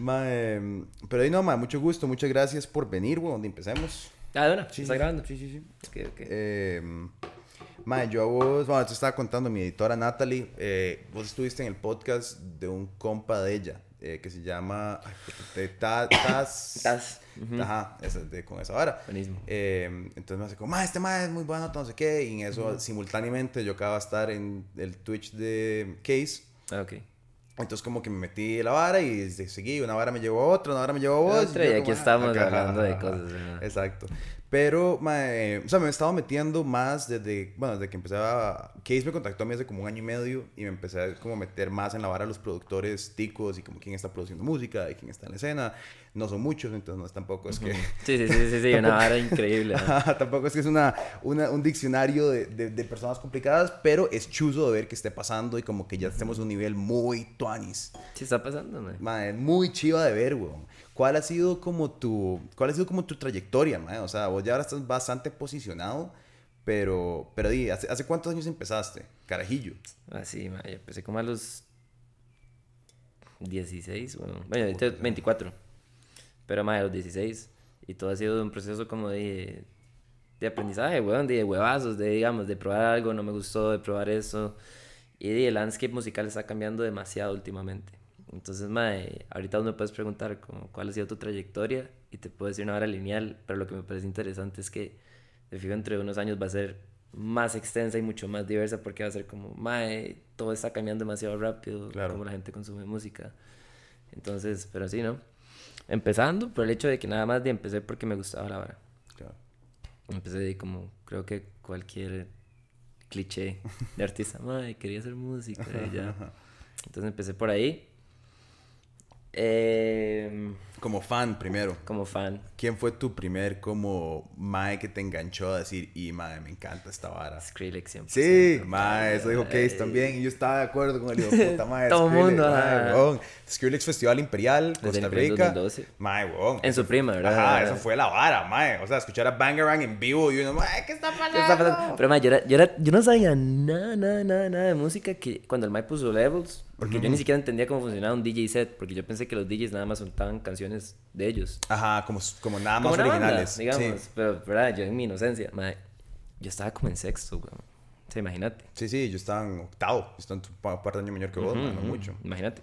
Mae, pero ahí no, mae, mucho gusto, muchas gracias por venir, weón, donde empecemos. Ah, de una, Sí, está sí, grabando. Sí, sí, sí. Ok, ok. Eh, mae, yo a vos, bueno, te estaba contando, mi editora Natalie, eh, vos estuviste en el podcast de un compa de ella, eh, que se llama, ay, de Ta- Taz, Taz, ajá, esa- de- con esa vara. Buenísimo. Eh, entonces me hace como, ma, este ma es muy bueno, no sé qué, y en eso simultáneamente yo acababa de estar en el Twitch de Case, Ah, ok. Entonces como que me metí la vara y seguí, una vara me llevó a otra, una vara me llevó a vos. Otra, y aquí como, ah, estamos acá, hablando de cosas, ajá. Exacto. Pero, mae, o sea, me he estado metiendo más desde, bueno, desde que empecé a... Case me contactó a mí hace como un año y medio y me empecé a como meter más en la vara a los productores ticos y como quién está produciendo música y quién está en la escena. No son muchos, entonces no es tampoco es que... Sí, sí, sí, sí, sí, una vara increíble. Tampoco es que es una, una- un diccionario de, de- de personas complicadas, pero es chuzo de ver qué esté pasando y como que ya estemos a un nivel muy tuanis. Sí, está pasando, mae. Mae, muy chiva de ver, weón. ¿Cuál ha sido como tu, cuál ha sido como tu trayectoria, mae? O sea, vos ya ahora estás bastante posicionado, pero, pero di, ¿hace, ¿hace cuántos años empezaste? Carajillo. Así, mae. Yo empecé como a los 16, bueno. Bueno, ahorita 24. Pero, mae, a los 16. Y todo ha sido un proceso como de, de aprendizaje, weón, de huevazos, de, digamos, de probar algo, no me gustó, de probar eso. Y di, el landscape musical está cambiando demasiado últimamente. Entonces, mae, ahorita me puedes preguntar como, cuál ha sido tu trayectoria y te puedo decir una hora lineal, pero lo que me parece interesante es que, de fijo, entre unos años va a ser más extensa y mucho más diversa porque va a ser como, mae, todo está cambiando demasiado rápido, Claro. como la gente consume música. Entonces, pero sí, ¿no? Empezando por el hecho de que nada más de empecé porque me gustaba la vara. Claro. Empecé de como, creo que cualquier cliché de artista, mae, quería hacer música y ya. Entonces empecé por ahí. Em, Como fan primero. como fan. ¿Quién fue tu primer como mae que te enganchó a decir, y mae, me encanta esta vara? Skrillex siempre. Sí, mae, eso dijo Case también. Y yo estaba de acuerdo con el hijo puta mae. Todo Skrillex, mundo, mae, weón. Skrillex Festival Imperial, Costa el Rica. 2012. Mae, weón. En su prima, ¿verdad? Ajá, eso fue la vara, mae. O sea, escuchar a Bangarang en vivo y uno, mae, ¿qué está pasando? ¿Qué está pasando? Pero, mae, yo, era, yo, era- yo no sabía nada, nada, nada, nada de música que cuando el Mike puso Levels, porque yo ni siquiera entendía cómo funcionaba un DJ set, porque yo pensé que los DJs nada más soltaban canciones de ellos. Ajá, como, como nada Como más banda, originales. digamos. Sí. Pero, ¿verdad? Yo en mi inocencia, mae, yo estaba como en sexto, weón. O sea, imagínate. sí, sí, yo estaba en octavo. Yo estaba un par de años mayor que vos, mae, no Ujú, mucho. Imagínate.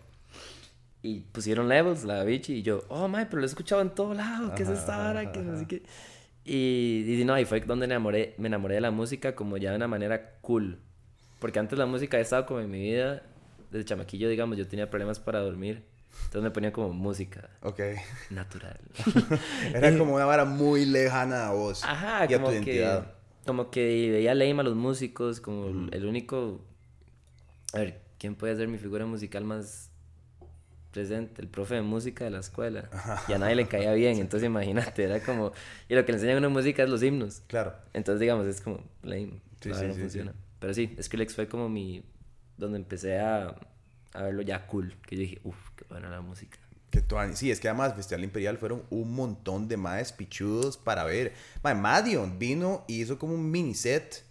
Y pusieron levels, la bichi, y yo, oh, mae, pero lo he escuchado en todo lado, ¿qué es esta vara? Que no sé qué. Y, y no, y fue donde me enamoré, me enamoré de la música como ya de una manera cool. Porque antes la música ha estado como en mi vida, desde chamaquillo, digamos, yo tenía problemas para dormir. Entonces me ponía como música Ok. natural. Era como una vara muy lejana a vos. Ajá, y a como tu que, identidad. como que veía lame a los músicos, como el único... A ver, ¿quién puede ser mi figura musical más presente? El profe de música de la escuela. Y a nadie le caía bien, entonces imagínate, era como... Y lo que le enseñan a una música es los himnos. Claro. Entonces, digamos, es como lame. Sí, sí, no sí, funciona. Pero sí, Skrillex fue como mi... Donde empecé a, a verlo ya cool. Que yo dije, uff, qué buena la música. Que Sí, es que además Festival Imperial fueron un montón de maes pichudos para ver. Mae, Madion vino y hizo como un mini set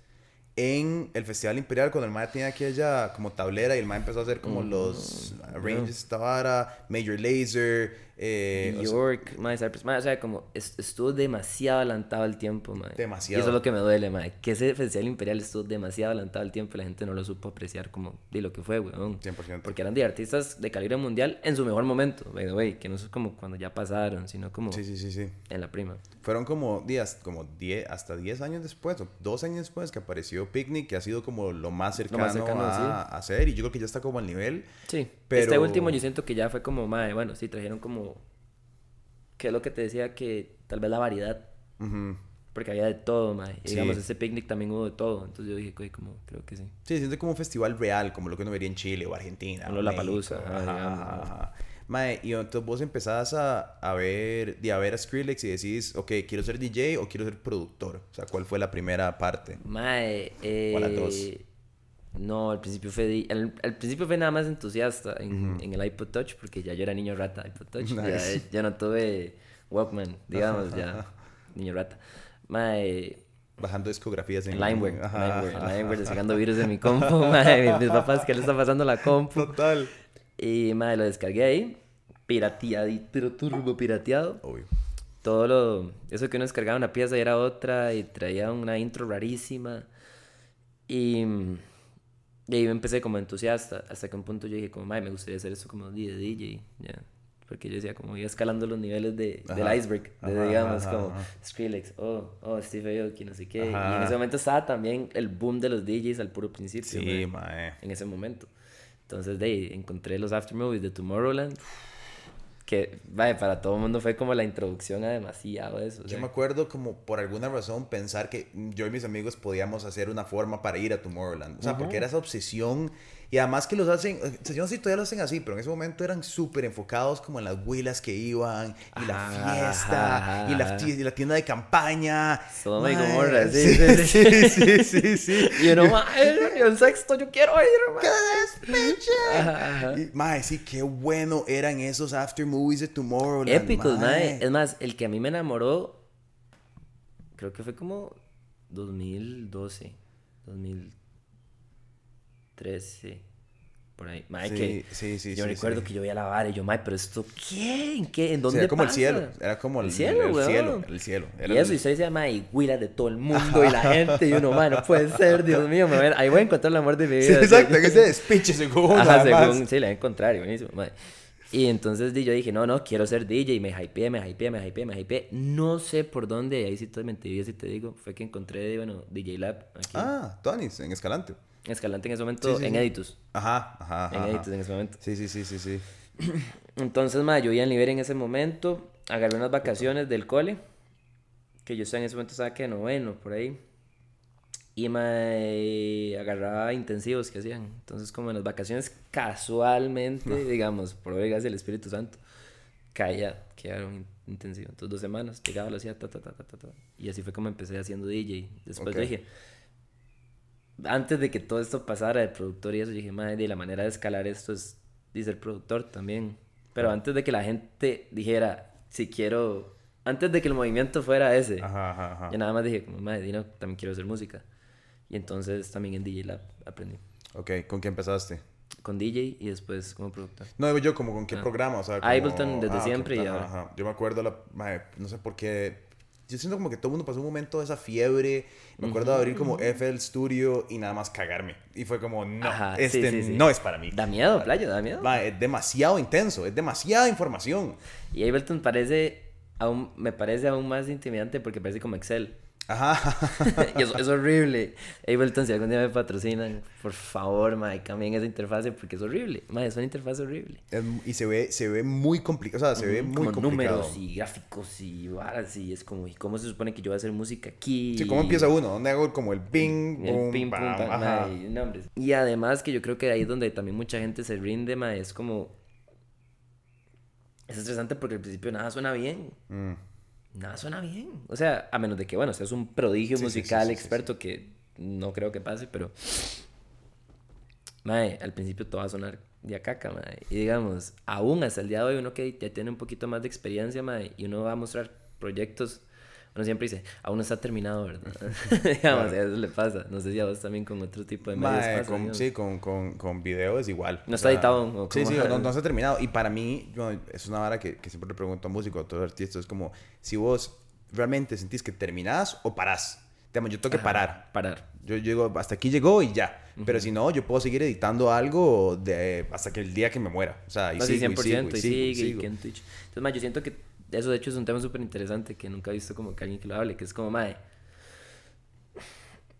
en el Festival Imperial cuando el mae tenía aquella como tablera y el mae empezó a hacer como los arranges, esta vara, Major Laser, eh, o sea, York, mae, Cypress, mae, o sea, como est- estuvo demasiado adelantado el tiempo, mae. Demasiado. Y eso es lo que me duele, mae, que ese Festival Imperial estuvo demasiado adelantado el tiempo y la gente no lo supo apreciar como de lo que fue, weón. 100%. Porque eran de artistas de calibre mundial en su mejor momento, by the way, que no es como cuando ya pasaron, sino como Sí, sí, sí, sí. en la prima. Fueron como días, como 10, hasta 10 años después, o 2 años después que apareció Picnic, que ha sido como lo más cercano, más cercano, a, sí. a hacer, y yo creo que ya está como al nivel. Sí, este Pero- último yo siento que ya fue como, mae, bueno, sí, trajeron como, que es lo que te decía, que tal vez la variedad Ujú. Porque había de todo, mae. Y Sí. digamos, ese picnic también hubo de todo. Entonces yo dije, "Oye, como, creo que sí. Sí, siente como un festival real, como lo que uno vería en Chile o Argentina. O Lollapalooza, México. ajá, digamos. Mae, y entonces vos empezás a, a ver, a ver a Skrillex y decís, ok, quiero ser DJ o quiero ser productor. O sea, ¿cuál fue la primera parte? Mae, eh... O las dos. No, al principio fue... Al, al principio fue nada más entusiasta en, en el iPod Touch, porque ya yo era niño rata iPod Touch. Ya, Nice. ya no tuve Walkman, digamos, ya. Niño rata. Mae... Bajando discografías en Limeware, Limeware, descargando virus de mi compu, mae, mis, papás, ¿qué le está pasando a la compu? Total. Y, madre, lo descargué ahí. pirateado, pero turbo pirateado. Obvio. Todo lo, eso que uno descargaba una pieza y era otra y traía una intro rarísima. Y, y ahí empecé como entusiasta, hasta que un punto yo dije como, "Mae, me gustaría hacer eso como de DJ, ya. Porque yo decía, como iba escalando los niveles de, del Ajá. iceberg, de, Ajá, digamos, ajá, como. Skrillex, oh, oh, Steve Aoki, no sé qué. Y en ese momento estaba también el boom de los DJs al puro principio. Sí, mae, mae. En ese momento. Entonces, de ahí, encontré los aftermovies de Tomorrowland. Que, vaya, para todo el mundo fue como la introducción a demasiado eso. o Yo sea, me acuerdo como por alguna razón pensar que yo y mis amigos podíamos hacer una forma para ir a Tomorrowland. O sea, porque era esa obsesión. Y además que los hacen, o sea, yo no sé si todavía lo hacen así, pero en ese momento eran súper enfocados como en las huilas que iban, y la Ajá, fiesta, ajá, y, la, y la tienda de campaña. Sodoma y Gomorra, sí, sí, sí, sí, sí, sí, sí. Y uno, mae, y un sexto, yo quiero ir. ¡Qué mae, sí, qué bueno eran esos after movies de Tomorrowland. Épicos, mae. Es más, el que a mí me enamoró, creo que fue como 2012, 2013, por ahí. Mae, Sí, que sí, sí, yo sí, recuerdo sí. que yo vi a la vara y yo, mae, pero esto, ¿qué? ¿En qué? ¿En Sí, dónde era como el cielo, era como el, El cielo, el cielo, el cielo. Era Y eso, el- y usted se llama y huila de todo el mundo y la gente, y uno, mae, no puede ser, Dios mío, a- ahí voy a encontrar el amor de mi Sí, vida. exacto, que ese despiche según Ajá, según, sí, le voy a encontrar, y buenísimo, mae. Y entonces yo dije, no, no, quiero ser DJ, y me hypeé, me hypeé, me hypeé, me hypeé. No sé por dónde, y ahí sí te mentiría si te digo, fue que encontré, bueno, DJ Lab aquí Ah, Tonis, en Escalante. En Escalante en ese momento, Sí, sí, en sí. Editus. Ajá, ajá, En ajá. Editus en ese momento. Sí, sí, sí, sí, sí. Entonces, ma, yo iba a nivel en ese momento, agarré unas vacaciones del cole, que yo estaba en ese momento estaba que noveno, por ahí. Y me agarraba intensivos que hacían. Entonces, como en las vacaciones, casualmente, digamos, por oigas el Espíritu Santo, caía, quedaron in- intensivos. Entonces, dos semanas, llegaba, lo hacía, ta, ta, ta, ta, ta, ta. Y así fue como empecé haciendo DJ. Después Ok. dije, antes de que todo esto pasara de productor y eso, yo dije, madre, la manera de escalar esto es y ser productor también. Pero antes de que la gente dijera, si quiero, antes de que el movimiento fuera ese, Ajá, ajá, ajá. yo nada más dije, como, madre, Dino, también quiero hacer música. Y entonces también en DJ Lab aprendí. Ok, ¿con qué empezaste? Con DJ y después como productor. No, digo yo, como con qué Ah. programa, o sea, como... Ableton desde ok, siempre y ahora. ajá. Yo me acuerdo, la... mae, no sé por qué... Yo siento como que todo el mundo pasó un momento de esa fiebre. Me acuerdo de abrir como FL Studio y nada más cagarme. Y fue como, no, Ajá, sí, este sí, sí. no es para mí. Da miedo, playa, da miedo. Mae, es demasiado intenso, es demasiada información. Y Ableton parece, aún, me parece aún más intimidante porque parece como Excel. Ajá. y eso es horrible. Ableton, si algún día me patrocinan, por favor, mae, cambien esa interfase porque es horrible. Mae, es una interfaz horrible. Es- y se ve, se ve muy complicado, o sea, se ve muy como complicado. números y gráficos y varas y es como, ¿y cómo se supone que yo voy a hacer música aquí? Sí, ¿cómo empieza uno? ¿Dónde hago como el ping, El boom, pum, bam? pam, Ajá. mae, nombres. Y además que yo creo que ahí es donde también mucha gente se rinde, mae, es como... Es estresante porque al principio nada suena bien. Mm. Nada suena bien. O sea, a menos de que, bueno, seas un prodigio Sí, musical sí, sí, experto que no creo que pase, pero... Mae, al principio todo va a sonar de a caca, mae. Y digamos, aún hasta el día de hoy uno que ya tiene un poquito más de experiencia, mae, y uno va a mostrar proyectos, uno siempre dice, aún no está terminado, ¿verdad? digamos, Claro. eso le pasa. No sé si a vos también con otro tipo de medios Mae, pasa, con- sí, con, con, con video es igual. No O está sea, editado, ¿o Sí, sí, no, no está terminado. Y para mí, yo- es una vara que, que siempre le pregunto a músicos, a todos los artistas, es como, si vos realmente sentís que terminás o parás. Digamos, yo tengo que Ajá, parar. Parar. Yo llego, hasta aquí llegó y ya. Pero si no, yo puedo seguir editando algo de, hasta que el día que me muera. O sea, y Así sigo, 100% y sigo, y y sigue y y sigo. Twitch. Entonces, ma, yo siento que eso de hecho es un tema súper interesante que nunca he visto como que alguien que lo hable, que es como, mae,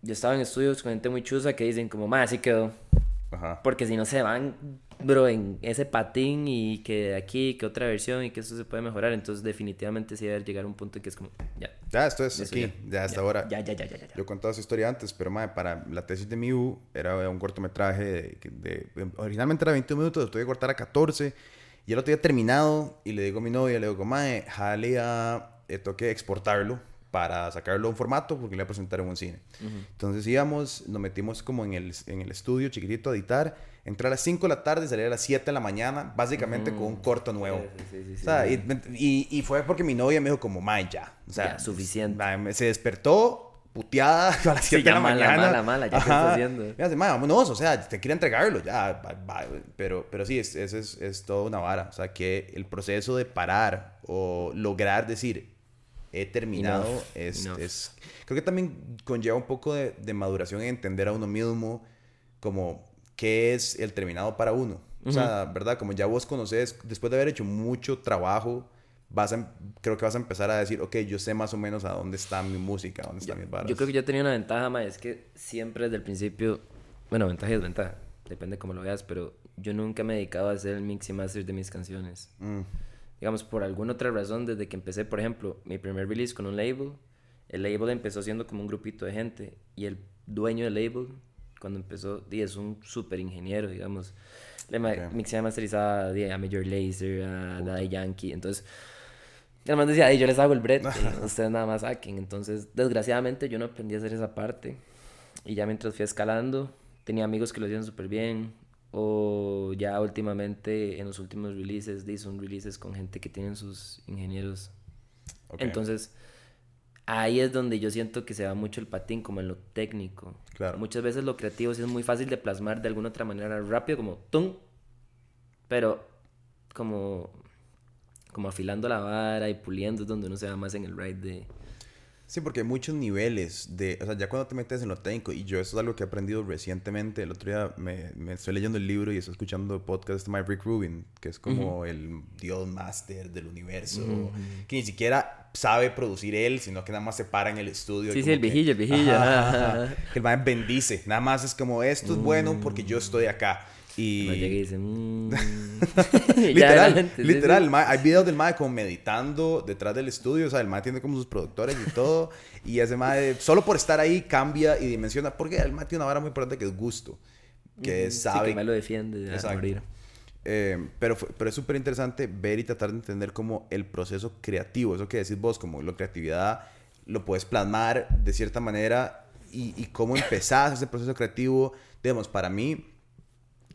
yo estaba en estudios con gente muy chusa que dicen como, mae, así quedó. Ajá. Porque si no se van, bro, en ese patín y que aquí, que otra versión y que esto se puede mejorar, entonces definitivamente sí debe llegar a un punto en que es como, ya. Ya, esto es eso aquí, ya, hasta ahora. Ya, ya, ya, ya, ya. ya. Yo he contado esa historia antes, pero madre, para la tesis de mi U era un cortometraje de, de- originalmente era 21 minutos, lo tuve que cortar a 14 y el otro día terminado y le digo a mi novia, le digo, madre, jale a, eh, tengo que exportarlo para sacarlo a un formato porque le voy a presentar en un cine. Entonces íbamos, nos metimos como en el, en el estudio chiquitito a editar, entrar a las 5 de la tarde y salir a las 7 de la mañana, básicamente con un corto nuevo. Sí, sí, sí, O sí, sea, sí. y, y, y fue porque mi novia me dijo como, mae, ya. O sea, Ya, suficiente. mae, se despertó puteada a las 7 de la mala, mañana. mala, mala, ya qué está haciendo. Me hace, "Ma, vámonos, o sea, te quiero entregarlo, ya, bye, bye". Pero, pero sí, es, es, es, es toda una vara. O sea, que el proceso de parar o lograr decir, he terminado, Enough, es, enough. es... Creo que también conlleva un poco de, de maduración en entender a uno mismo como qué es el terminado para uno. O sea, ¿verdad? Como ya vos conoces, después de haber hecho mucho trabajo, vas a, em- creo que vas a empezar a decir, ok, yo sé más o menos a dónde está mi música, dónde están mis varas. Yo creo que yo tenía una ventaja, ma, es que siempre desde el principio, bueno, ventaja y desventaja, depende cómo lo veas, pero yo nunca me he dedicado a hacer el mix y master de mis canciones. Mm, Digamos, por alguna otra razón, desde que empecé, por ejemplo, mi primer release con un label, el label empezó siendo como un grupito de gente y el dueño del label, cuando empezó, di, es un súper ingeniero, digamos. Le ma- Ok. mixé y masterizaba a Major Lazer, a Daddy Yankee, entonces... Y además decía, "Ay, yo les hago el brete, ustedes nada más saquen. Entonces, desgraciadamente, yo no aprendí a hacer esa parte. Y ya mientras fui escalando, tenía amigos que lo hacían súper bien. O ya últimamente, en los últimos releases, son releases con gente que tienen sus ingenieros. ok, Entonces, ahí es donde yo siento que se va mucho el patín, como en lo técnico. Claro. Muchas veces lo creativo sí es muy fácil de plasmar de alguna otra manera rápido, como tum, pero como, como afilando la vara y puliendo es donde uno se va más en el ride de... Sí, porque hay muchos niveles de... O sea, ya cuando te metes en lo técnico, y yo eso es algo que he aprendido recientemente, el otro día me, me estoy leyendo el libro y estoy escuchando podcast de Rick Rubin, que es como el dios máster del universo, que ni siquiera sabe producir él, sino que nada más se para en el estudio. y Sí, sí, el viejillo, el viejillo, el man bendice, nada más es como, esto es bueno porque yo estoy acá. Y... Llega y dice... "Mm". Ya literal, literal. sí. mae- hay videos del mae como meditando detrás del estudio. O sea, el mae tiene como sus productores y todo. y ese mae, solo por estar ahí, cambia y dimensiona. Porque el mae tiene una vara muy importante que es gusto. Que Sí, sabe. que me lo defiende a morir. Eh, pero, pero es súper interesante ver y tratar de entender como el proceso creativo. Eso que decís vos, como la creatividad lo puedes plasmar de cierta manera y, y cómo empezás ese proceso creativo. Digamos, para mí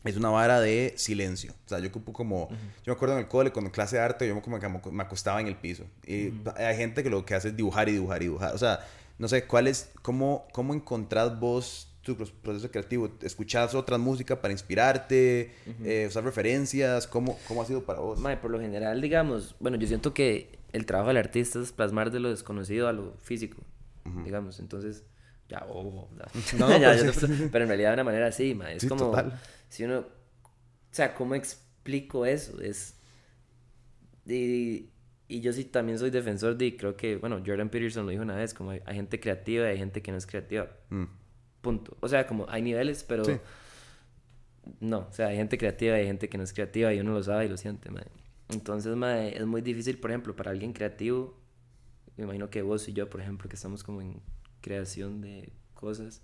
es una vara de silencio. O sea, yo ocupo como... Yo me acuerdo en el cole, cuando en clase de arte, yo como que me acostaba en el piso. Y hay gente que lo que hace es dibujar y dibujar y dibujar. O sea, no sé, ¿cuál es... ¿Cómo, cómo encontrás vos tu pro- proceso creativo? ¿Escuchás otra música para inspirarte? Eh, ¿Usas referencias? ¿Cómo, ¿Cómo ha sido para vos? Mae, por lo general, digamos, bueno, yo siento que el trabajo del artista es plasmar de lo desconocido a lo físico, digamos, entonces, ya, oh. No, no, Ya, pero yo pero en realidad de una manera así, mae, es Sí, como, total. Si uno, o sea, ¿cómo explico eso? Es, y, y yo sí también soy defensor de, creo que, bueno, Jordan Peterson lo dijo una vez, como hay, hay gente creativa y hay gente que no es creativa, Mm, punto, o sea, como hay niveles, pero... Sí. No, o sea, hay gente creativa y hay gente que no es creativa y uno lo sabe y lo siente, mae. Entonces, mae, es muy difícil, por ejemplo, para alguien creativo, me imagino que vos y yo, por ejemplo, que estamos como en creación de cosas,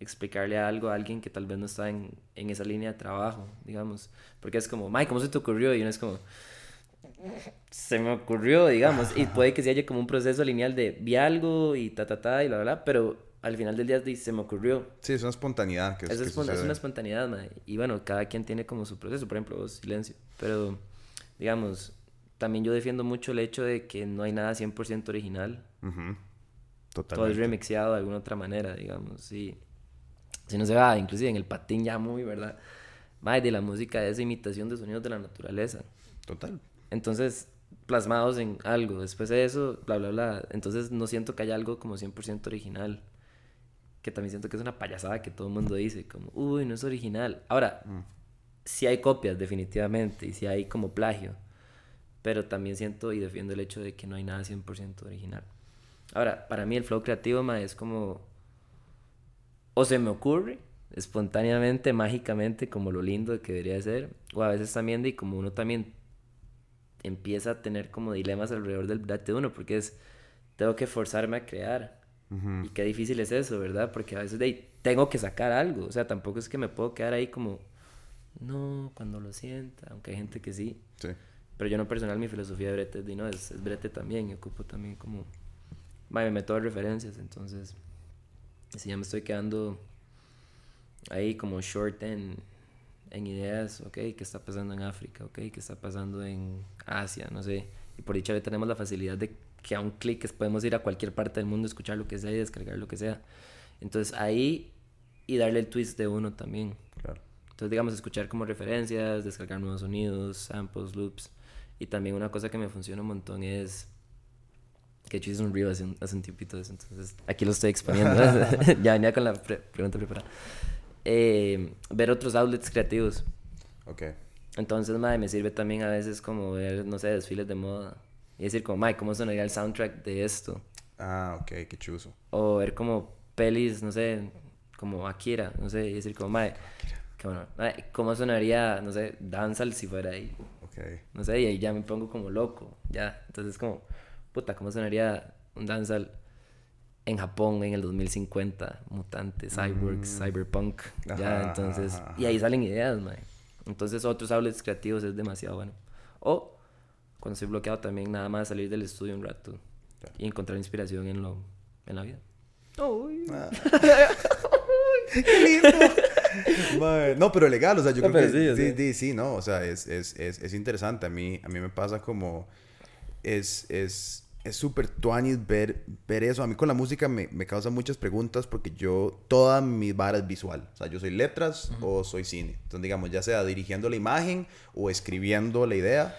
explicarle algo a alguien que tal vez no está en, en esa línea de trabajo, digamos. Porque es como, mae, ¿cómo se te ocurrió? Y uno es como, se me ocurrió, digamos. Y puede que se haya como un proceso lineal de vi algo y ta, ta, ta, y bla, bla, bla, pero al final del día se me ocurrió. Sí, es una espontaneidad que, Es, que espon- es una espontaneidad. Y bueno, cada quien tiene como su proceso. Por ejemplo, vos, silencio. Pero, digamos, también yo defiendo mucho el hecho de que no hay nada 100% original. Ujú. Todo es Totalmente. remixeado de alguna otra manera, digamos. Sí. Si no se va, inclusive en el patín ya muy, ¿verdad? Mae, de la música es imitación de sonidos de la naturaleza. Total. Entonces, plasmados en algo. Después de eso, bla, bla, bla. Entonces, no siento que haya algo como 100% original. Que también siento que es una payasada que todo el mundo dice, como, uy, no es original. Ahora, sí hay copias, definitivamente, y sí hay como plagio. Pero también siento y defiendo el hecho de que no hay nada 100% original. Ahora, para mí el flow creativo, ma, es como... O se me ocurre espontáneamente, mágicamente, como lo lindo que debería ser. O a veces también, de como uno también empieza a tener como dilemas alrededor del de uno, porque es, tengo que forzarme a crear. Y qué difícil es eso, ¿verdad? Porque a veces de ahí, tengo que sacar algo, o sea, tampoco es que me puedo quedar ahí como, no, cuando lo sienta, aunque hay gente que sí. Sí. Pero yo no personal, mi filosofía de brete es, de, no, es, es brete también, y ocupo también como, ma, me meto a referencias, entonces, si ya me estoy quedando ahí como short en, en ideas, ok, ¿qué está pasando en África? Ok, ¿qué está pasando en Asia? No sé. y por dicha tenemos la facilidad de que a un clic podemos ir a cualquier parte del mundo, escuchar lo que sea y descargar lo que sea. Entonces ahí y darle el twist de uno también. Claro. Entonces, digamos, escuchar como referencias, descargar nuevos sonidos, samples, loops. Y también una cosa que me funciona un montón es que yo hice un reel hace un, hace un tiempito de eso, entonces aquí lo estoy exponiendo. ya venía con la pregunta preparada. Eh, ver otros outlets creativos. Ok. Entonces, madre, me sirve también a veces como ver, no sé, desfiles de moda. Y decir como, madre, ¿cómo sonaría el soundtrack de esto? Ah, ok, qué chuzo. O ver como pelis, no sé, como Akira, no sé, y decir como, madre, bueno, ¿cómo sonaría, no sé, Danzal si fuera ahí? Okay. No sé, y ahí ya me pongo como loco, ya. Entonces como, puta, ¿cómo sonaría un Danzal en Japón en el 2050? Mutantes, cyborgs, mm. cyberpunk, ya, entonces, y ahí salen ideas, madre. Entonces otros outlets creativos es demasiado bueno. O cuando estoy bloqueado también nada más salir del estudio un rato y encontrar inspiración en lo en la vida. Ah. ¡Qué lindo! no, pero legal, o sea, yo creo que sí, sí, sí, no, o sea, es, es, es, es, interesante. A mí, a mí me pasa como. Es. es es súper tuanis ver, ver eso. A mí con la música me, me, causa muchas preguntas porque yo, toda mi vara es visual. O sea, yo soy letras o soy cine. Entonces, digamos, ya sea dirigiendo la imagen o escribiendo la idea.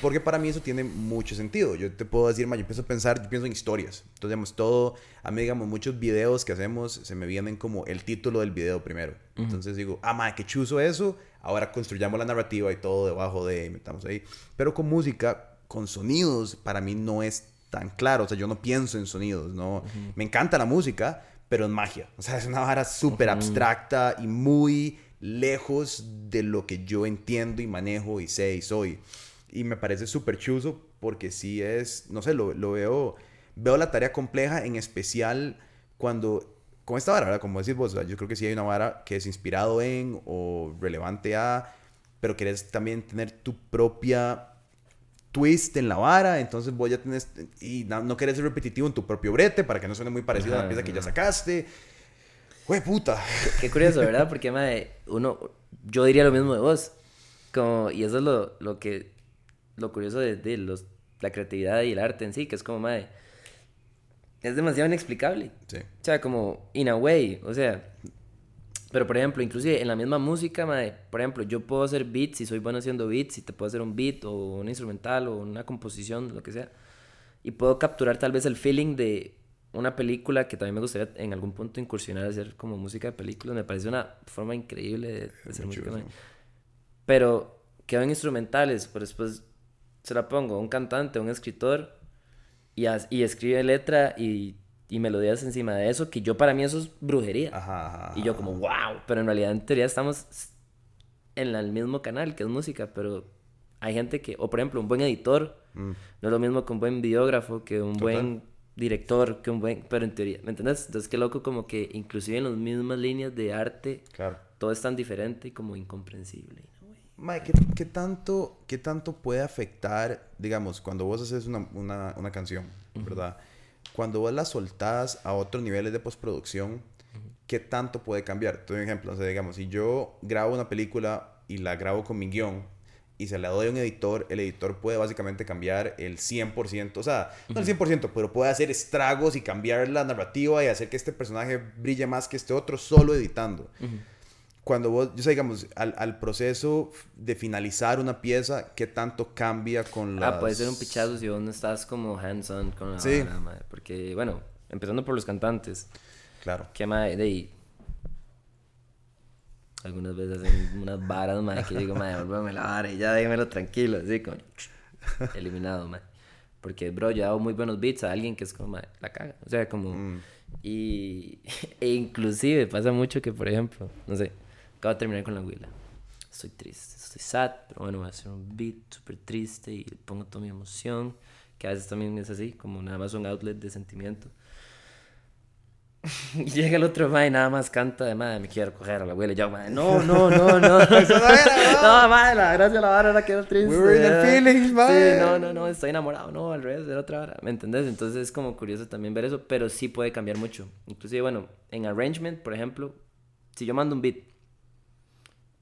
Porque para mí eso tiene mucho sentido. Yo te puedo decir, ma, yo empiezo a pensar, yo pienso en historias. Entonces, digamos, todo, a mí, digamos, muchos videos que hacemos se me vienen como el título del video primero. Entonces digo, ah, ma, qué chuzo eso. Ahora construyamos la narrativa y todo debajo de, metamos ahí. Pero con música, con sonidos, para mí no es tan claro. O sea, yo no pienso en sonidos, ¿no? Me encanta la música, pero es magia. O sea, es una vara súper abstracta y muy lejos de lo que yo entiendo y manejo y sé y soy. Y me parece súper chuzo porque sí es, no sé, lo, lo, veo, veo la tarea compleja, en especial cuando, con esta vara, ¿verdad? Como decís vos, yo creo que sí hay una vara que es inspirado en o relevante a, pero querés también tener tu propia twist en la vara, entonces voy a tener, y no, no querés ser repetitivo en tu propio brete para que no suene muy parecido a la pieza que ya sacaste. Güey, puta. Qué, curioso, ¿verdad? Porque, madre, uno, yo diría lo mismo de vos. Como, y eso es lo, lo que lo curioso de, los, la creatividad y el arte en sí, que es como, madre, es demasiado inexplicable. Sí. O sea, como, in a way, o sea, pero por ejemplo, inclusive en la misma música, madre, por ejemplo, yo puedo hacer beats y soy bueno haciendo beats y te puedo hacer un beat o un instrumental o una composición, lo que sea. Y puedo capturar tal vez el feeling de una película que también me gustaría en algún punto incursionar a hacer como música de películas. Me parece una forma increíble de, hacer música. Pero quedan instrumentales, pero después se la pongo a un cantante, a un escritor, y, y escribe letra y, y, melodías encima de eso, que yo para mí eso es brujería. y yo como, wow, pero en realidad en teoría estamos en el mismo canal, que es música, pero hay gente que, o por ejemplo, un buen editor, mm. no es lo mismo que un buen videógrafo, que un buen director, que un buen, pero en teoría, ¿me entiendes? Entonces qué loco como que inclusive en las mismas líneas de arte, claro. todo es tan diferente y como incomprensible. ¿qué, tanto, ¿qué tanto puede afectar, digamos, cuando vos haces una, una, una canción, ¿verdad? Cuando vos la soltás a otros niveles de postproducción, ¿qué tanto puede cambiar? Te doy un ejemplo, o sea, digamos, si yo grabo una película y la grabo con mi guion y se la doy a un editor, el editor puede básicamente cambiar el 100%, o sea, no el 100%, pero puede hacer estragos y cambiar la narrativa y hacer que este personaje brille más que este otro solo editando cuando vos, yo sé, digamos, al, al, proceso de finalizar una pieza, ¿qué tanto cambia con la Ah, puede ser un pichazo si vos no estás como hands-on con la sí. madre. Porque, bueno, empezando por los cantantes. Claro. Que, madre, de ahí... Algunas veces hacen unas varas, madre, que digo, madre, vuélvame la vara y ya déjemelo tranquilo, así, como... Eliminado, madre. Porque, bro, yo hago muy buenos beats a alguien que es como, madre, la caga. O sea, como... Mm. Y... e inclusive pasa mucho que, por ejemplo, no sé Acabo de terminar con la huila. Estoy triste, estoy sad, pero bueno, voy a hacer un beat súper triste y pongo toda mi emoción, que a veces también es así, como nada más un outlet de sentimiento. y llega el otro mae nada más canta de madre, me quiero coger a la abuela. Y yo, madre, no, no, no, no. Eso no era, no. madre, la gracia la vara era que era triste. We were in the feelings, madre. Sí, no, no, no, estoy enamorado, no, al revés, era otra vara. ¿Me entendés? Entonces es como curioso también ver eso, pero sí puede cambiar mucho. Inclusive, bueno, en arrangement, por ejemplo, si yo mando un beat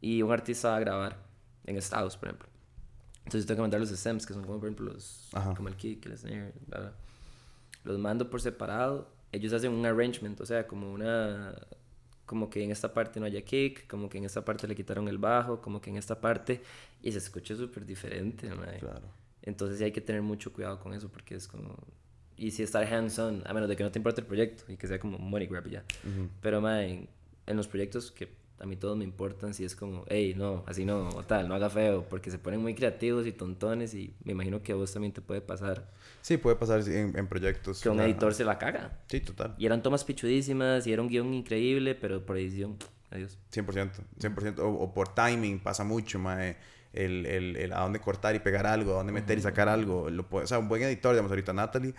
y un artista va a grabar en Estados, por ejemplo. Entonces tengo que mandar los stems, que son como por ejemplo los, Ajá. como el kick, el snare, bla, bla. Los mando por separado. Ellos hacen un arrangement, o sea, como una, como que en esta parte no haya kick, como que en esta parte le quitaron el bajo, como que en esta parte, y se escucha súper diferente. Claro. Entonces sí hay que tener mucho cuidado con eso porque es como... Y si estar hands-on, a menos de que no te importe el proyecto y que sea como money grab ya. Pero, mae, en, en los proyectos que a mí todos me importan, si es como, hey, no, así no, o tal, no haga feo, porque se ponen muy creativos y tontones y me imagino que a vos también te puede pasar Sí, puede pasar en, en proyectos. que un ajá. editor se la caga. Sí, total. Y eran tomas pichudísimas y era un guion increíble, pero por edición, adiós. 100%. 100%. O, o por timing pasa mucho, mae. El, el, el a dónde cortar y pegar algo, a dónde meter y sacar algo. Lo puede- o sea, un buen editor, digamos, ahorita Natalie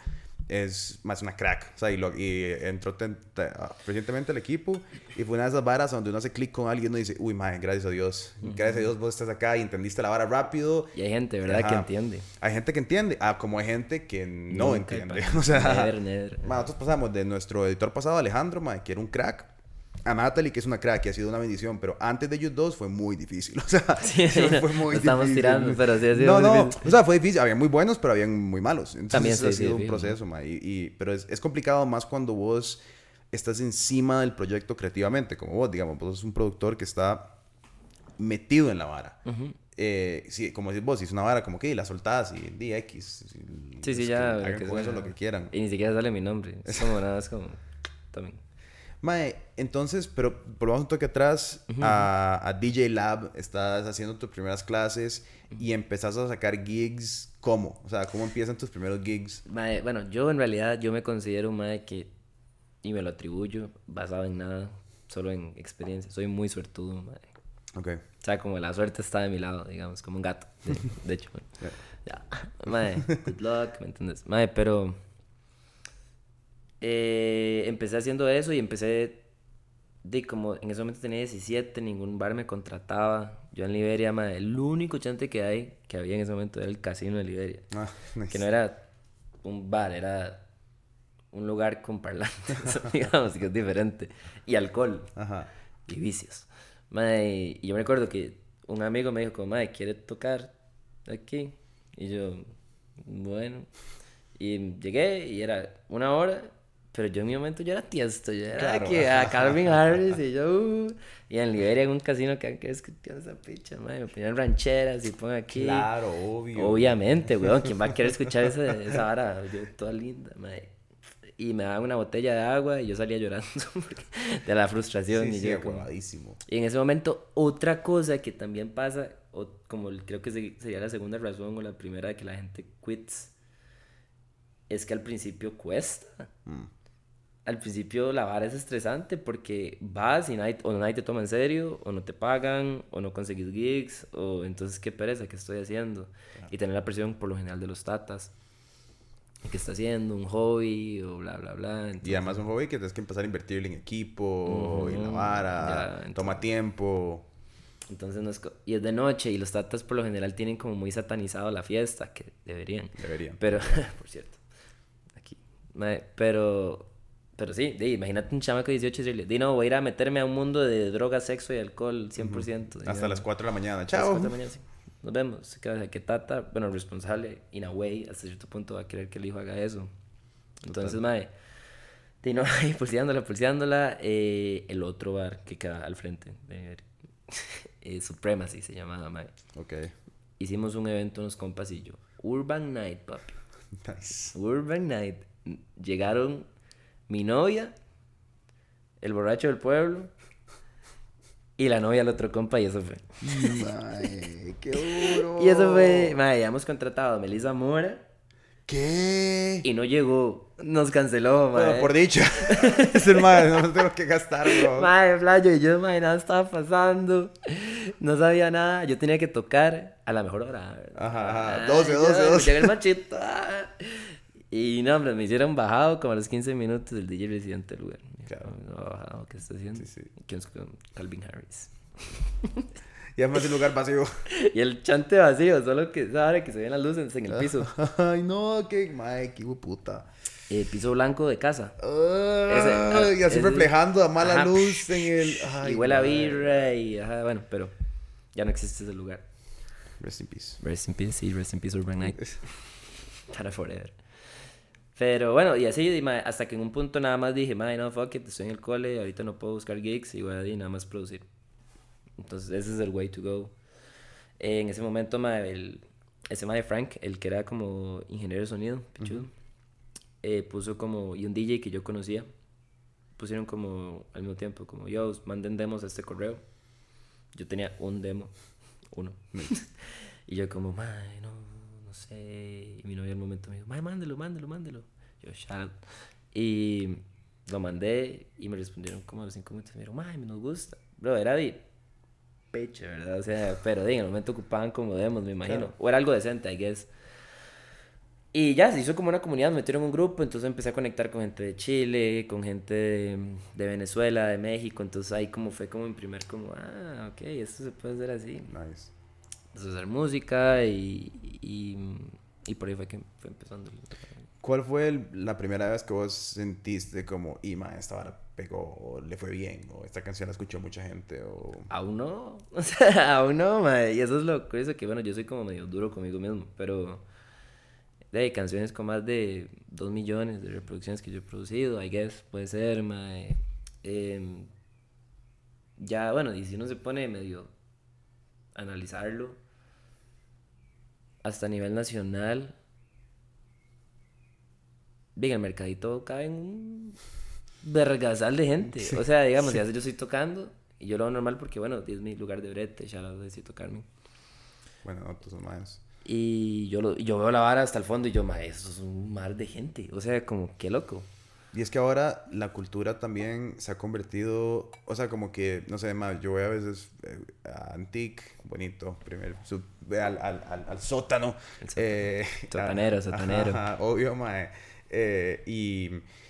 es más una crack. O sea, y, lo- y entró ten- ah, recientemente al equipo y fue una de esas varas donde uno hace clic con alguien y uno dice, uy, mae, gracias a Dios. Gracias a Dios vos estás acá y entendiste la vara rápido. Y hay gente, ¿verdad? Que entiende. Hay gente que entiende, ah, como hay gente que no Nunca, entiende. O sea, Never, never. Ma, nosotros pasamos de nuestro editor pasado, Alejandro, ma, que era un crack, a Natalie, que es una crack, que ha sido una bendición, pero antes de ellos dos fue muy difícil. O sea, Sí, fue muy estamos difícil. tirando, pero sí ha sido No, no, difícil. o sea, fue difícil. Había muy buenos, pero habían muy malos. Entonces, También, ha sí, sí, sido un proceso, ma, y, y- pero es, es complicado más cuando vos estás encima del proyecto creativamente, como vos, digamos, vos sos un productor que está metido en la vara. Eh, sí, como decís vos, si es una vara como que la soltás y di X. Sí, sí, que ya. hagan que con eso lo que quieran. Y ni siquiera sale mi nombre. Es como nada, es como. También. Mae, entonces, pero volvamos un toque atrás a, a DJ Lab, estás haciendo tus primeras clases y empezás a sacar gigs, ¿cómo? O sea, ¿cómo empiezan tus primeros gigs? Mae, bueno, yo en realidad yo me considero un mae que, y me lo atribuyo, basado en nada, solo en experiencia. Soy muy suertudo, mae. Ok. O sea, como la suerte está de mi lado, digamos, como un gato, de, de hecho. mae. Ya, mae, good luck, ¿me entiendes? Mae, pero eh, empecé haciendo eso y empecé de como en ese momento tenía 17, ningún bar me contrataba. Yo en Liberia, mae, el único chante que hay, que había en ese momento era el casino de Liberia. Ah, nice. Que no era un bar, era un lugar con parlantes, digamos, que es diferente. Y alcohol Ajá. y vicios. Mae, y yo me recuerdo que un amigo me dijo como, mae, ¿quiere tocar aquí? Y yo, bueno. Y llegué y era una hora, pero yo en mi momento yo era tiesto, yo era Claro. que a Calvin Harris y yo, uh, y en Liberia en un casino que que escuchar esa picha, mae, me ponían rancheras y pongan aquí. Claro, obvio. Obviamente, weón, ¿quién va a querer escuchar esa, esa vara? Yo, toda linda, mae. Y me daban una botella de agua y yo salía llorando de la frustración. Sí, y sí, yo como- y en ese momento, otra cosa que también pasa, o como creo que se- sería la segunda razón o la primera de que la gente quits, es que al principio cuesta. Mm. Al principio la vara es estresante porque vas y nadie, o nadie te toma en serio, o no te pagan, o no conseguís gigs, o entonces qué pereza, ¿qué estoy haciendo? Y tener la presión por lo general de los tatas. ¿Qué está haciendo? ¿Un hobby? O bla, bla, bla. Y Entonces- además un hobby que tienes que empezar a invertirle en equipo y la vara, ya, entonces- toma tiempo. Entonces no es... Y es de noche y los tatas por lo general tienen como muy satanizado la fiesta, que deberían. Deberían. Pero, por cierto, aquí. Pero, pero sí, di, imagínate un chamaco de 18 y di no, voy a ir a meterme a un mundo de drogas, sexo y alcohol 100%. Hasta digamos. las 4 de la mañana. A las Chao. cuatro de la mañana, sí. Nos vemos. Que, que Tata, bueno, responsable, in a way, hasta cierto punto va a querer que el hijo haga eso. Entonces, mae, di no, ahí pulseándola, pulseándola. eh, el otro bar que queda al frente, de, eh, Supremacy se llamaba, mae. Ok. Hicimos un evento unos compas y yo. Urban Night, papi. Nice. Urban Night. Llegaron mi novia, el borracho del pueblo y la novia del otro compa y eso fue. Mae, qué duro. Y eso fue, madre, habíamos contratado a Melissa Mora ¿Qué? y no llegó, nos canceló, madre. Bueno, por dicha. es el madre, no tengo que gastar, bro. Madre, playo, y yo, madre, nada estaba pasando, no sabía nada, yo tenía que tocar a la mejor hora. Ajá, ajá, Ay, 12, yo, 12, 12. Llega el machito. Y no, hombre, me hicieron bajado como a los 15 minutos del DJ residente del lugar. Claro. No, bajado, ¿qué está haciendo? Sí, sí. ¿Quién es Calvin Harris? Y además el lugar vacío. Y el chante vacío, solo que sabe que se ven las luces en el piso. Ay, no, qué, mae, qué puta. Eh, piso blanco de casa. Ay, y así ese- reflejando a mala Ajá. luz en el. Ay, y huele a birra y ajá, bueno, pero ya no existe ese lugar. Rest in peace. Rest in peace, sí, rest in peace Urban Night. Para forever. Pero bueno, y así, y, mae, hasta que en un punto nada más dije, mae, no, fuck it, estoy en el cole, ahorita no puedo buscar gigs y voy a nada más producir. Entonces, ese es el way to go. En ese momento, mae, el, ese mae Frank, el que era como ingeniero de sonido, pichudo, eh, puso como, y un DJ que yo conocía, pusieron como al mismo tiempo, como, yo, manden demos a este correo. Yo tenía un demo, uno. y yo como, mae, no, no sé. Y mi novia al momento me dijo, mae, mándelo, mándelo, mándelo. Yo, shout. Y lo mandé y me respondieron como a los cinco minutos. Me dijeron, mae, nos gusta. Bro, era de pecho, ¿verdad? O sea, pero en el momento ocupaban como demos, me imagino. Claro. O era algo decente, I guess. Y ya, se hizo como una comunidad, me metieron en un grupo, entonces empecé a conectar con gente de Chile, con gente de, de Venezuela, de México, entonces ahí como fue como mi primer como, ah, ok, esto se puede hacer así. Nice. A hacer música y, y, y por ahí fue que fue empezando. ¿Cuál fue el- la primera vez que vos sentiste como, y ma, esta vara pegó, o le fue bien, o esta canción la escuchó mucha gente, o... Aún no, o sea, aún no, mae. Y eso es lo curioso que, bueno, yo soy como medio duro conmigo mismo, pero de canciones con más de 2 millones de reproducciones que yo he producido, I guess, puede ser, mae. Em, ya, bueno, y si uno se pone medio a analizarlo, hasta a nivel nacional, bien, el mercadito cabe en un vergasal de gente. O sea, digamos, ya yo estoy tocando y yo lo hago normal porque, bueno, es mi lugar de brete, ya lo decir tocarme. Bueno, no, todos más. Y yo, lo, yo veo la vara hasta el fondo y yo, ma, eso es un mar de gente. O sea, como, qué loco. Y es que ahora la cultura también se ha convertido, o sea, como que, no sé, más, yo voy a veces eh, a Antique, bonito, primero, sub- al, al, al, al sótano. El sótano. eh, Sotanero, sotanero. ajá, obvio, mae. Eh, y,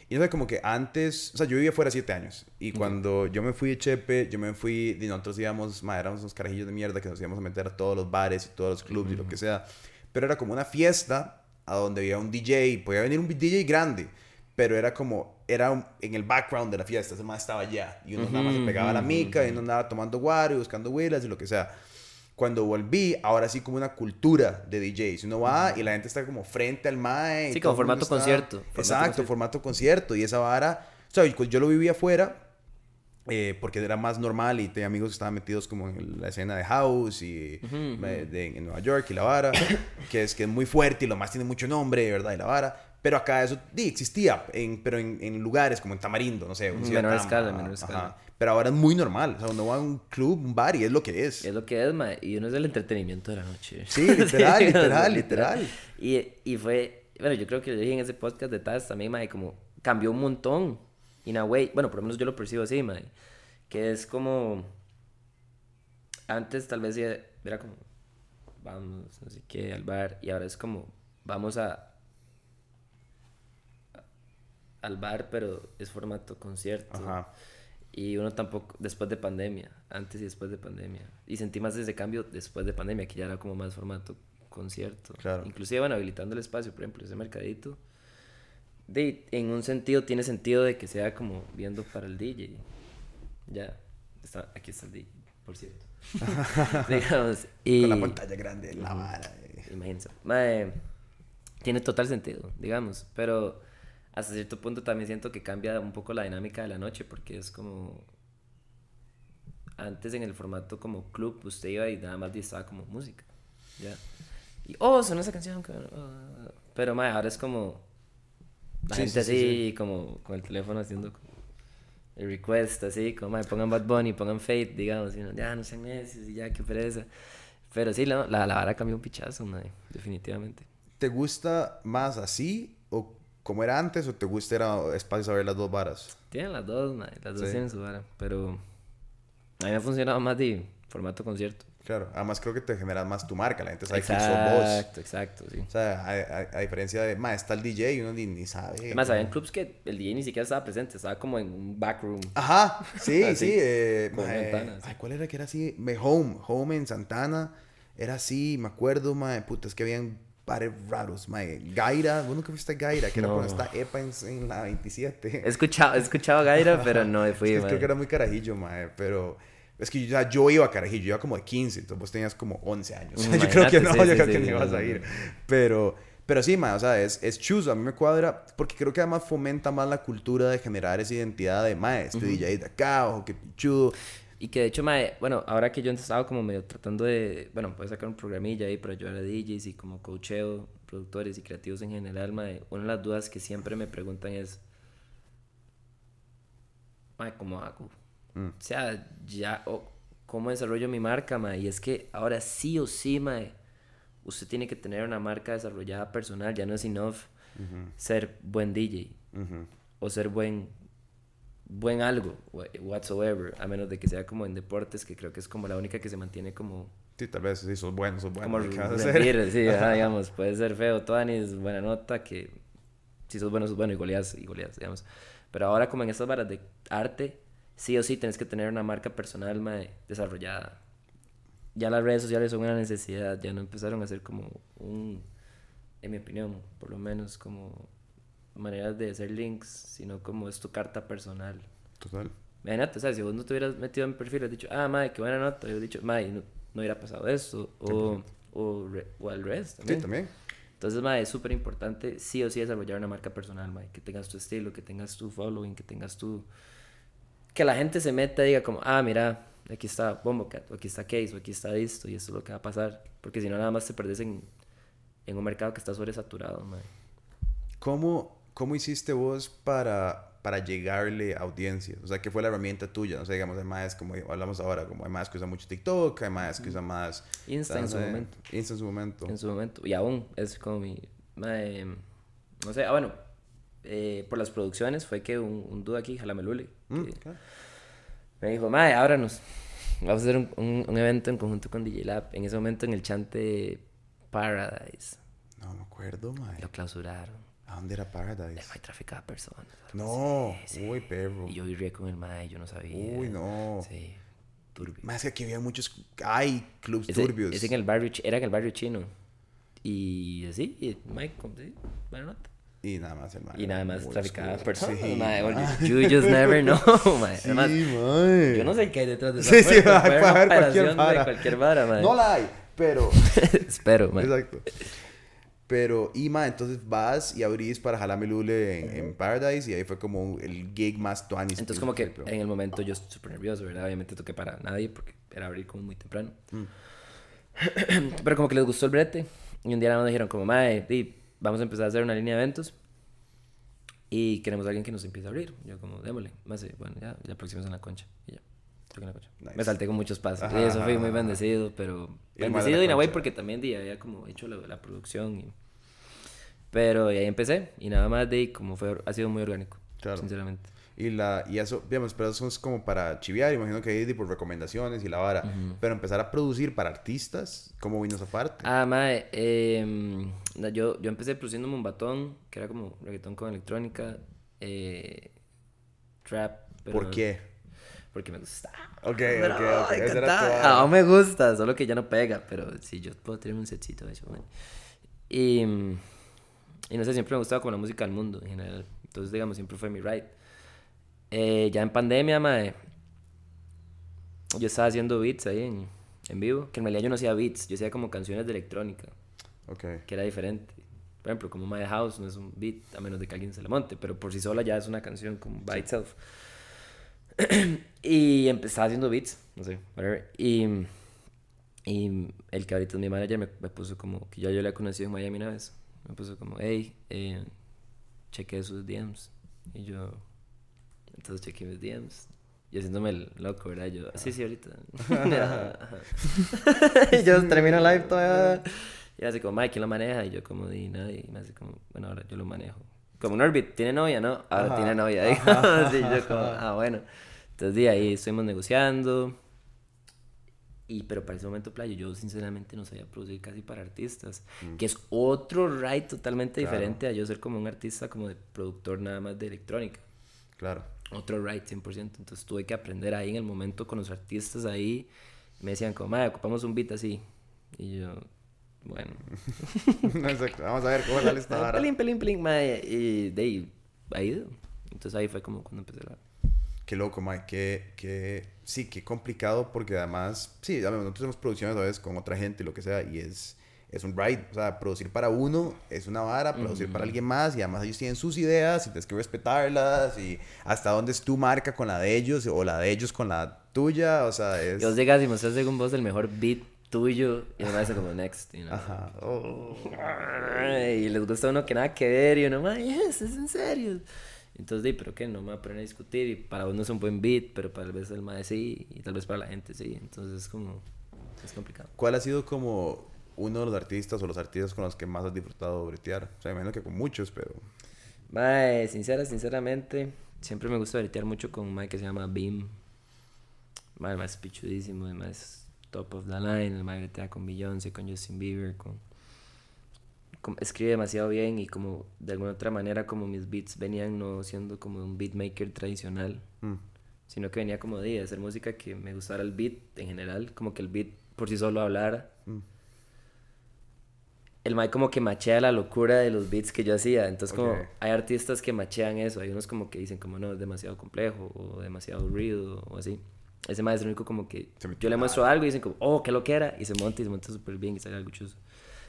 y no sé, como que antes, o sea, yo vivía fuera siete años. Y cuando yo me fui de Chepe, yo me fui, y nosotros íbamos, mae, éramos unos carajillos de mierda que nos íbamos a meter a todos los bares y todos los clubs y lo que sea. Pero era como una fiesta a donde había un DJ, podía venir un DJ grande, pero era como, era un- en el background de la fiesta, ese más estaba allá. Y uno nada más se pegaba a la mica y uno andaba tomando guaro y buscando huilas y lo que sea. Cuando volví, ahora sí como una cultura de DJs. Uno va y la gente está como frente al mae. Sí, como formato concierto, formato Exacto, concierto. formato concierto. Y esa vara, o sea, yo- lo vivía afuera eh, porque era más normal y tenía amigos que estaban metidos como en la escena de house y Ujú, eh, de- en Nueva York y la vara, que es que es muy fuerte y lo más tiene mucho nombre, ¿verdad? Y la vara. Pero acá eso sí, existía, en, pero en, en lugares como en Tamarindo, no sé. un menor escala, menor escala. Pero ahora es muy normal. O sea, uno va a un club, un bar y es lo que es. Es lo que es, ma, y uno es el entretenimiento de la noche. Sí, literal, Sí, literal, literal. Y, y fue, bueno, yo creo que lo dije en ese podcast de Taz también, ma, como cambió un montón. In a way, bueno, por lo menos yo lo percibo así, ma, que es como, antes tal vez era era como, vamos, no sé qué, al bar, y ahora es como, vamos a, al bar, pero es formato concierto. Ajá. Y uno tampoco, después de pandemia, antes y después de pandemia. Y sentí más ese cambio después de pandemia, que ya era como más formato concierto. Claro. Inclusive, bueno, habilitando el espacio, por ejemplo, ese mercadito. De, en un sentido, tiene sentido de que sea como viendo para el DJ. Ya, está, aquí está el DJ, por cierto. Digamos, y... Con la pantalla grande, la vara. eh. Imagínense. Tiene total sentido, digamos. Pero hasta cierto punto también siento que cambia un poco la dinámica de la noche porque es como... Antes en el formato como club usted iba y nada más estaba como música. ¿Ya? Y, oh, sonó esa canción. que- oh". Pero mae, ahora es como... La Sí, gente sí, sí, así como con el teléfono haciendo como el request así, como mae, pongan Bad Bunny, pongan Fate, digamos, y uno, ya no sean necios y ya, qué pereza. Pero sí, la, la, la vara cambió un pichazo, mae, definitivamente. ¿Te gusta más así o como era antes o te gusta era espacio a ver las dos varas? Tienen las dos, las dos Sí. tienen su vara, pero a mí me ha funcionado más de formato concierto. Claro, además creo que te genera más tu marca, la gente sabe que sos vos. Exacto, exacto, sí. O sea, a, a- a diferencia de, ma, está el DJ y uno ni, ni sabe. Además, había clubs que el DJ ni siquiera estaba presente, estaba como en un backroom. Ajá, sí, Así, sí. Eh, ma, eh, ventanas. ay, ¿Cuál era que era así? Me Home, Home en Santana. Era así, me acuerdo, ma, puta, es que habían pares raros, ma. Gaira, ¿vos nunca fuiste a Gaira? Que era No. cuando está EPA en, en la 27. He escuchado, he escuchado a Gaira, pero no fui, Es que mae. creo que era muy carajillo, mae, pero Es que yo, yo iba a Carajillo, yo iba como de 15, entonces vos tenías como 11 años. yo creo que no, yo creo que no ibas a ir. Pero, pero sí, ma, o sea, es, es chuzo, a mí me cuadra, porque creo que además fomenta más la cultura de generar esa identidad de, ma, este DJ de acá, ojo, que chudo. Y que de hecho, mae, bueno, ahora que yo he estado como medio tratando de, bueno, puedo sacar un programilla ahí para ayudar a DJs y como coacheo, productores y creativos en general, mae, una de las dudas que siempre me preguntan es, mae, ¿cómo hago? Mm. O sea, ya, ¿cómo desarrollo mi marca, mae? Y es que ahora sí o sí, mae, usted tiene que tener una marca desarrollada personal, ya no es enough ser buen DJ o ser buen buen algo, whatsoever, a menos de que sea como en deportes, que creo que es como la única que se mantiene como... Sí, tal vez, sí, sos bueno, sos bueno. Como rendir, sí, digamos, puede ser feo, es buena nota, que si sos bueno, sos bueno, y goleas, y goleas, digamos. Pero ahora como en estas varas de arte, sí o sí tienes que tener una marca personal desarrollada. Ya las redes sociales son una necesidad, ya no empezaron a ser como un, en mi opinión, por lo menos como maneras de hacer links, sino como es tu carta personal. Total. Imagínate, o sea, si vos no te hubieras metido en mi perfil, has dicho, ah, madre, qué buena nota, yo he dicho, madre, no, no, hubiera pasado esto, o, o, o, al resto también. Sí, también. Entonces, madre, es súper importante, sí o sí, desarrollar una marca personal, madre, que tengas tu estilo, que tengas tu following, que tengas tu... Que la gente se meta y diga como, ah, mira, aquí está Bombocat, o aquí está Case, o aquí está esto, y esto es lo que va a pasar. Porque si no, nada más te perdes en, en un mercado que está sobresaturado, madre. ¿Cómo ¿cómo hiciste vos para, para llegarle a audiencias? O sea, ¿qué fue la herramienta tuya? No sé, digamos, además, como hablamos ahora, como hay más que usa mucho TikTok, hay más que usa más... Insta en su momento. Insta en su momento. En su momento. Y aún es como mi... no sé, ah, bueno, eh, por las producciones fue que un, un dude aquí, Jalamelule, mm, me dijo, mae, ábranos. Vamos a hacer un, un, evento en conjunto con DJ Lab. En ese momento en el chante Paradise. No me acuerdo, mae. Lo clausuraron. ¿A dónde era Paradise? El mae traficaba personas. No, uy, perro. Y yo vivía con el mae, yo no sabía. Uy, no. Sí, turbio. Más que aquí había muchos. Hay clubs turbios. Es en el barrio, era en el barrio chino. Y así, y Mike, sí, buena nota. Y nada más el mae. Y nada más traficaba personas. Sí, mae, you, just never know, mae. Sí, Además, mae. Yo no sé qué hay detrás de esa Sí, sí, hay para ver cualquier vara. De cualquier vara, mae. No la hay, pero. Espero, mae. Exacto. Pero, Ima, entonces vas y abrís para Jalame Lule en, Paradise y ahí fue como el gig más tuanis. Entonces, como que en el momento yo súper nervioso, ¿verdad? Obviamente toqué para nadie porque era abrir como muy temprano. Mm. Pero como que les gustó el brete y un día nos dijeron como, mae, vamos a empezar a hacer una línea de eventos y queremos a alguien que nos empiece a abrir. Yo como, démosle. Más, bueno, ya, ya próximos en la concha y ya. Me salté con muchos pasos. y eso fui muy bendecido, pero... bendecido y way porque también día había como hecho la, la producción. Y... Pero ahí empecé y nada más de como fue, ha sido muy orgánico, claro. sinceramente. Y, la, y eso, digamos, pero eso es como para chiviar, imagino que hay por recomendaciones y la vara. Pero empezar a producir para artistas, ¿cómo vino esa parte? Ah, mae, eh, yo, yo empecé produciendo un batón, que era como reggaetón con electrónica, eh, trap. Pero ¿Por qué? Porque me gusta. Ok, ok, ok. Ah, me gusta, solo que ya no pega, pero sí, yo puedo tener un setcito de eso. Y, y no sé, siempre me gustaba con la música del mundo en general. Entonces, digamos, siempre fue mi ride. Eh, ya en pandemia, madre, yo estaba haciendo beats ahí en, en, vivo, que en realidad yo no hacía beats, yo hacía como canciones de electrónica. Ok. Que era diferente. Por ejemplo, como My House no es un beat, a menos de que alguien se la monte, pero por sí sola ya es una canción como by itself. y empezaba haciendo beats, no sé, whatever. Y, y el que ahorita es mi manager me, me, puso como, que ya yo le he conocido en Miami una vez, me puso como, hey, eh, chequeé sus DMs. Y yo, entonces chequeé mis DMs. Y haciéndome el loco, ¿verdad? Yo, sí, sí, ahorita. y yo termino live todavía. Y así como, Mike, ¿quién lo maneja? Y yo como, di nadie. Y me hace como, bueno, ahora yo lo manejo. Como Norbit, ¿tiene novia, no? Ahora tiene novia. sí, yo como, ah, bueno. Entonces, de ahí estuvimos negociando. Y, pero para ese momento, Playo, yo sinceramente no sabía producir casi para artistas. Mm. Que es otro ride totalmente diferente a yo ser como un artista, como de productor nada más de electrónica. Claro. Otro ride, 100%. Entonces tuve que aprender ahí en el momento con los artistas ahí. Me decían como, madre, ocupamos un beat así. Y yo, bueno. Exacto. Vamos a ver cómo sale esta vara. Pelín, pelín, pelín, madre. Y de ahí, ahí. Entonces ahí fue como cuando empecé la qué loco, Mike. Qué, qué, sí, qué complicado porque además, sí, nosotros tenemos producciones a veces con otra gente y lo que sea y es, es un ride. O sea, producir para uno es una vara, producir para alguien más y además ellos tienen sus ideas y tienes que respetarlas y hasta dónde es tu marca con la de ellos o la de ellos con la tuya. O sea, es... Y vos llegas y mostras según vos el mejor beat tuyo y uno hace como next, you know? Ajá. Oh. Y les gusta uno que nada que ver y uno, ay, es en serio. Entonces, di, pero qué, no me voy a poner a discutir y para uno es un buen beat, pero tal vez el más sí y tal vez para la gente sí. Entonces es como, es complicado. ¿Cuál ha sido como uno de los artistas o los artistas con los que más has disfrutado bretear? O sea, imagino que con muchos, pero... Mae, sincera, sinceramente, siempre me gusta bretear mucho con un mae que se llama Beam. Mae, más pichudísimo, más top of the line. El mae bretea con Beyoncé, con Justin Bieber, con escribe demasiado bien y como de alguna otra manera como mis beats venían no siendo como un beatmaker tradicional, mm. sino que venía como de hacer música que me gustara el beat en general, como que el beat por sí solo hablara. Mm. El Mike como que machea la locura de los beats que yo hacía, entonces como hay artistas que machean eso, hay unos como que dicen como no, es demasiado complejo o demasiado ruido o así. Ese el único como que yo le muestro algo y dicen como, oh, qué lo que era, y se monta y se monta súper bien y sale algo chuzo.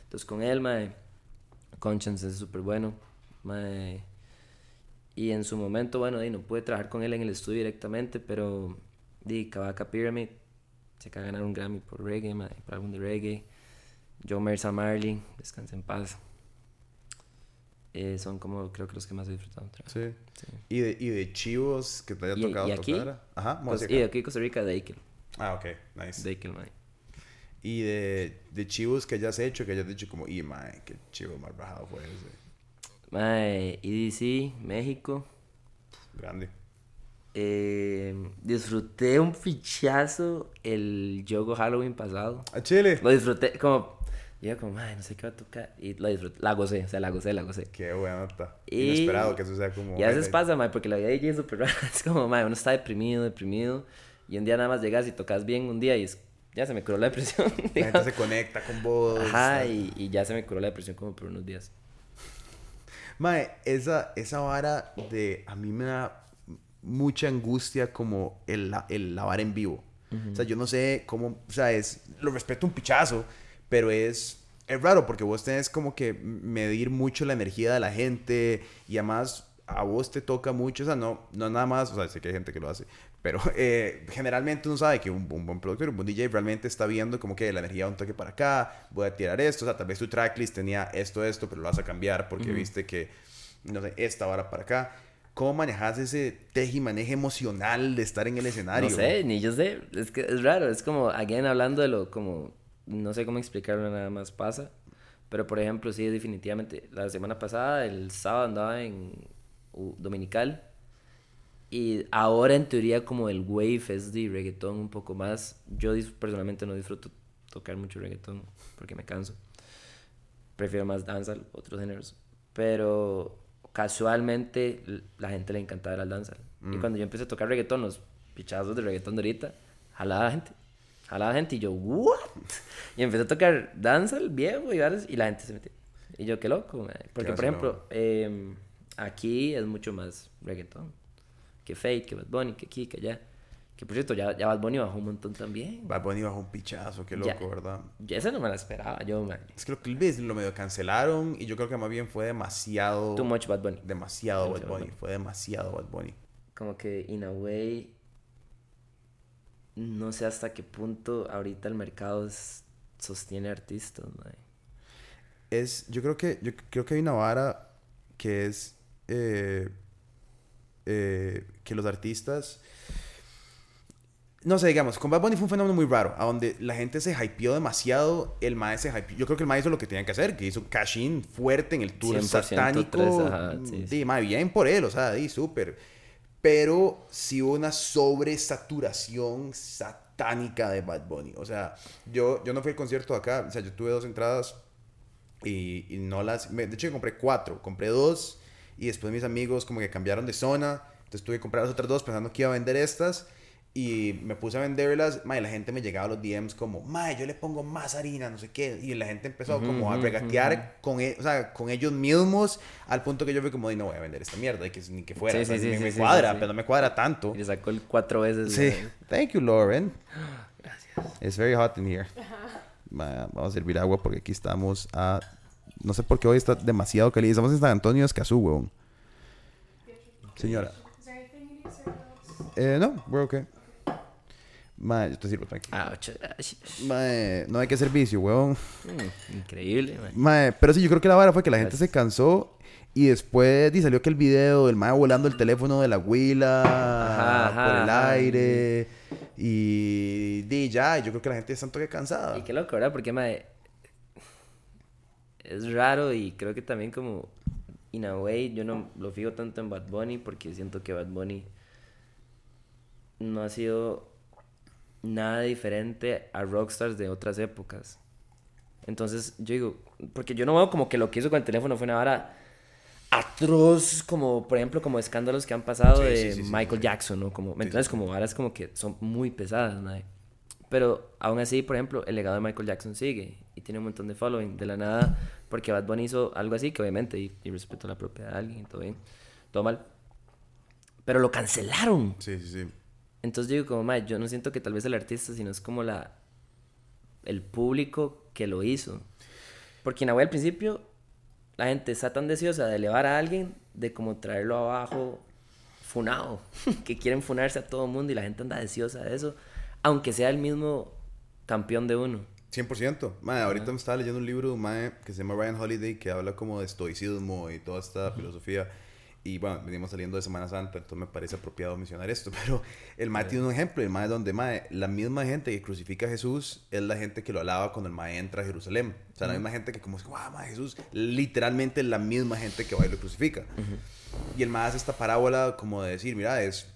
Entonces con él, Mike Conscience es súper bueno. y en su momento, bueno, no pude trabajar con él en el estudio directamente, pero di Kavaka Pyramid se acaba de ganar un Grammy por reggae, por álbum de reggae. Joe Mercer Marley, descansa en paz. Eh, son como creo que los que más he disfrutado. Sí. sí. ¿Y, de, ¿Y de chivos que te haya tocado y aquí, tocar? Ajá, Y de aquí Costa Rica, Deikel. Ah, ok, nice. Deikel, man y de, de chivos que hayas hecho, que hayas dicho como, y mae, qué chivo más bajado fue ese. Mae, EDC, México. Grande. Eh, disfruté un fichazo el Yogo Halloween pasado. ¿A Chile? Lo disfruté como... Yo como, ay, no sé qué va a tocar. Y lo disfruté. La gocé, o sea, la gocé, la gocé. Qué buena nota. Inesperado que eso sea como... Y a veces pasa, mae, porque la vida de DJ es súper rara. Es como, mae, uno está deprimido, deprimido. Y un día nada más llegas y tocas bien un día y es ya se me curó la depresión. La gente se conecta con vos. Ajá, y, y, ya se me curó la depresión como por unos días. Mae, esa, esa vara de. A mí me da mucha angustia como el, el la vara en vivo. O sea, yo no sé cómo. O sea, es. Lo respeto un pichazo, pero es. Es raro porque vos tenés como que medir mucho la energía de la gente y además a vos te toca mucho, o sea, no, no nada más, o sea, sé que hay gente que lo hace, pero eh, generalmente uno sabe que un, buen productor, un buen DJ realmente está viendo como que la energía un toque para acá, voy a tirar esto, o sea, tal vez tu tracklist tenía esto, esto, pero lo vas a cambiar porque viste que, no sé, esta hora para acá. ¿Cómo manejas ese teje y maneje emocional de estar en el escenario? No sé, ni yo sé, es que es raro, es como, again, hablando de lo como, no sé cómo explicarlo, nada más pasa, pero por ejemplo, sí, definitivamente, la semana pasada, el sábado andaba en Dominical, y ahora en teoría como el wave es de reggaetón un poco más. Yo personalmente no disfruto tocar mucho reggaetón porque me canso. Prefiero más dancehall, otros géneros. Pero casualmente la gente le encantaba el. Y mm. cuando yo empecé a tocar reggaetón, los pichazos de reggaetón de ahorita, jalaba gente. Jalaba gente y yo, ¿what? Y empecé a tocar dancehall viejo y, y la gente se metió. Y yo, qué loco, Porque, por ejemplo, em, aquí es mucho más reggaetón que Fate, que Bad Bunny, que aquí, que allá. Que por cierto, ya, ya Bad Bunny bajó un montón también. Bad Bunny bajó un pichazo, qué loco, ¿verdad? Ya esa no me la esperaba yo, man. Es que lo que lo medio cancelaron y yo creo que más bien fue demasiado. Too much Bad Bunny. Demasiado Bad Bunny. Fue demasiado Bad Bunny. Como que, in a way. No sé hasta qué punto ahorita el mercado sostiene artistas. Es. Yo creo que. Yo creo que hay una vara que es. Eh, eh, que los artistas... No sé, digamos, con Bad Bunny fue un fenómeno muy raro, a donde la gente se hypeó demasiado, el maestro se hypeó. Yo creo que el maestro hizo lo que tenía que hacer, que hizo cash in fuerte en el tour satánico. sí, bien por él, o sea, di súper. Pero sí hubo una sobresaturación satánica de Bad Bunny. O sea, yo, yo no fui al concierto acá, o sea, yo tuve dos entradas y, y no las... de hecho, compré cuatro, compré dos y después mis amigos como que cambiaron de zona. Entonces tuve que comprar las otras dos pensando que iba a vender estas. Y me puse a venderlas, mae, la gente me llegaba a los DMs como, mae, yo le pongo más harina, no sé qué. Y la gente empezó como a regatear con, e- o sea, con ellos mismos al punto que yo fui como, "Di, no voy a vender esta mierda, y que ni que fuera. Sí, o sea, sí, sí, me, cuadra, sí, sí. pero no me cuadra tanto. Y le sacó el cuatro veces. Sí. Thank you, Lauren. Gracias. It's very hot in here. Ma- Vamos a servir agua porque aquí estamos a... No sé por qué hoy está demasiado caliente. Estamos en San Antonio, Escazú, weón. Señora. Eh, no, we're okay. Ma, yo te sirvo, tranquilo. Ah, ah, no hay que servicio, weón. Mm, increíble, mae. Ma, pero sí, yo creo que la vara fue que la gente se cansó y después di, salió que el video del mae volando el teléfono de la huila Ajá, ajá, por el ajá. aire y di ya, yo creo que la gente está un toque cansada. Y qué loco, ¿verdad? Porque, mae, es raro y creo que también como, in a way, yo no lo fijo tanto en Bad Bunny porque siento que Bad Bunny no ha sido nada diferente a rockstars de otras épocas. Entonces, yo digo, porque yo no veo como que lo que hizo con el teléfono fue una vara atroz, como por ejemplo, como escándalos que han pasado Sí, de sí, sí, sí. Michael Jackson, ¿no? Como, ¿me entiendes? Como varas como que son muy pesadas, mae. Pero aún así, por ejemplo, el legado de Michael Jackson sigue y tiene un montón de following de la nada, porque Bad Bunny hizo algo así, que obviamente, y, y respetó la propiedad de alguien, todo bien, todo mal. Pero lo cancelaron. Sí, sí, sí. Entonces yo digo como, mae, yo no siento que tal vez el artista, sino es como la el público que lo hizo. Porque en Agua al principio la gente está tan deseosa de elevar a alguien de como traerlo abajo funado, que quieren funarse a todo mundo y la gente anda deseosa de eso, aunque sea el mismo campeón de uno. 100%. Mae, ahorita me estaba leyendo un libro mae que se llama Ryan Holiday que habla como de estoicismo y toda esta filosofía. Y bueno, venimos saliendo de Semana Santa, entonces me parece apropiado mencionar esto. Pero el mae tiene un ejemplo, el mae donde mae, la misma gente que crucifica a Jesús es la gente que lo alaba cuando el mae entra a Jerusalén. O sea, la misma gente que como, wow, mae, Jesús, literalmente la misma gente que va y lo crucifica. Y el mae hace esta parábola como de decir, mira, es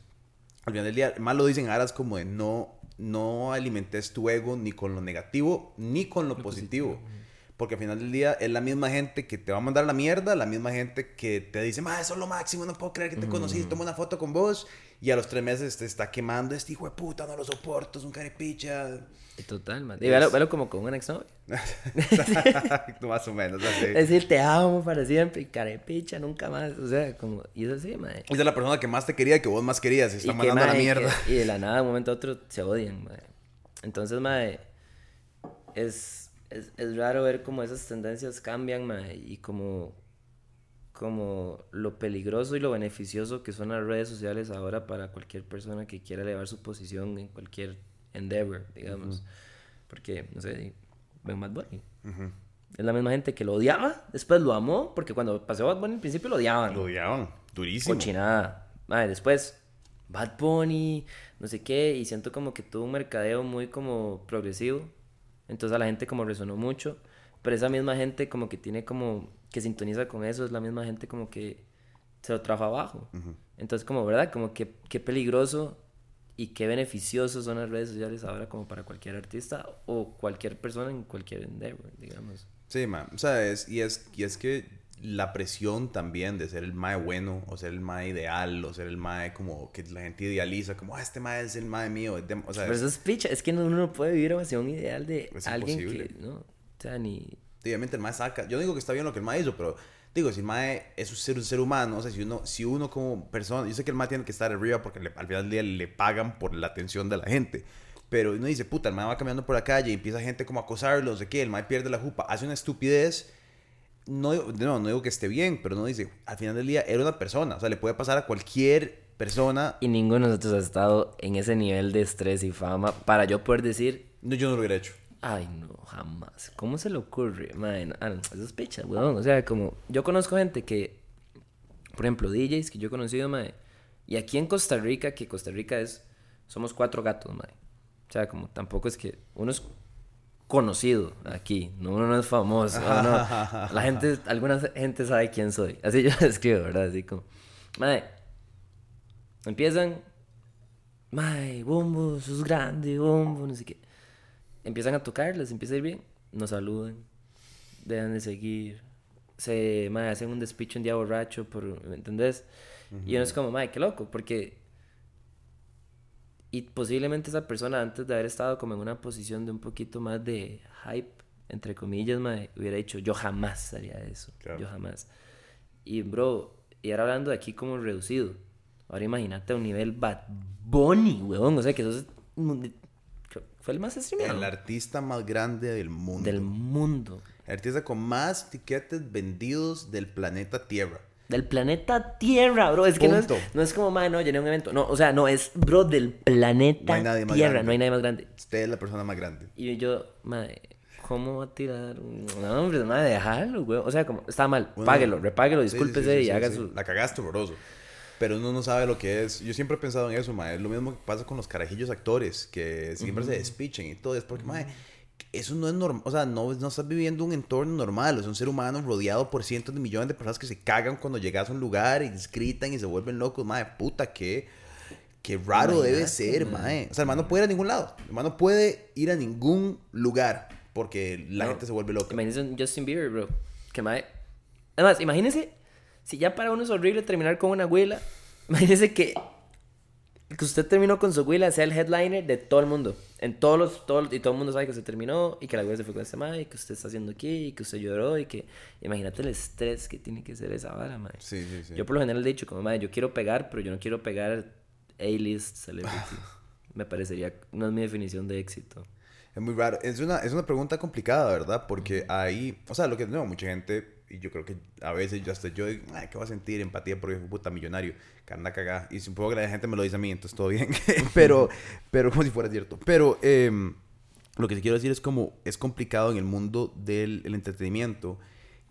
al final del día, más lo dicen aras como de no, no alimentes tu ego ni con lo negativo ni con lo, positivo. Porque al final del día es la misma gente que te va a mandar la mierda, la misma gente que te dice, ma, eso es lo máximo, no puedo creer que te conocí, toma una foto con vos. Y a los tres meses te está quemando, este hijo de puta, no lo soporto, es un carepicha. Y Total, man. Y velo, velo como con una exnovia. Más o menos, así. Es decir, te amo para siempre y carepicha, nunca más. O sea, como, y es así, mae. Esa es la persona que más te quería y que vos más querías, y está Y que, mandando a la mierda. que- y de la nada, de un momento a otro, se odian, mae. Entonces, mae, es, es, es raro ver cómo esas tendencias cambian, mae, y como, como lo peligroso y lo beneficioso que son las redes sociales ahora para cualquier persona que quiera elevar su posición en cualquier endeavor, digamos. Porque, no sé, ven Bad Bunny. Es la misma gente que lo odiaba, después lo amó, porque cuando pasó Bad Bunny al principio lo odiaban. Lo odiaban, durísimo. Cochinada. Madre, después, Bad Bunny, no sé qué, y siento como que tuvo un mercadeo muy como progresivo. Entonces a la gente como resonó mucho. Pero esa misma gente como que tiene como, que sintoniza con eso, es la misma gente como que se lo trajo abajo. Entonces como, ¿verdad? Como que qué peligroso y qué beneficioso son las redes sociales ahora como para cualquier artista o cualquier persona en cualquier endeavor, digamos. Sí, man. O sea, es, y, es, y es que la presión también de ser el mae bueno, o ser el mae ideal, o ser el mae como que la gente idealiza, como, ah, este mae es el mae mío. O sea, Pero es- eso es picha, es que uno no puede vivir hacia un ideal de Es alguien imposible. que, ¿no? O sea, ni... obviamente el mae saca. Yo digo que está bien lo que el mae hizo, pero digo, si el mae es un ser, un ser humano, o sea, si uno, si uno como persona, yo sé que el mae tiene que estar arriba porque le- al final del día le pagan por la atención de la gente. Pero uno dice, puta, el mae va caminando por la calle y empieza gente como a acosarlo, no sé qué, el mae pierde la jupa, hace una estupidez. No, no, no digo que esté bien, pero no dice, al final del día era una persona, o sea, le puede pasar a cualquier persona. Y ninguno de nosotros ha estado en ese nivel de estrés y fama para yo poder decir, No, yo no lo hubiera hecho. ay, no, jamás. ¿Cómo se le ocurre? Man, ah, eso es picha, weón. O sea, como, yo conozco gente que, por ejemplo, DJs que yo he conocido, mae, y aquí en Costa Rica, que Costa Rica es, somos cuatro gatos, mae. O sea, como tampoco es que uno es conocido aquí, no, uno no es famoso, no. La gente, alguna gente sabe quién soy. Así yo escribo, ¿verdad? Así como, mae, empiezan, mae, bombo, sos grande, bombo, no sé qué. Empiezan a tocar, les empieza a ir bien, nos saludan, dejan de seguir, se, mae, hacen un despicho un día borracho, por, ¿me entendés? Y uno es como, mae, qué loco, porque... Y posiblemente esa persona, antes de haber estado como en una posición de un poquito más de hype, entre comillas, mae, hubiera dicho, yo jamás haría eso. Yo jamás. Y, bro, y ahora hablando de aquí como reducido. Ahora imagínate a un nivel Bad Bunny, weón. O sea, que eso es... Fue el más streameado. El artista más grande del mundo. Del mundo. El artista con más tiquetes vendidos del planeta Tierra. Del planeta Tierra, bro. Es que no es, no es, como, madre, no, llené un evento. No, o sea, no, es, bro, del planeta Tierra. No hay nadie más grande. Usted es la persona más grande. Y yo, madre, ¿cómo va a tirar? No, hombre, madre, déjalo, güey. O sea, como, está mal, páguelo, repáguelo, discúlpese y haga su. La cagaste, boroso. Pero uno no sabe lo que es. Yo siempre he pensado en eso, madre. Es lo mismo que pasa con los carajillos actores, que siempre se despichen y todo. Es porque, madre eso no es normal, o sea, no, no estás viviendo un entorno normal, es un ser humano rodeado por cientos de millones de personas que se cagan cuando llegas a un lugar y gritan y se vuelven locos, madre, puta, qué, qué raro debe ser, madre. O sea, el man no puede ir a ningún lado, el man no puede ir a ningún lugar porque la gente se vuelve loca. Imagínense un Justin Bieber, bro, que madre. Además, imagínense, si ya para uno es horrible terminar con una abuela, imagínense que que usted terminó con su abuela sea el headliner de todo el mundo. En todos los, todos, y todo el mundo sabe que se terminó y que la abuela se fue con este madre y que usted está haciendo aquí y que usted lloró y que imagínate el estrés que tiene que ser esa vara, madre. Sí, sí, sí. Yo por lo general he dicho como madre, yo quiero pegar, pero yo no quiero pegar A-list celebrity. Me parecería, no es mi definición de éxito. Es muy raro. Es una, es una pregunta complicada, ¿verdad? Porque ahí, o sea, lo que no, mucha gente y yo creo que a veces yo hasta yo digo, ay, ¿qué va a sentir empatía porque es un puta millonario? Que anda cagada. Y supongo que la gente me lo dice a mí, entonces todo bien. pero, pero como si fuera cierto. Pero em, lo que te quiero decir es como es complicado en el mundo del entretenimiento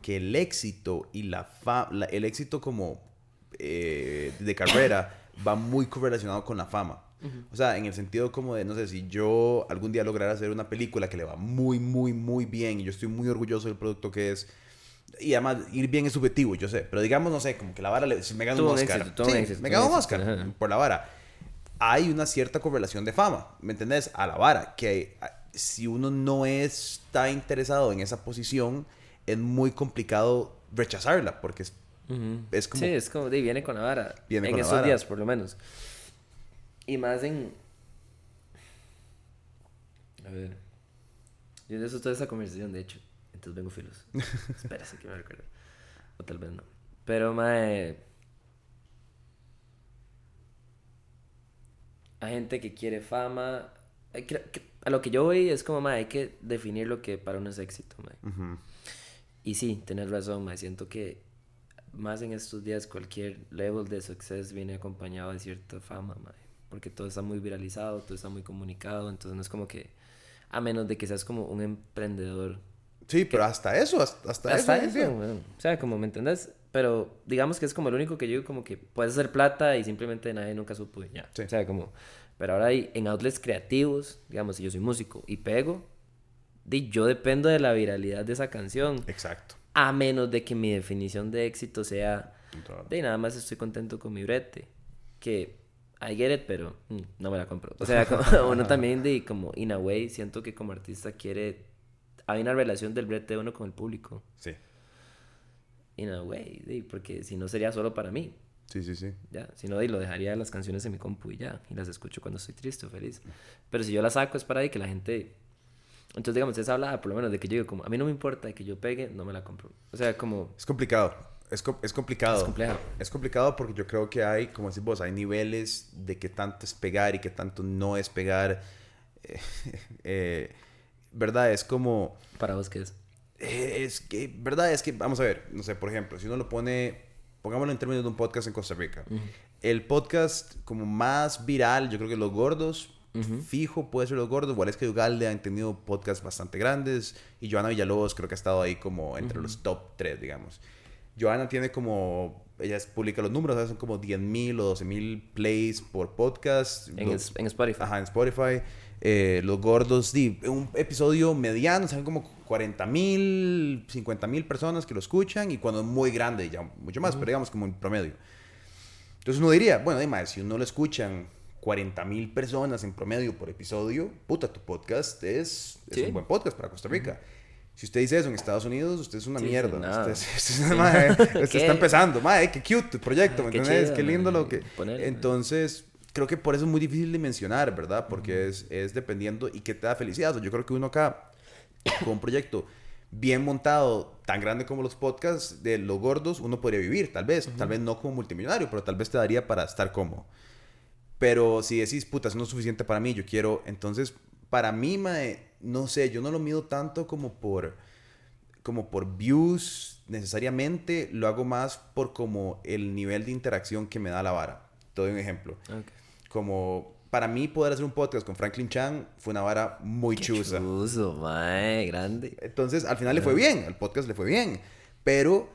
que el éxito y la, fama el éxito como eh, de carrera va muy correlacionado con la fama. O sea, en el sentido como de, no sé, si yo algún día lograra hacer una película que le va muy, muy, muy bien y yo estoy muy orgulloso del producto que es, y además, ir bien es subjetivo, yo sé. Pero digamos, no sé, como que la vara le, si me gana un Oscar. sí, me gana un Oscar por la vara. Hay una cierta correlación de fama, ¿me entendés? A la vara. Que si uno no está interesado en esa posición, es muy complicado rechazarla, porque es, es como... Sí, es como, de, viene con la vara. Viene en esos días, por lo menos. Y más en... A ver. Yo de eso toda esa conversación, de hecho vengo filos. Espérese que me recuerdo. O tal vez no. Pero, mae. Hay gente que quiere fama. A lo que yo voy es como, mae, hay que definir lo que para uno es éxito, mae. Y sí, tenés razón, mae. Siento que más en estos días cualquier level de success viene acompañado de cierta fama, mae. Porque todo está muy viralizado, todo está muy comunicado. Entonces no es como que. A menos de que seas como un emprendedor Sí, pero hasta eso, hasta, hasta, hasta eso. O sea, como me entendés. Pero digamos que es como el único que yo como que puedes hacer plata y simplemente nadie nunca supo ya. O sea, como... Pero ahora hay en outlets creativos, digamos, si yo soy músico y pego, di, yo dependo de la viralidad de esa canción. Exacto. A menos de que mi definición de éxito sea... De nada más estoy contento con mi brete. Que I get it, pero mm, no me la compro. O sea, como, uno también de como in a way siento que como artista quiere hay una relación del brete de uno con el público. Sí. In a way, porque si no sería solo para mí. Sí, sí, sí. Ya, si no, lo dejaría las canciones en mi compu y ya, y las escucho cuando estoy triste o feliz. Pero si yo las saco es para ahí que la gente... Entonces, digamos, esa hablaba por lo menos de que yo digo, como, a mí no me importa que yo pegue, no me la compro. O sea, como... Es complicado. Es, es complicado. Es complejo. Es complicado porque yo creo que hay, como decís vos, hay niveles de qué tanto es pegar y qué tanto no es pegar. eh, ¿verdad? Es como... ¿Para vos qué es? Eh, es que, ¿verdad? Es que, vamos a ver, no sé, por ejemplo, si uno lo pone, pongámoslo en términos de un podcast en Costa Rica. El podcast como más viral, yo creo que Los Gordos, fijo puede ser Los Gordos, igual es que Ugalde han tenido podcasts bastante grandes y Joana Villalobos creo que ha estado ahí como entre los top 3, digamos. Joana tiene como, ella publica los números, son como 10.000 o 12.000 plays por podcast. En, en Spotify. Ajá, en Spotify. Eh, los gordos, di, un episodio mediano, son como 40 mil, 50 mil personas que lo escuchan y cuando es muy grande ya mucho más, pero digamos como en promedio. Entonces uno diría, bueno, además, si uno lo escuchan 40 mil personas en promedio por episodio, puta, tu podcast es, es un buen podcast para Costa Rica. Si usted dice eso en Estados Unidos, usted es una mierda. usted, está empezando. Madre, qué cute tu proyecto, ¿me entiendes? Qué lindo lo que... Entonces, creo que por eso es muy difícil de mencionar, ¿verdad? Porque es, es dependiendo y que te da felicidad. yo creo que uno acá, con un proyecto bien montado, tan grande como los podcasts de los gordos, uno podría vivir, tal vez. Tal vez no como multimillonario, pero tal vez te daría para estar cómodo. Pero si decís, puta, eso no es suficiente para mí, yo quiero. Entonces, para mí, mae, no sé, yo no lo mido tanto como por. como por views necesariamente, lo hago más por como el nivel de interacción que me da la vara. Te doy un ejemplo. Como para mí poder hacer un podcast con Franklin Chan fue una vara muy chusa. Chuso, mae, grande. Entonces, al final le fue bien, el podcast le fue bien, pero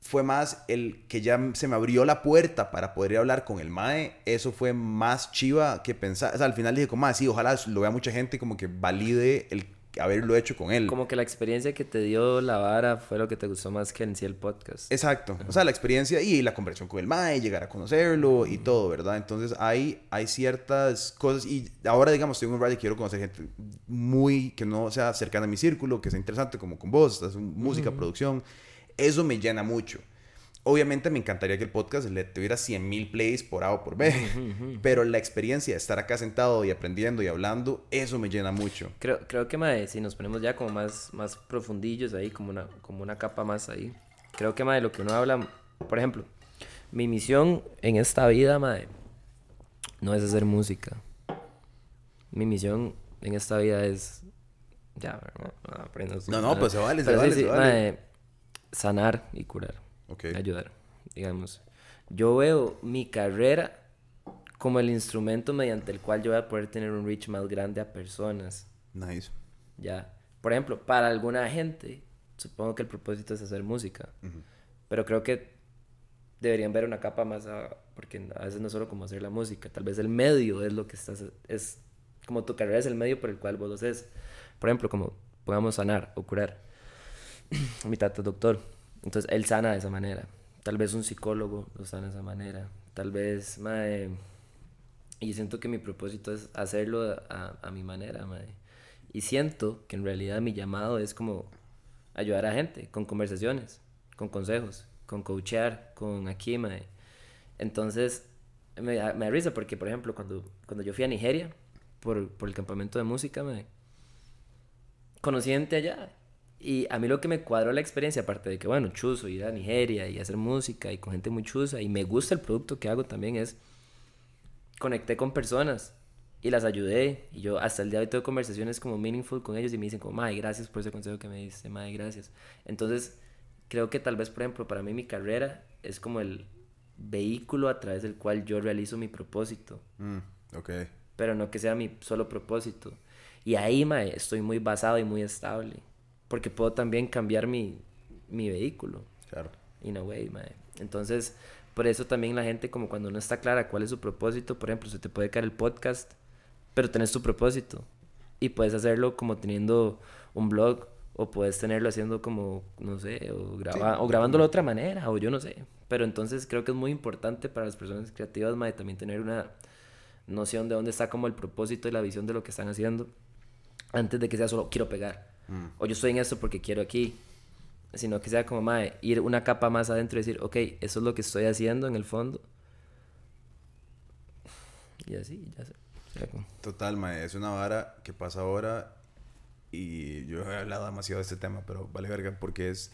fue más el que ya se me abrió la puerta para poder hablar con el mae, eso fue más chiva que pensar, o sea, al final dije como, ah, sí, ojalá lo vea mucha gente como que valide el haberlo hecho con él. Como que la experiencia que te dio la vara fue lo que te gustó más que en sí el podcast. Exacto. O sea, la experiencia y la conversación con el Mae, llegar a conocerlo y todo, ¿verdad? Entonces hay, hay ciertas cosas y ahora, digamos, estoy en un radio y quiero conocer gente muy, que no sea cercana a mi círculo, que sea interesante como con vos, estás música, producción. Eso me llena mucho. Obviamente me encantaría que el podcast le tuviera 100 mil plays por A o por B, pero la experiencia de estar acá sentado y aprendiendo y hablando, eso me llena mucho. Creo, creo que mae, si nos ponemos ya como más, más profundillos ahí, como una, como una capa más ahí, creo que mae, lo que uno habla, por ejemplo, mi misión en esta vida, mae, no es hacer música. Mi misión en esta vida es... Ya, no, no, no, pues se vale, se vale, se vale. sanar y curar ayudar, digamos. Yo veo mi carrera como el instrumento mediante el cual yo voy a poder tener un reach más grande a personas. Nice. Ya. Por ejemplo, para alguna gente, supongo que el propósito es hacer música. Pero creo que deberían ver una capa más, porque a veces no solo como hacer la música, tal vez el medio es lo que estás, es como tu carrera es el medio por el cual vos lo haces. Por ejemplo, como podamos sanar o curar. Mi tata doctor entonces él sana de esa manera. Tal vez un psicólogo lo sana de esa manera. Tal vez, madre. Y siento que mi propósito es hacerlo a, a mi manera, madre. Y siento que en realidad mi llamado es como ayudar a gente con conversaciones, con consejos, con coachear, con aquí, madre. Entonces, me, me da risa porque, por ejemplo, cuando, cuando yo fui a Nigeria por, por el campamento de música, me conocí gente allá y a mí lo que me cuadró la experiencia, aparte de que, bueno, chuzo, ir a Nigeria y hacer música y con gente muy chusa, y me gusta el producto que hago también, es conecté con personas y las ayudé. Y yo hasta el día de hoy tengo conversaciones como meaningful con ellos y me dicen como, Mae, gracias por ese consejo que me diste, Mae, gracias. Entonces, creo que tal vez, por ejemplo, para mí mi carrera es como el vehículo a través del cual yo realizo mi propósito. Mm, ok. Pero no que sea mi solo propósito. Y ahí, Mae, estoy muy basado y muy estable porque puedo también cambiar mi, mi vehículo. Claro. In a way, mae. Entonces, por eso también la gente, como cuando no está clara cuál es su propósito, por ejemplo, se te puede caer el podcast, pero tenés tu propósito. Y puedes hacerlo como teniendo un blog, o puedes tenerlo haciendo como, no sé, o, graba o grabándolo de otra manera, o yo no sé. Pero entonces creo que es muy importante para las personas creativas, mae, también tener una noción de dónde está como el propósito y la visión de lo que están haciendo, antes de que sea solo quiero pegar. Mm. O yo estoy en esto porque quiero aquí. Sino que sea como, mae, ir una capa más adentro y decir, ok, eso es lo que estoy haciendo en el fondo. Y así, ya sé. Total, mae, es una vara que pasa ahora y yo he hablado demasiado de este tema, pero vale verga porque es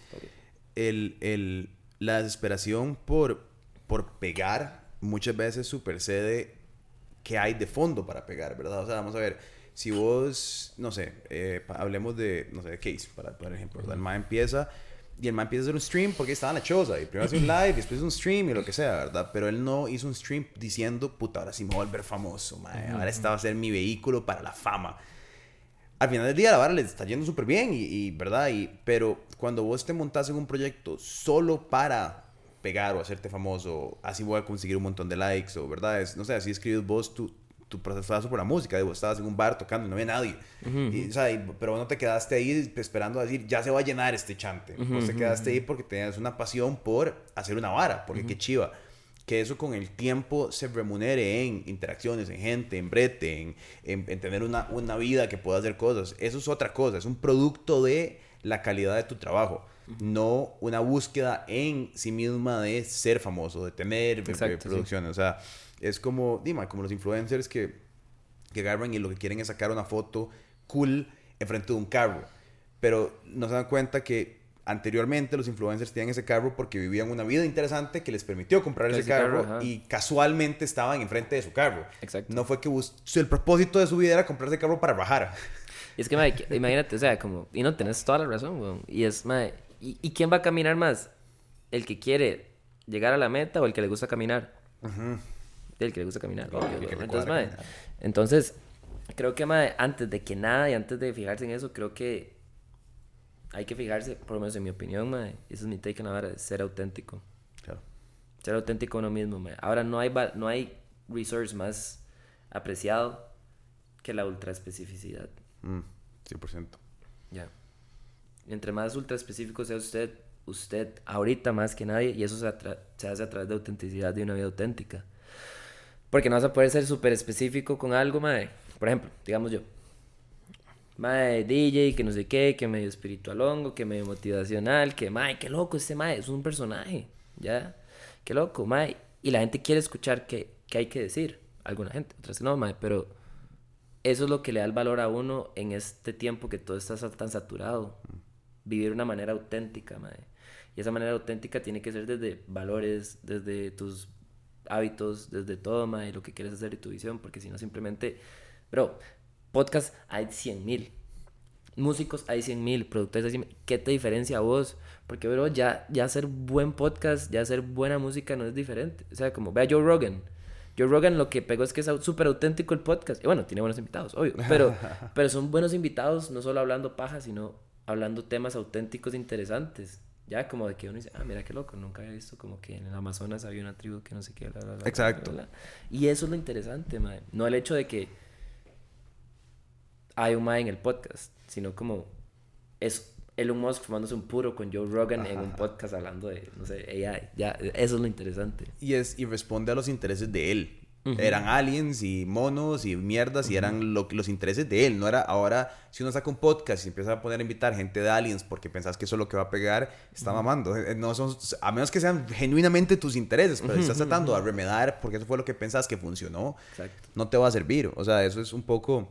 el, el, la desesperación por, por pegar muchas veces supercede que hay de fondo para pegar, ¿verdad? O sea, vamos a ver si vos, no sé, eh, hablemos de, no sé, de Case, para, por ejemplo, el MA empieza y el MA empieza a hacer un stream porque estaba en la choza y primero hace un live y después un stream y lo que sea, ¿verdad? Pero él no hizo un stream diciendo, puta, ahora sí me voy a volver famoso, mae, ahora esta va a ser mi vehículo para la fama. Al final del día la vara le está yendo súper bien y, ¿verdad? Y, pero cuando vos te montás en un proyecto solo para pegar o hacerte famoso, así voy a conseguir un montón de likes o, ¿verdad? Es, no sé, así escribes vos tu, tu proceso por la música. Digo, estabas en un bar tocando y no había nadie. y, o sea, pero no te quedaste ahí esperando a decir, ya se va a llenar este chante. Uh te quedaste ahí porque tenías una pasión por hacer una vara, porque qué chiva. Que eso con el tiempo se remunere en interacciones, en gente, en brete, en, en, tener una, una vida que pueda hacer cosas. Eso es otra cosa, es un producto de la calidad de tu trabajo. no una búsqueda en sí misma de ser famoso, de tener Exacto, producciones. O sea, es como, dime, como los influencers que, que agarran y lo que quieren es sacar una foto cool enfrente de un carro. Pero no se dan cuenta que anteriormente los influencers tenían ese carro porque vivían una vida interesante que les permitió comprar ese, Ese carro, carro, ajá. y casualmente estaban enfrente de su carro. Exacto. No fue que el propósito de su vida era comprar ese carro para bajar. Y es que, mae, que- imagínate, o sea, como, y no tenés toda la razón, weón. Y es, mae, ¿y, y quién va a caminar más? ¿El que quiere llegar a la meta o el que le gusta caminar? El que le gusta caminar, obvio, que Entonces, caminar. creo que, antes de que nada y antes de fijarse en eso, creo que hay que fijarse, por lo menos en mi opinión, mae, esa es mi take en la vara, ser auténtico. Claro. Ser auténtico uno mismo, mae. Ahora no hay, no hay resource más apreciado que la ultra especificidad. Mm, 100%. Ya. Entre más ultra específico sea usted, usted ahorita más que nadie, y eso se, se hace a través de autenticidad de una vida auténtica. Porque no vas a poder ser súper específico con algo, mae. Por ejemplo, digamos yo. Mae, DJ, que no sé qué, que medio espiritualongo, que medio motivacional, que mae, qué loco este mae, es un personaje, ¿ya? Qué loco, mae. Y la gente quiere escuchar qué, qué hay que decir. Alguna gente, otras no, mae, pero eso es lo que le da el valor a uno en este tiempo que todo está tan saturado. Vivir una manera auténtica, mae. Y esa manera auténtica tiene que ser desde valores, desde tus hábitos, desde todo, mae, lo que quieres hacer y tu visión, porque si no simplemente, bro, podcast hay 100 mil. Músicos hay 100 mil, productores hay 100 mil. ¿Qué te diferencia a vos? Porque, bro, ya, ya hacer buen podcast, ya hacer buena música no es diferente. O sea, como ve a Joe Rogan. Joe Rogan lo que pegó es que es súper auténtico el podcast. Y bueno, tiene buenos invitados, obvio. Pero, pero son buenos invitados, no solo hablando paja, sino hablando temas auténticos interesantes. Ya como de que uno dice, ah, mira qué loco, nunca había visto como que en el Amazonas había una tribu que no sé qué, bla, bla, bla, Exacto. bla, bla. Y eso es lo interesante, mae. No el hecho de que hay un mae en el podcast, sino como es Elon Musk fumándose un puro con Joe Rogan en un podcast hablando de, no sé, AI. Ya, eso es lo interesante. Y, es, y responde a los intereses de él. Eran aliens y monos y mierdas y eran lo- los intereses de él. No era ahora, si uno saca un podcast y empieza a poner a invitar gente de aliens porque pensás que eso es lo que va a pegar, está mamando. Eh, No son, a menos que sean genuinamente tus intereses, pero si estás tratando de remedar porque eso fue lo que pensás que funcionó, Exacto. no te va a servir. O sea, eso es un poco...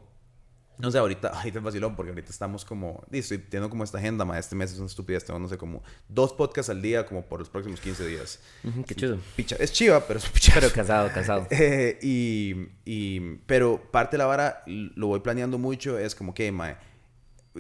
No sé, ahorita, ahorita es vacilón porque ahorita estamos como... Estoy teniendo como esta agenda, ma, este mes es una estupidez. Tengo, no sé, como dos podcasts al día como por los próximos 15 días. Qué chido. Picha, es chiva, pero es picha. Pero cansado, cansado. Eh, y, y- pero parte de la vara, lo voy planeando mucho, es como que, mae,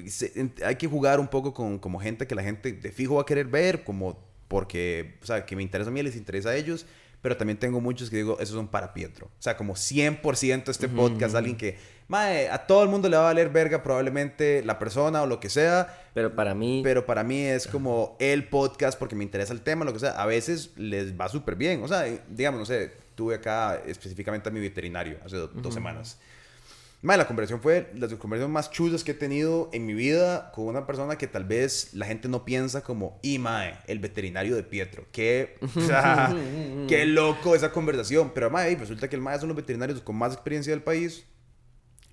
se- hay que jugar un poco con como gente que la gente de fijo va a querer ver, como porque, o sea, que me interesa a mí, les interesa a ellos, pero también tengo muchos que digo, esos son para Pietro. O sea, como 100% este podcast, alguien que, mae, a todo el mundo le va a valer verga probablemente la persona o lo que sea, Pero para mí, pero para mí es como el podcast porque me interesa el tema, lo que sea. A veces les va súper bien. O sea, digamos, no sé, tuve acá específicamente a mi veterinario hace do- dos semanas. Mae, la conversación fue las conversaciones más chusas que he tenido en mi vida con una persona que tal vez la gente no piensa como, y mae, el veterinario de Pietro. Qué, o sea, qué loco esa conversación. Pero mae, resulta que el mae de los veterinarios con más experiencia del país.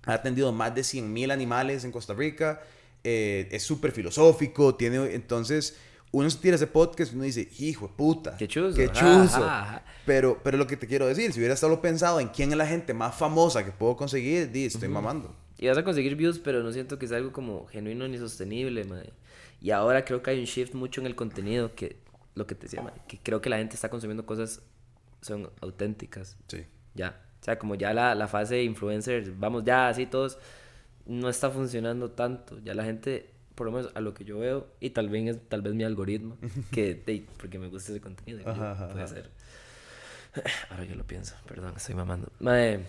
Ha atendido más de 100.000 animales en Costa Rica. eh, es súper filosófico. Tiene, entonces, uno se tira ese podcast y uno dice, hijo de puta. Qué chuzo. Qué chuzo. ajá, ajá. Pero, pero lo que te quiero decir, si hubiera solo pensado en quién es la gente más famosa que puedo conseguir, di, estoy mamando. Y vas a conseguir views, pero no siento que sea algo como genuino ni sostenible, mae. Y ahora creo que hay un shift mucho en el contenido que, lo que te decía, mae, que creo que la gente está consumiendo cosas son auténticas. Sí. Ya. O sea, como ya la, la fase de influencers, vamos ya así todos, no está funcionando tanto. Ya la gente, por lo menos a lo que yo veo, y tal vez tal vez mi algoritmo, que porque me gusta ese contenido, Ajá, ajá, puede ajá. ser. Ahora yo lo pienso, perdón, estoy mamando. Mae,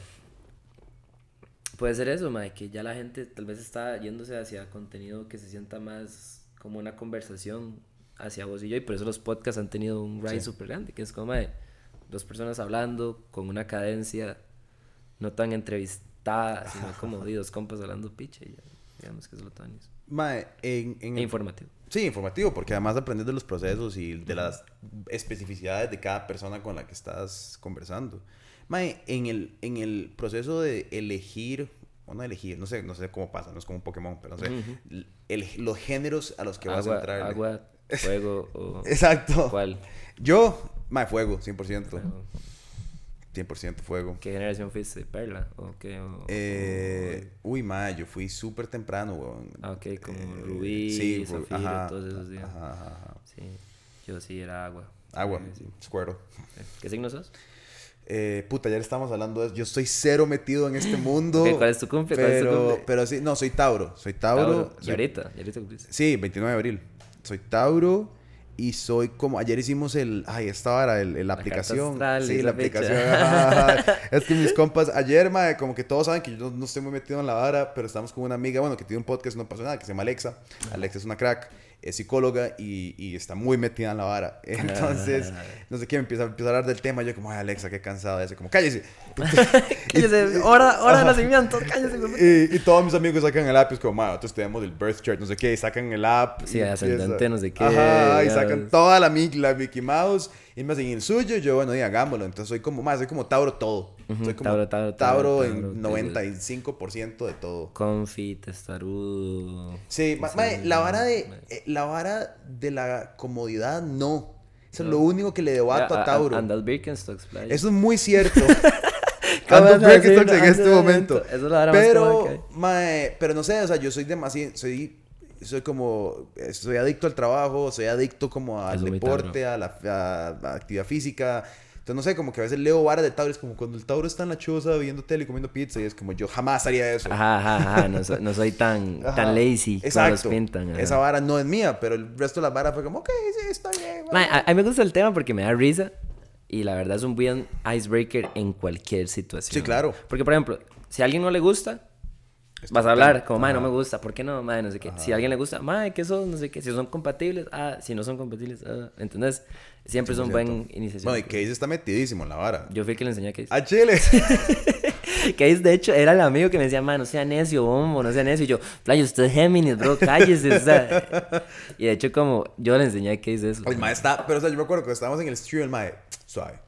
puede ser eso, mae, que ya la gente tal vez está yéndose hacia contenido que se sienta más como una conversación hacia vos y yo, y por eso los podcasts han tenido un rise Sí. súper grande, que es como, mae, dos personas hablando con una cadencia no tan entrevistada, sino como di, dos compas hablando piche, ya, digamos que es lo tanis. Mae, en, en E informativo. Sí, informativo, porque además aprendes de los procesos y de las especificidades de cada persona con la que estás conversando. Mae, en el, en el proceso de elegir, o no elegir, no sé, no sé cómo pasa, no es como un Pokémon, pero no sé, el- los géneros a los que vas a Agua, entrar. agua fuego o... Exacto. ¿Cuál? Yo, mae, fuego, 100%. Fuego. 100% fuego. ¿Qué generación fuiste? ¿Perla? ¿O qué? O- Eh, uy, mae, yo fui súper temprano, weón. o- Ah, ok, como Eh, Rubí, sí, Zafiro, ajá, todos esos días. Ajá, ajá, ajá. Sí, yo sí era agua. Agua, Eh, sí. Squirtle. ¿Qué signo sos? Eh, puta, ayer estábamos hablando de eso. Yo estoy cero metido en este mundo. Ok, ¿cuál es tu cumple? ¿Cuál es tu Pero, cumple? pero sí, no, soy Tauro. Soy Tauro. ¿Y soy- ahorita? ¿Y ahorita cumpliste? Sí, 29 de abril. Soy Tauro y soy como... Ayer hicimos el... Ay, esta vara, el, el- la, aplicación. astral sí, la aplicación. es que mis compas... Ayer, como que todos saben que yo no, no estoy muy metido en la vara, pero estamos con una amiga, bueno, que tiene un podcast no pasó nada, que se llama Alexa. Alexa es una crack, es psicóloga y, y está muy metida en la vara. Entonces, no sé qué, me empieza, empieza a hablar del tema. Yo como, ay, Alexa, qué cansado de eso. Como, cállese. Cállese, hora, hora de nacimiento, cállese. Y, y todos mis amigos sacan el app, es como, "Ma, nosotros tenemos el birth chart, no sé qué, y sacan el app. Sí, y ascendente, no sé qué, Ajá, y sacan toda la, la Mickey Mouse, y me hacen el suyo, y yo, bueno, y hagámoslo. Entonces soy como, más, soy como Tauro todo. Soy como Tauro, Tauro, Tauro, Tauro, en Tauro, 95% de todo. Confi, testarudo. Sí, ma- la vara de, eh, la vara de la comodidad, no. Eso es lo único que le debato a Tauro. Andas Birkenstocks, playa. Eso es muy cierto. ¿Cómo Ando Birkenstocks en este momento. Eso es la vara más cómoda que hay. Pero, mae, pero no sé, o sea, yo soy demasiado, soy, soy como, eh, soy adicto al trabajo, soy adicto como al Eso deporte, a la, a- a la actividad física. Entonces, no sé, como que a veces leo varas de Tauro, es como cuando el Tauro está en la choza viendo tele y comiendo pizza, y es como yo jamás haría eso. Ajá, ajá, ajá. No soy, no soy tan, tan lazy Exacto. los pintan. ajá. Esa vara no es mía, pero el resto de las varas fue como, ok, sí, está bien. Vale". a, a mí me gusta el tema porque me da risa y la verdad es un buen icebreaker en cualquier situación. Sí, claro. Porque, por ejemplo, si a alguien no le gusta, vas a hablar como, mae, no me gusta, ¿por qué no? Mae, no sé qué. Si a alguien le gusta, mae, ¿qué son? No sé qué. Si son compatibles, ah, si no son compatibles, ah. ¿Entendés? Siempre es un buen iniciación. Bueno, y Case está metidísimo en la vara. Yo fui el que le enseñé a Case. A Chile. Case, de hecho, era el amigo que me decía, mae, no sea necio, bombo, no sea necio. Y yo, playa, usted es Géminis, bro, cállese. o sea. Y de hecho, como yo le enseñé a Case eso. El mae está, pero o sea, yo me acuerdo que estábamos en el stream, el mae, suave.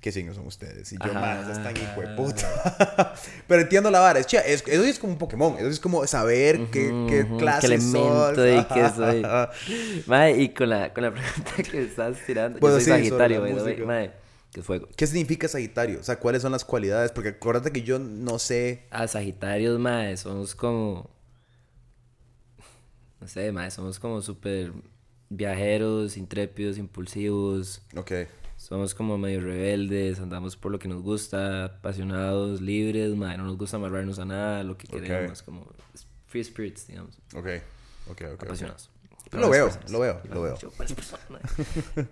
¿Qué signos son ustedes? Y yo, mae, están hijo de puta. pero entiendo la vara, es chía, es, eso es como un Pokémon, eso es como saber qué, qué Ujú, clase qué elemento sos. y qué soy. Mae, y con la, con la pregunta que estás tirando, Bueno, yo soy sí, sobre Sagitario, música. Mae, que fuego. ¿Qué significa Sagitario? O sea, ¿cuáles son las cualidades? Porque acuérdate que yo no sé. A Sagitarios, mae, somos como. No sé, mae, somos como súper viajeros, intrépidos, impulsivos. Ok. Somos como medio rebeldes, andamos por lo que nos gusta, apasionados, libres, mae, no nos gusta amarrarnos a nada, lo que Ok. queremos, como free spirits, digamos, Ok. Ok, ok. apasionados. Lo Buenas veo, lo veo, lo veo. Personas, mae.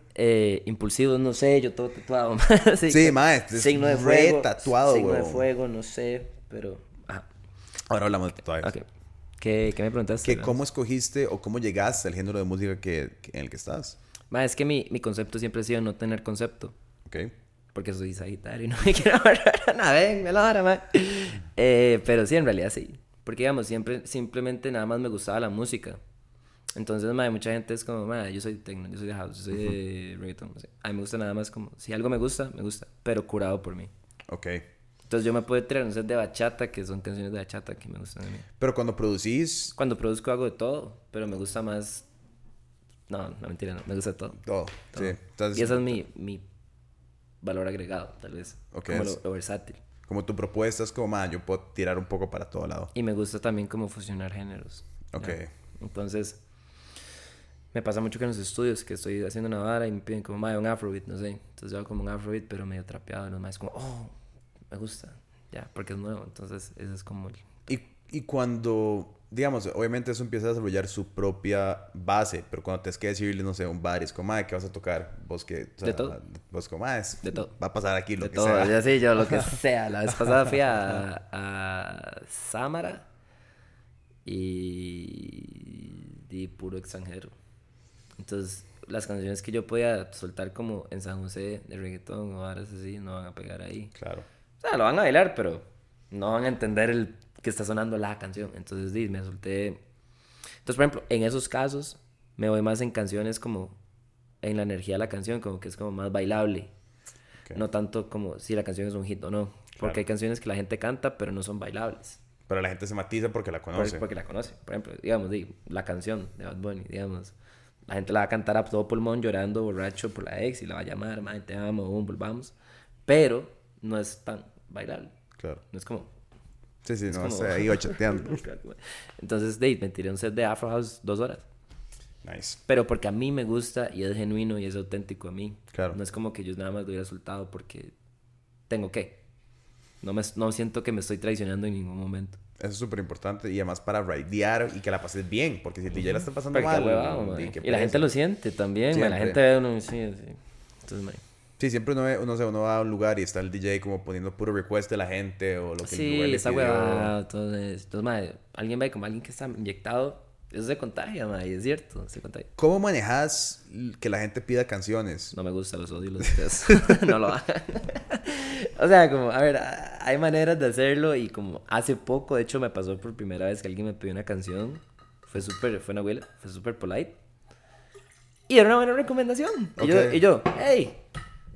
eh, impulsivos, no sé, yo todo tatuado. sí, Sí, mae, es signo de fuego. tatuado, Signo de huevón. fuego, no sé, pero. Ajá. Ahora hablamos de tatuajes. Ok. ¿Qué, qué me preguntaste? Que ¿Cómo escogiste o cómo llegaste al género de música que, que- en el que estás? Mae, es que mi, mi concepto siempre ha sido no tener concepto. Ok. Porque soy sagitario y no me quiero amarrar a nada, ven, me la mae. Eh, pero sí, en realidad sí. Porque, digamos, siempre, simplemente nada más me gustaba la música. Entonces, mucha gente es como, yo soy techno, yo soy de house, yo soy de reggaeton. no sé. A mí me gusta nada más como, si algo me gusta, me gusta, pero curado por mí. Ok. Entonces yo me puedo tirar un set de bachata, que son canciones de bachata que me gustan a mí. Pero cuando producís Cuando produzco hago de todo, pero me gusta más... No, no mentira, no, me gusta todo. todo. todo. Sí. Entonces, Y ese es mi, mi valor agregado, tal vez. Ok, Como lo, lo versátil. como tu propuesta es como, man, yo puedo tirar un poco para todo lado. Y me gusta también como fusionar géneros. Ok. Entonces, me pasa mucho que en los estudios que estoy haciendo una vara y me piden como, "Mae, un afrobeat, no sé. Entonces yo hago como un afrobeat, pero medio trapeado. Los más como, oh, me gusta. Ya, porque es nuevo. Entonces, ese es como el... Y, y cuando, digamos, obviamente eso empieza a desarrollar su propia base, pero cuando tienes que decirle, no sé, un bar, es como, ¿qué vas a tocar? Vos que, o sea, De todo. Vos como, es- De todo. va a pasar aquí lo De que todo, sea. ya sí, yo lo que sea. La vez pasada fui a, a Samara y di puro extranjero. Entonces, las canciones que yo podía soltar como en San José de reggaetón o varas así, no van a pegar ahí. Claro. O sea, lo van a bailar, pero no van a entender el que está sonando la canción. Entonces, di, me solté. Entonces, por ejemplo, en esos casos, me voy más en canciones como en la energía de la canción, como que es como más bailable. Ok. No tanto como si la canción es un hit o no. Porque Claro. hay canciones que la gente canta, pero no son bailables. Pero la gente se matiza porque la conoce. Porque la conoce. Por ejemplo, digamos, di, la canción de Bad Bunny, digamos. la gente la va a cantar a todo pulmón llorando borracho por la ex y la va a llamar, madre, te amo, boom, volvamos. Pero no es tan bailable. Claro. No es como... Sí, sí, no, como- ahí chateando. Entonces, de, me tiré un set de Afro House dos horas. Nice. Pero porque a mí me gusta y es genuino y es auténtico a mí. Claro. No es como que yo nada más lo hubiera soltado porque tengo que. No, me, no siento que me estoy traicionando en ningún momento. Eso es súper importante. Y además para raidear y que la pases bien. Porque si el DJ la está pasando mal. huevado, qué Y la gente lo siente también. La gente ve uno y sí, sí. Entonces, mae. Sí, siempre uno, ve, uno, sé, uno va a un lugar y está el DJ como poniendo puro request de la gente o lo que el lugar Sí, está huevado. Entonces, entonces mae, alguien ve como alguien que está inyectado. Eso se contagia, mae. Es cierto, se contagia. ¿Cómo manejas que la gente pida canciones? No me gusta, los odio, los detesto. no lo hagan. o sea, como, a ver, hay maneras de hacerlo y como hace poco, de hecho, me pasó por primera vez que alguien me pidió una canción. Fue súper, fue una abuela, fue súper polite. Y era una buena recomendación. Y, yo, y yo, hey,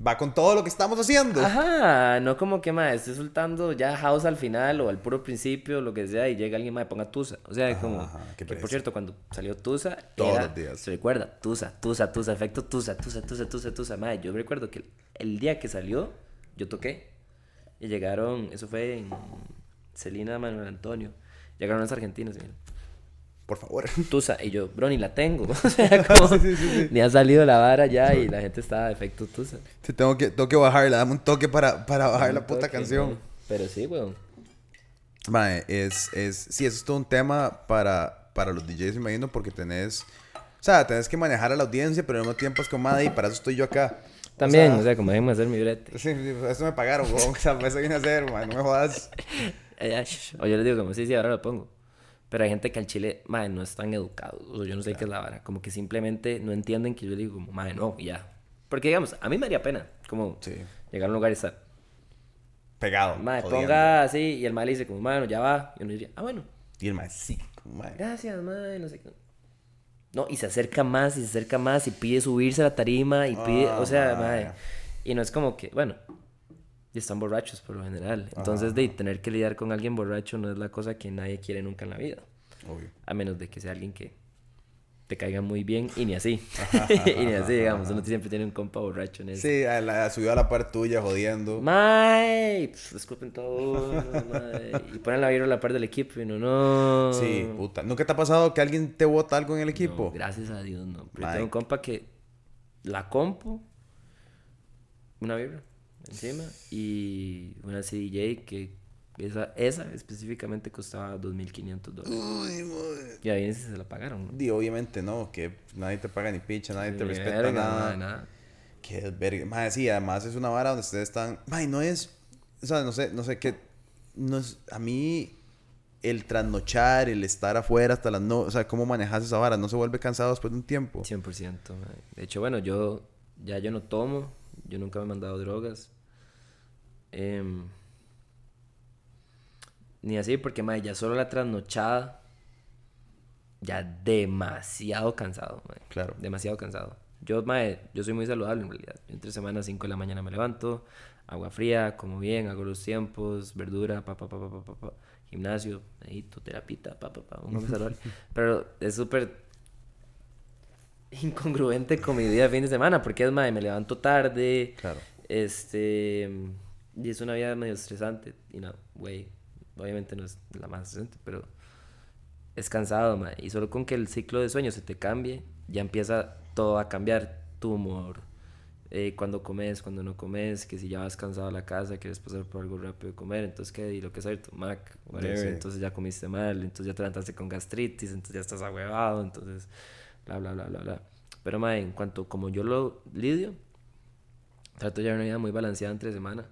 Va con todo lo que estamos haciendo. ajá, no como que, más estoy soltando ya house al final o al puro principio, lo que sea, y llega alguien, más ponga Tusa. O sea, como, Ajá, qué que por cierto, cuando salió Tusa, Todos era- los días. se recuerda, Tusa, Tusa, Tusa, efecto Tusa, Tusa, Tusa, Tusa, Tusa, madre. Yo recuerdo que el, día que salió, yo toqué. Y llegaron, eso fue en Celina Manuel Antonio. Llegaron los argentinos y dijeron, Por favor. Tusa. Y yo, bro, ni la tengo. O sea, como, ni ha salido la vara ya y la gente estaba de efecto Tusa. Sí, tengo, que, tengo que bajarla. Dame un toque para, para bajar la Un puta toque, canción. mae. Pero sí, weón. Mae, es, es, sí, eso es todo un tema para, para los DJs, me imagino, porque tenés, o sea, tenés que manejar a la audiencia, pero al mismo tiempo es como, y para eso estoy yo acá. También, o o sea, como déjenme hacer mi brete. Sí, sí, eso me pagaron, weón. O sea, eso vine a hacer, man. No me jodas. Eh. O yo les digo como, sí, sí, ahora lo pongo. Pero hay gente que al chile, madre, no están educados. O yo no sé qué es la vara. Como que simplemente no entienden que yo le digo madre, no, ya. Porque, digamos, a mí me haría pena. Como Sí. llegar a un lugar y estar, Pegado. madre, jodiendo. ponga así. Y el mal dice como, mano, ya va. Y uno diría, ah, bueno, Y el mae, sí, como, mae. gracias, madre, no sé qué. No, y se acerca más y se acerca más y pide subirse a la tarima y pide, Ah, o sea, madre. madre. Y no es como que, bueno, y están borrachos por lo general. Entonces, de tener que lidiar con alguien borracho no es la cosa que nadie quiere nunca en la vida. Obvio. A menos de que sea alguien que te caiga muy bien y ni así. y ni así, digamos. Uno siempre tiene un compa borracho en eso. Sí, a la, subió a la par tuya jodiendo. ¡May! Pff, Escupen todo. mae. Y ponen la vibra a la par del equipo y no, no. Sí, puta. ¿Nunca te ha pasado que alguien te bota algo en el No, equipo? gracias a Dios, no. Pero Mae. tengo un compa que la compu, una vibra encima y una CDJ que esa, esa específicamente costaba 2.500 dólares. Uy, madre. Y ahí se la pagaron. ¿no? Di, obviamente no, que nadie te paga ni picha, nadie te respeta verga, nada. nada. Que es verga. Mae, sí, además es una vara donde ustedes están. Mae, no es. O sea, no sé, no sé qué. No es, a mí, el trasnochar, el estar afuera hasta las no. O sea, ¿cómo manejas esa vara? ¿No se vuelve cansado después de un tiempo? 100%. mae. De hecho, bueno, yo ya yo no tomo, yo nunca me he mandado drogas. Em, ni así, porque mae, ya solo la trasnochada, ya demasiado cansado. Claro. Demasiado cansado. Yo, mae, yo soy muy saludable en realidad. Yo entre semana 5 de la mañana me levanto, agua fría, como bien, hago los tiempos, verdura, pa, pa, pa, pa, pa, pa, pa, gimnasio, medito, terapita, pa, pa, pa, un hombre saludable. Pero es súper incongruente con mi vida de fin de semana, porque es, mae, me levanto tarde, Claro. este, y es una vida medio estresante, y no, güey, obviamente no es la más estresante, pero es cansado, mae. Y solo con que el ciclo de sueño se te cambie, ya empieza todo a cambiar. Tu humor, eh, cuando comes, cuando no comes, que si ya vas cansado a la casa, quieres pasar por algo rápido de comer, entonces qué, y lo que es tu Mac, entonces ya comiste mal, entonces ya te levantaste con gastritis, entonces ya estás ahuevado, entonces bla, bla, bla, bla, bla. Pero, mae, en cuanto como yo lo lidio, trato de llevar una vida muy balanceada entre semana,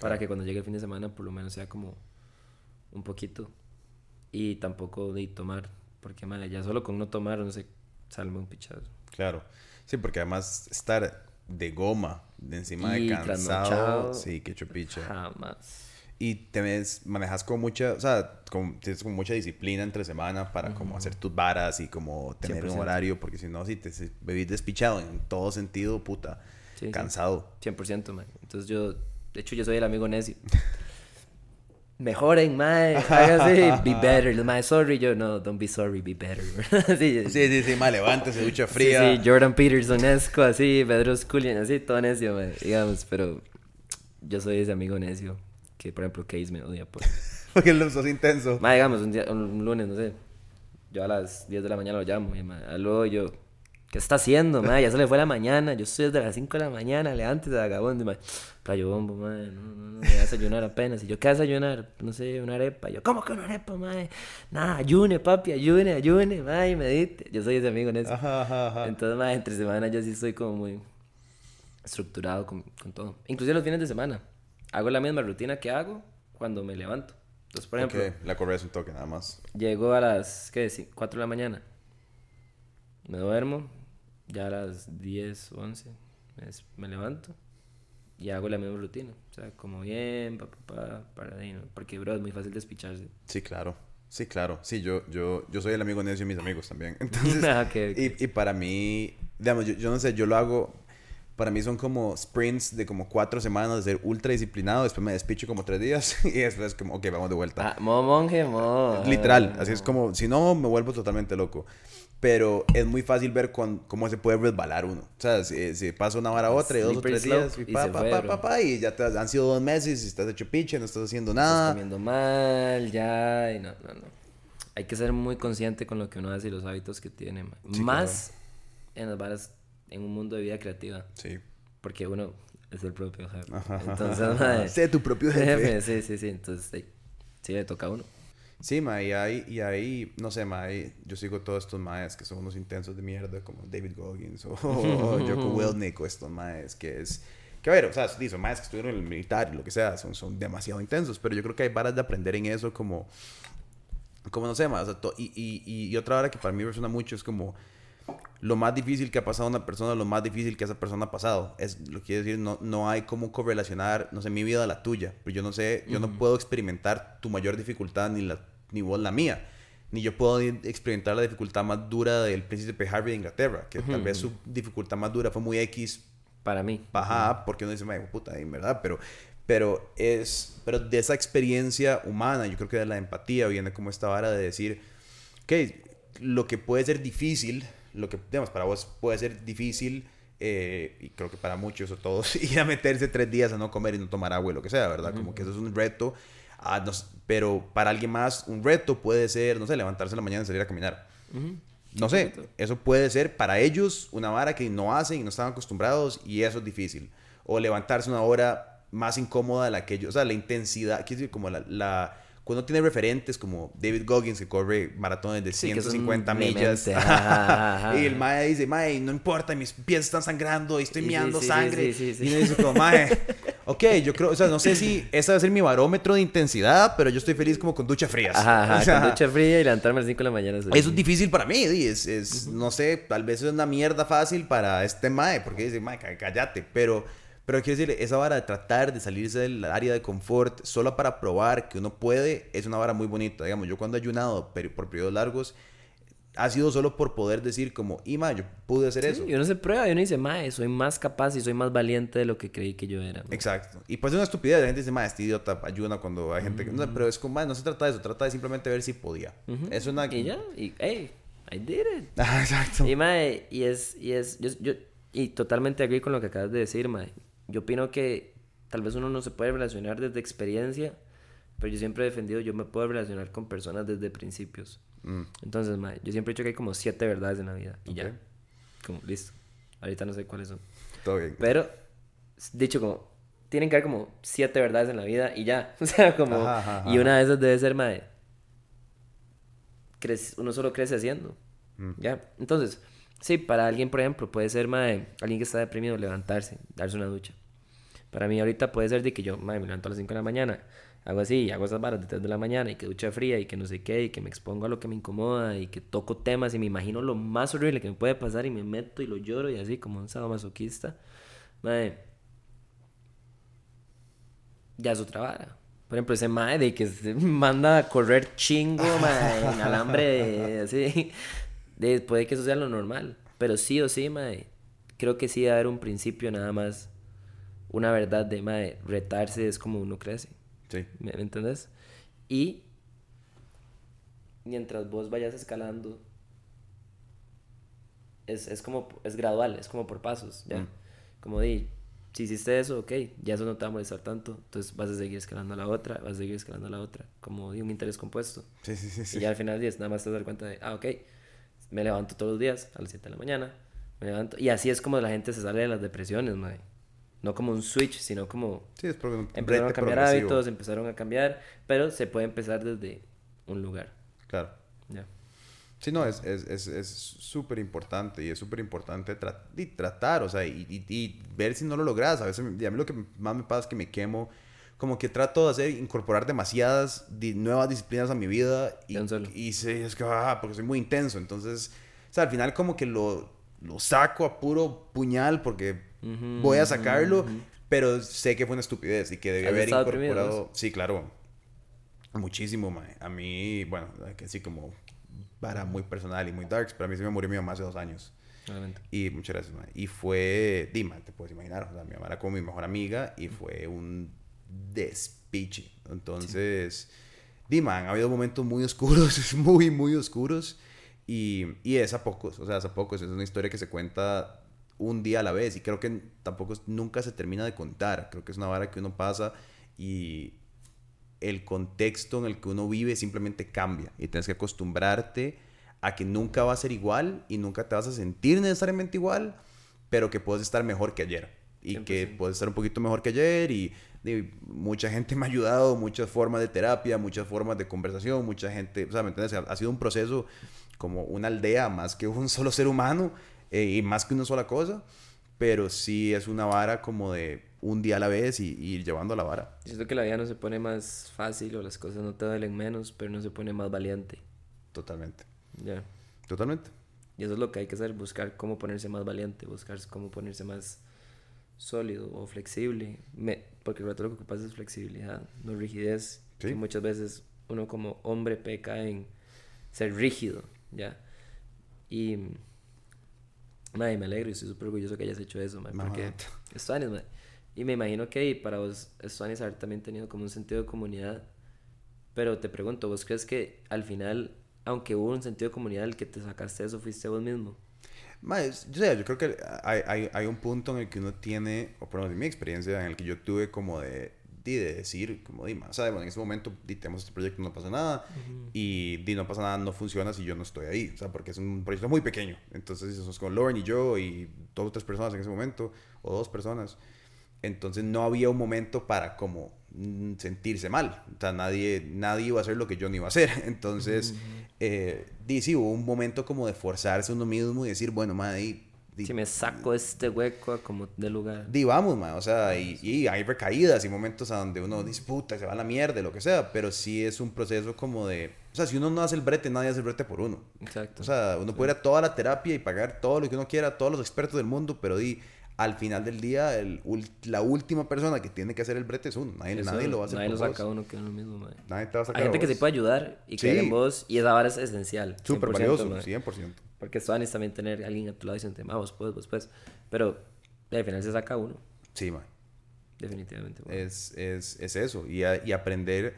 para que cuando llegue el fin de semana por lo menos sea como un poquito y tampoco de tomar, porque man, ya solo con no tomar no sé, salme un pichazo. Claro. Sí, porque además estar de goma, de encima Y de cansado. Sí, que chupicha. Jamás. Y te ves, manejas con mucha, o sea, con, tienes con mucha disciplina entre semana para como hacer tus varas y como tener un 100%. horario, porque si no, si te si bebís despichado en todo sentido, puta, sí. cansado. 100%, man. Entonces yo, de hecho yo soy el amigo necio. mejoren, mae, hágase, be better. Mae, sorry, yo, no, don't be sorry, be better. sí, sí, sí, sí, mae, levántese, ducha fría. Sí, sí, Jordan Peterson esco, así, Pedro Scullion, así, todo necio, mae, digamos, pero yo soy ese amigo necio que, por ejemplo, Case me odia por... Porque lo sos intenso. Mae, digamos, un, día, un lunes, no sé, yo a las 10 de la mañana lo llamo y, mae, aló, yo... ¿Qué está haciendo, mae? Ya se le fue la mañana. Yo estoy desde las 5 de la mañana, levántese, vagabundo. mae. Playo bombo, mae. No, no, no. Voy a desayunar apenas. Y yo, ¿qué desayunar? No sé, una arepa. Yo, ¿cómo que una arepa, mae? Nada, ayune, papi, ayune, ayune, mae, medite. Yo soy ese amigo en eso. Ajá, ajá, ajá. Entonces, mae, entre semana yo sí estoy como muy estructurado con, con todo. Inclusive los fines de semana. Hago la misma rutina que hago cuando me levanto. Entonces, por ejemplo, la correa es un toque nada más. llego a las, ¿qué decir? 4 de la mañana. Me duermo. Ya a las 10, 11 me, me levanto. Y hago la misma rutina. O sea, como bien, pa, pa, pa, para ahí, ¿no? Porque, bro, es muy fácil despicharse. Sí, claro. Sí, claro. Sí, yo, yo, yo soy el amigo necio de mis amigos también. Entonces, Ah. Y, y para mí, digamos, yo, yo no sé, yo lo hago, para mí son como sprints de como cuatro semanas de ser ultra disciplinado, después me despicho como tres días y después como, ok, vamos de vuelta. Ah, mo monje, mo. Literal, ah, así es como, si no, me vuelvo totalmente loco. Pero es muy fácil ver cuán- cómo se puede resbalar uno. O sea, si, si pasa una hora a otra y dos o tres días, y y pa, se pa, pa, pa, pa, y ya te, han sido dos meses y estás hecho piche, no estás haciendo Estás nada. comiendo mal, ya. Y no, no, no. Hay que ser muy consciente con lo que uno hace y los hábitos que tiene. Sí, Más en las varas, en un mundo de vida creativa. Sí. Porque uno es el propio jefe. Ajá, ajá, Entonces, ajá. mae, Sé tu propio jefe. Sí, sí, sí. Entonces, sí, sí, le toca a uno. Sí, ma, y ahí, y ahí, no sé, ma, ahí yo sigo todos estos maes que son unos intensos de mierda, como David Goggins o, o Joko Wilnick o estos maes que es... Que a ver, o sea, son maes que estuvieron en el militar y lo que sea, son, son demasiado intensos, pero yo creo que hay varas de aprender en eso como... Como no sé, ma, o sea, y, y, y otra vara que para mí resuena mucho es como lo más difícil que ha pasado una persona, lo más difícil que esa persona ha pasado. Es lo que quiere decir, no, no hay cómo correlacionar, no sé, mi vida a la tuya. Pero yo no sé, yo no puedo experimentar tu mayor dificultad ni, la, ni vos la mía. Ni yo puedo i- experimentar la dificultad más dura del príncipe Harry de Inglaterra, que tal vez su dificultad más dura fue muy X Para mí. Ajá, porque uno dice, "Mae, puta, en verdad, pero, pero es, pero de esa experiencia humana, yo creo que de la empatía viene como esta vara de decir, que lo que puede ser difícil, lo que, digamos, para vos puede ser difícil, eh, y creo que para muchos o todos, ir a meterse tres días a no comer y no tomar agua y lo que sea, ¿verdad? Como que eso es un reto, ah, no pero para alguien más un reto puede ser, no sé, levantarse en la mañana y salir a caminar. No sé, eso puede ser para ellos una vara que no hacen y no están acostumbrados y eso es difícil. O levantarse una hora más incómoda de la que ellos, o sea, la intensidad, quiero decir, como la, la cuando tiene referentes como David Goggins que corre maratones de Sí, que son 150 millas vehemente, ajá, ajá. y el mae dice, mae, no importa, mis pies están sangrando y estoy meando sí, sangre. sí. Y uno dice como, mae, ok, yo creo, o sea, no sé si ese va a ser mi barómetro de intensidad, pero yo estoy feliz como con duchas frías. Ajá, ajá. O sea, con ducha fría y levantarme a las 5 de la mañana. eso es difícil para mí, es, es, no sé, tal vez es una mierda fácil para este mae, porque dice, mae, cá- cállate, pero, pero quiero decir, esa vara de tratar de salirse del área de confort solo para probar que uno puede, es una vara muy bonita, digamos, yo cuando he ayunado pero por periodos largos, ha sido solo por poder decir como, y mae, yo pude hacer Sí, eso. Y uno se prueba y uno dice, mae, soy más capaz y soy más valiente de lo que creí que yo era. mae". Exacto. Y pues es una estupidez. La gente dice, mae, este idiota ayuna cuando hay gente que... No, pero es como, mae, no se trata de eso. Trata de simplemente ver si podía. Es una... Y ya, y hey, I did it. Exacto. Y mae, y es, y es, yo, yo- y totalmente agree con lo que acabas de decir, mae. Yo opino que tal vez uno no se puede relacionar desde experiencia, pero yo siempre he defendido, yo me puedo relacionar con personas desde principios. Mm, Entonces, mae, yo siempre he dicho que hay como siete verdades en la vida. Y ya. Como, listo. Ahorita no sé cuáles son. todo bien. Pero, dicho como, tienen que haber como siete verdades en la vida y ya. O sea, como, Ajá, ajá, y una de esas debe ser, mae, crece- uno solo crece haciendo. Mm. Ya. Entonces, sí, para alguien, por ejemplo, puede ser, mae, alguien que está deprimido, levantarse, darse una ducha. Para mí ahorita puede ser de que yo, mae, me levanto a las 5 de la mañana, hago así, hago esas varas de 3 de la mañana, y que ducha fría, y que no sé qué, y que me expongo a lo que me incomoda, y que toco temas, y me imagino lo más horrible que me puede pasar, y me meto y lo lloro, y así, como un sadomasoquista. Mae, ya es otra vara. Por ejemplo, ese mae de que se manda a correr chingo, mae, en alambre, así. De, puede que eso sea lo normal. Pero sí o sí, mae, creo que sí debe haber un principio nada más. Una verdad de, mae, retarse es como uno crece. Sí. ¿Me, me entendés? Y mientras vos vayas escalando, es, es como, es gradual, es como por pasos, ¿ya? Mm. Como di, si hiciste eso, ok, ya eso no te va a molestar tanto, entonces vas a seguir escalando a la otra, vas a seguir escalando a la otra, como di un interés compuesto. Sí, sí, sí. sí. Y ya al final día nada más te das cuenta de, ah, ok, me levanto todos los días a las 7 de la mañana, me levanto, y así es como la gente se sale de las depresiones, mae. No como un switch, sino como Sí, es empezaron a cambiar progresivo. hábitos, empezaron a cambiar, pero se puede empezar desde un lugar. Claro. Ya. Sí, no, es súper es, es, súper importante y es súper importante tra- y tratar, o sea, y, y- y ver si no lo logras. A veces, a mí lo que más me pasa es que me quemo, como que trato de hacer, incorporar demasiadas di- nuevas disciplinas a mi vida y, y sí, es que, ah, porque soy muy intenso. Entonces, o sea, al final como que lo, lo saco a puro puñal porque Ujú, voy a sacarlo, ujú. pero sé que fue una estupidez y que debí ¿Has haber incorporado. Sí, claro. Muchísimo, mae. A mí, bueno, que así como para muy personal y muy darks, pero a mí se me murió mi mamá hace dos años. Obviamente. Y muchas gracias, mae. Y fue, Dima, te puedes imaginar, o sea, mi mamá era como mi mejor amiga y fue un despiche. Entonces, Dima, han habido momentos muy oscuros, muy, muy oscuros. Y, y es a pocos, o sea, es a pocos. Es una historia que se cuenta un día a la vez y creo que tampoco nunca se termina de contar. Creo que es una vara que uno pasa y el contexto en el que uno vive simplemente cambia y tienes que acostumbrarte a que nunca va a ser igual y nunca te vas a sentir necesariamente igual, pero que puedes estar mejor que ayer y que 100%. puedes estar un poquito mejor que ayer y, mucha gente me ha ayudado, muchas formas de terapia, muchas formas de conversación, mucha gente, o sea, ¿me entiendes? Ha, sido un proceso como una aldea más que un solo ser humano eh, y más que una sola cosa, pero sí es una vara como de un día a la vez y, y ir llevando la vara. Siento que la vida no se pone más fácil o las cosas no te duelen menos, pero no se pone más valiente. Totalmente. Ya. Totalmente. Y eso es lo que hay que hacer, buscar cómo ponerse más valiente, buscar cómo ponerse más sólido o flexible. Me- porque el lo que pasa es flexibilidad, no rigidez. Sí. Que muchas veces uno como hombre peca en ser rígido, ¿ya? Y... Madre, me alegro y estoy súper orgulloso que hayas hecho eso, madre, porque... Mamá. Estuanis, madre. Y me imagino que para vos, Estuanis, haber también tenido como un sentido de comunidad. Pero te pregunto, ¿vos crees que al final, aunque hubo un sentido de comunidad, el que te sacaste eso fuiste vos mismo? Más, yo, sé, yo creo que hay, hay, hay un punto en el que uno tiene, o por lo menos en mi experiencia, en el que yo tuve como de, de, de decir, como di, o sea, bueno, en ese momento di, tenemos este proyecto, no pasa nada, y di, no pasa nada, no funciona si yo no estoy ahí, o sea, porque es un proyecto muy pequeño. Entonces, eso es con Lauren y yo, y dos o tres personas en ese momento, o dos personas. Entonces, no había un momento para como mm, sentirse mal. O sea, nadie, nadie iba a hacer lo que yo no iba a hacer. Entonces, eh, sí, hubo un momento como de forzarse uno mismo y decir, bueno, madre, Si me saco este hueco como de lugar. di, vamos, ma, o sea, y, y hay recaídas y momentos a donde uno disputa, se va a la mierda, lo que sea, pero sí es un proceso como de, o sea, si uno no hace el brete, nadie hace el brete por uno. Exacto. O sea, uno puede ir a toda la terapia y pagar todo lo que uno quiera, a todos los expertos del mundo, pero di, al final del día, el, la última persona que tiene que hacer el brete es uno. Nadie, Eso, nadie lo va a hacer Nadie lo por saca a vos. uno que uno mismo, madre. Nadie te va a sacar Hay gente a que vos. se puede ayudar y creer Sí. en vos, y esa vara es esencial. Súper 100%, valioso, madre. 100%. Porque es también tener a alguien a tu lado diciendo, vos puedes, vos puedes. Pero al final se saca uno, Sí, man. definitivamente. Es, es, es eso. Y, a- y aprender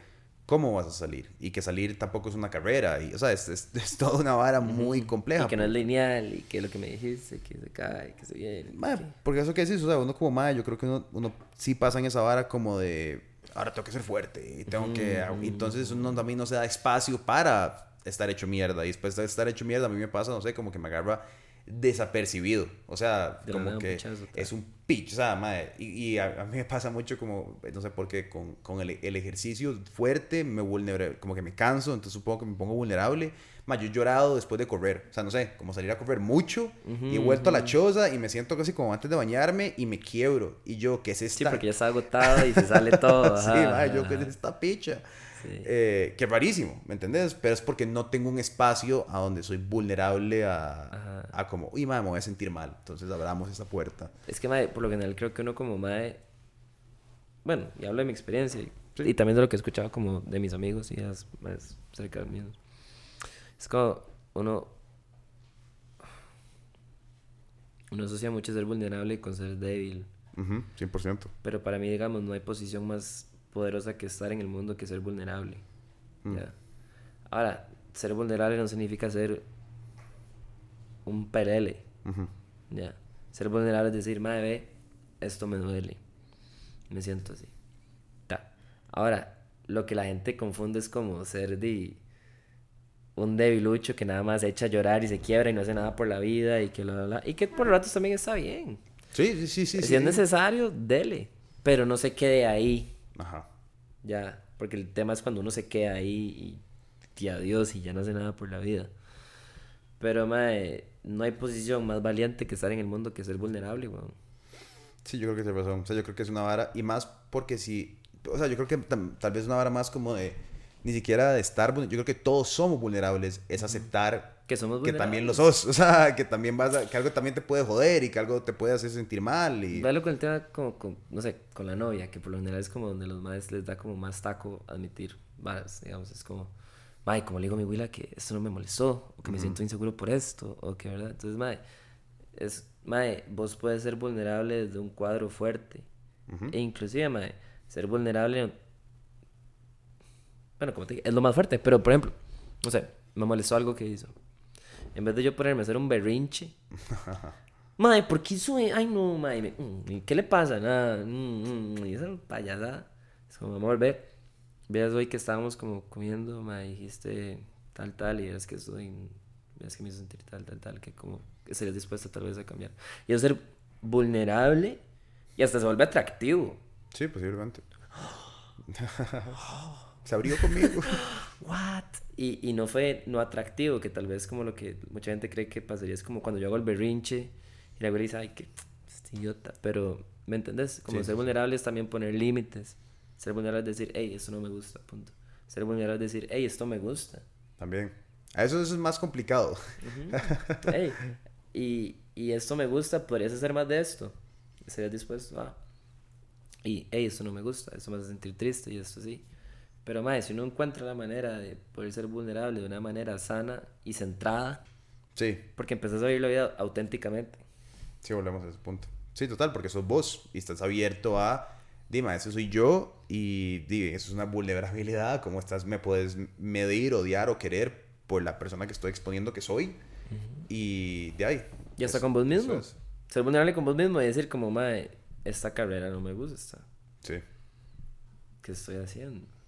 cómo vas a salir. Y que salir tampoco es una carrera. Y, o sea, es, es, es toda una vara muy compleja. Y que no es lineal, y que lo que me dijiste, que se cae, que se viene. Que- porque eso que decís, o sea, uno como madre, yo creo que uno, uno sí pasa en esa vara como de, ahora tengo que ser fuerte y tengo que... y entonces uno también no se da espacio para estar hecho mierda. Y después de estar hecho mierda, a mí me pasa, no sé, como que me agarra desapercibido. O sea, De como que pichazo, es un pitch, o sea, madre. Y, y a, a mí me pasa mucho como, no sé por qué, con, con el, el ejercicio fuerte, me vulnera, como que me canso, entonces supongo que me pongo vulnerable. Más, yo he llorado después de correr. O sea, no sé, como salir a correr mucho y he vuelto a la choza y me siento casi como antes de bañarme y me quiebro. Y yo, ¿qué es esta? Sí, porque ya está agotado y se sale todo. sí, ajá, mae, yo, ¿qué es esta picha? Sí. Eh, que rarísimo, ¿me entendés? Pero es porque no tengo un espacio a donde soy vulnerable a, a como, uy, madre, me voy a sentir mal. Entonces abramos esa puerta. Es que, mae, por lo general, creo que uno como mae... Bueno, y hablo de mi experiencia y, y también de lo que he escuchado como de mis amigos y las más cerca míos. Es como uno... Uno asocia mucho ser vulnerable con ser débil. Ujú, 100%. Pero para mí, digamos, no hay posición más poderosa que estar en el mundo que ser vulnerable. Mm. Ahora, ser vulnerable no significa ser un perele. Ya. Ser vulnerable es decir, madre, ve, esto me duele. Me siento así. Ahora, lo que la gente confunde es como ser de un debilucho que nada más echa a llorar y se quiebra y no hace nada por la vida y que bla, y que por ratos también está bien. Sí, sí, sí, Si es necesario, dele, pero no se quede ahí. Ajá. Ya, porque el tema es cuando uno se queda ahí y, y adiós y ya no hace nada por la vida. Pero, mae, no hay posición más valiente que estar en el mundo que ser vulnerable, weón. Sí, yo creo que tienes razón. O sea, yo creo que es una vara. Y más porque si. O sea, yo creo que tal vez una vara más como de. Ni siquiera de estar. Yo creo que todos somos vulnerables. Es aceptar. Que somos. Que también lo sos. O sea, que también vas a, Que algo también te puede joder y que algo te puede hacer sentir mal. Y... Dale con el tema, como, con, no sé, con la novia. Que por lo general es como donde los madres les da como más taco admitir varas. Digamos, es como Mae, como le digo a mi abuela que esto no me molestó, o que me siento inseguro por esto, o que, ¿verdad? Entonces, mae, es, mae, vos puedes ser vulnerable desde un cuadro fuerte. E inclusive, mae, ser vulnerable, bueno, como te dije, es lo más fuerte, pero por ejemplo, no sé, me molestó algo que hizo. En vez de yo ponerme a hacer un berrinche, Mae, ¿por qué hizo? Ay, no, mae. Mm, ¿Qué le pasa? Nada. Mm, mm, y esa payasada. Es como, vamos a volver. Veas hoy que estábamos como comiendo, me dijiste tal, tal, y es que estoy, veas que me hizo sentir tal, tal, tal, que como que serías dispuesta tal vez a cambiar. Y a ser vulnerable y hasta se vuelve atractivo. Sí, posiblemente. se abrió conmigo. What? Y, y no fue no atractivo, que tal vez como lo que mucha gente cree que pasaría es como cuando yo hago el berrinche y la güey dice, ay, qué este idiota. Pero, ¿me entendés? Como ser vulnerable es también poner límites. Ser vulnerable es decir, hey, esto no me gusta, punto. Ser vulnerable es decir, hey, esto me gusta. También. A eso, es más complicado. hey, y, y, esto me gusta, podrías hacer más de esto. ¿Serías dispuesto a...? Y, hey, esto no me gusta, esto me hace sentir triste y esto sí. Pero, más si uno encuentra la manera de poder ser vulnerable de una manera sana y centrada... Sí. Porque empezás a vivir la vida auténticamente. Sí, volvemos a ese punto. Sí, total, porque sos vos y estás abierto a dime, eso soy yo y dime, eso es una vulnerabilidad, cómo estás, me puedes medir, odiar o querer por la persona que estoy exponiendo que soy y de ahí. Y hasta con vos mismo. Ser vulnerable con vos mismo y decir como, madre, esta carrera no me gusta. Sí. ¿Qué estoy haciendo?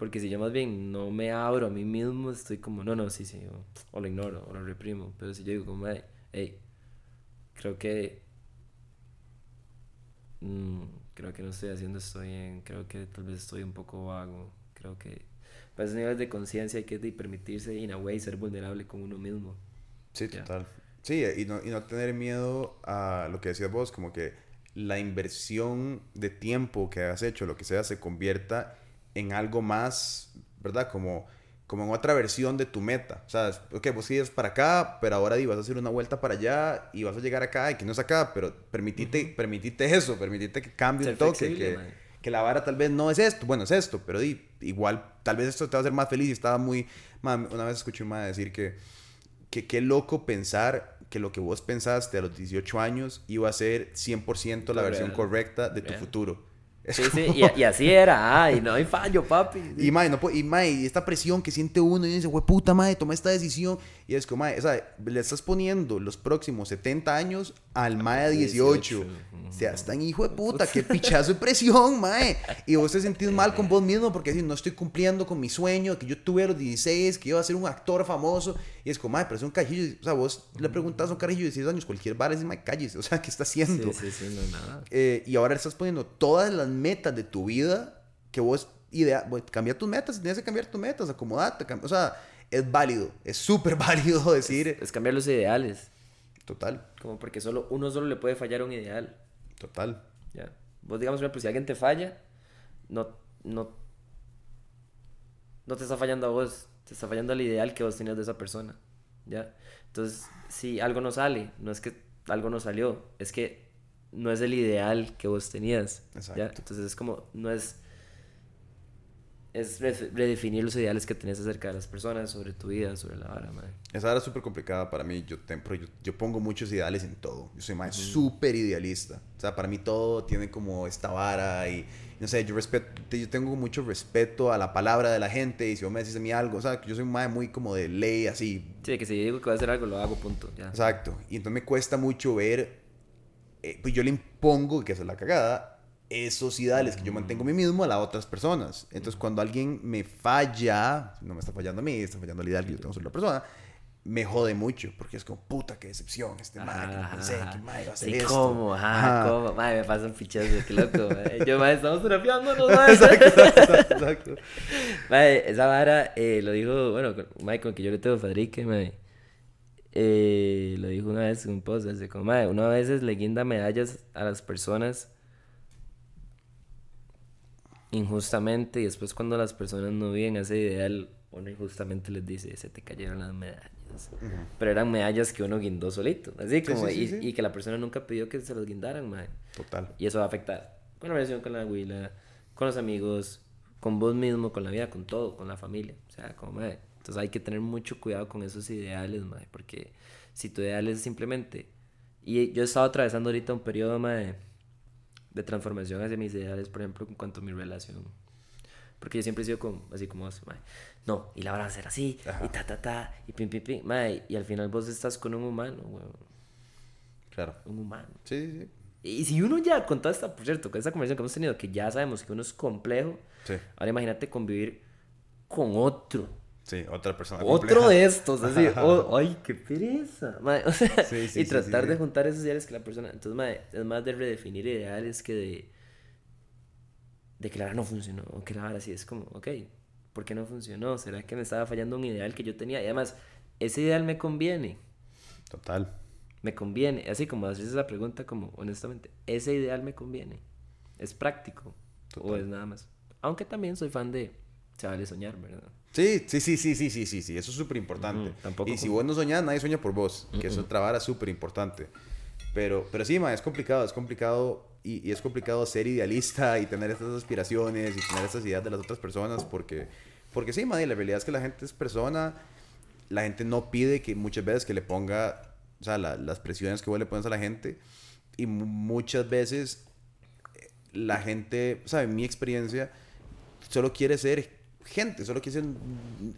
Porque si yo más bien no me abro a mí mismo, estoy como, no, no, sí, sí, o, lo ignoro, o lo reprimo. Pero si yo digo como, hey, creo que... Mmm, creo que no estoy haciendo esto bien, creo que tal vez estoy un poco vago, creo que para esos niveles de conciencia hay que permitirse, in a way, ser vulnerable con uno mismo. Sí, total. Sí, y no, y no tener miedo a lo que decías vos, como que la inversión de tiempo que has hecho, lo que sea, se convierta en algo más, ¿verdad? Como como en otra versión de tu meta. O sea, ok, vos ibas para acá, pero ahora vas a hacer una vuelta para allá y vas a llegar acá y que no es acá, pero permitite, eso, permitite que cambie un toque, que, que, la vara tal vez no es esto, bueno, es esto, pero igual tal vez esto te va a hacer más feliz y estaba muy... una vez escuché una decir que, que qué loco pensar que lo que vos pensaste a los 18 años iba a ser 100% la versión correcta de tu futuro. Sí, sí, y, así era, ay, no hay fallo, papi. Y, mae, no, y, mae, esta presión que siente uno y dice, güey, puta, mae, toma esta decisión. Y es como, mae, o sea, le estás poniendo los próximos 70 años al mae de 18. O sea, están hijo de puta, qué pichazo de presión, mae. Y vos te sentís mal con vos mismo porque decís, no estoy cumpliendo con mi sueño, que yo tuve a los 16, que iba a ser un actor famoso. Y es como, mae, pero es un cajillo. O sea, vos le preguntas a un cajillo de 16 años, cualquier bar, es, mae, calles. O sea, ¿qué está haciendo? Sí, sí, sí, no nada. Eh, y ahora le estás poniendo todas las metas de tu vida que vos idea, cambia tus metas, tienes que cambiar tus metas, acomodate, o sea, es válido, es súper válido decir. Es, cambiar los ideales. Total. Como porque solo uno solo le puede fallar a un ideal. Total. Ya. Vos digamos, si alguien te falla, no, no, no te está fallando a vos, te está fallando al ideal que vos tenías de esa persona. ¿Ya? Entonces, si algo no sale, no es que algo no salió, es que no es el ideal que vos tenías. Exacto. Entonces es como, no es... es redefinir los ideales que tenés acerca de las personas, sobre tu vida, sobre la vara, madre. Esa era súper complicada para mí. Yo, yo, yo, pongo muchos ideales en todo. Yo soy más súper idealista. O sea, para mí todo tiene como esta vara y, no sé, yo, respeto, yo tengo mucho respeto a la palabra de la gente y si vos me decís a mí algo, o sea, yo soy más muy como de ley, así. Sí, que si digo que voy a hacer algo, lo hago, punto. Ya. Exacto. Y entonces me cuesta mucho ver, eh, pues yo le impongo, que es la cagada, esos ideales que yo mantengo a mí mismo a las otras personas. Entonces, cuando alguien me falla, no me está fallando a mí, está fallando el ideal que yo tengo sobre la persona, me jode mucho, porque es como, puta, qué decepción, este madre, que no pensé, que madre va a hacer sí, esto. ¿cómo? Ajá, ¿cómo? Madre, me pasan fichados, qué loco, madre. Yo, madre, estamos terapiándonos, madre. exacto, exacto, exacto. Madre, esa vara, eh, lo dijo, bueno, Michael, que yo le tengo Fadrique, madre. Eh, lo dijo una vez en un post, así como, madre, uno a veces le guinda medallas a las personas injustamente y después cuando las personas no viven ese ideal, uno injustamente les dice, se te cayeron las medallas. Pero eran medallas que uno guindó solito, así como, y, que la persona nunca pidió que se las guindaran, Total. Y eso va a afectar con la relación con la abuela, con los amigos, con vos mismo, con la vida, con todo, con la familia. O sea, como, Entonces hay que tener mucho cuidado con esos ideales, porque si tu ideal es simplemente... Y yo he estado atravesando ahorita un periodo, madre de transformación hacia mis ideales, por ejemplo, en cuanto a mi relación. Porque yo siempre he sido como, así como no, y la van a hacer así, y ta, ta, ta, y pim, pim, pim, y al final vos estás con un humano, Claro. Un humano. Sí, sí, Y si uno ya, con toda esta, por cierto, con esta conversación que hemos tenido, que ya sabemos que uno es complejo, ahora imagínate convivir con otro Sí, otra persona. Otro de estos, así, oh, ay, qué pereza. o sea, y tratar de juntar esos ideales que la persona. Entonces, es más de redefinir ideales que de. de que la no funcionó. O que la verdad sí es como, ok, ¿por qué no funcionó? ¿Será que me estaba fallando un ideal que yo tenía? Y además, ese ideal me conviene. Total. Me conviene. Así como haces esa pregunta, como honestamente, ¿ese ideal me conviene? ¿Es práctico? ¿O es nada más? Aunque también soy fan de. Se vale soñar, ¿verdad? Sí, sí, sí, sí, sí, sí, sí, sí, eso es súper importante. y si vos no soñás, nadie sueña por vos, que es otra vara súper importante. Pero, pero sí, ma, es complicado, es complicado y, es complicado ser idealista y tener estas aspiraciones y tener estas ideas de las otras personas porque, porque sí, ma, la realidad es que la gente es persona, la gente no pide que muchas veces que le ponga, o sea, las presiones que vos le pones a la gente y muchas veces eh, la gente, o sea, en mi experiencia, solo quiere ser gente, solo quieren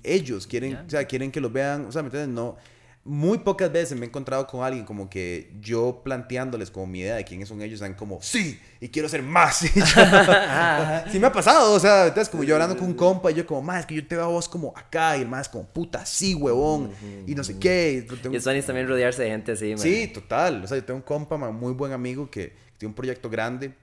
ellos, quieren, o sea, quieren que los vean, o sea, ¿me entiendes? No, muy pocas veces me he encontrado con alguien como que yo planteándoles como mi idea de quiénes son ellos, están como, sí, y quiero ser más. sí me ha pasado, o sea, entonces como yo hablando con un compa y yo como, más, es que yo te veo a vos como acá y el más como, puta, sí, huevón, y no sé qué. Y, eso es también rodearse de gente así, Sí, total, o sea, yo tengo un compa, muy buen amigo que tiene un proyecto grande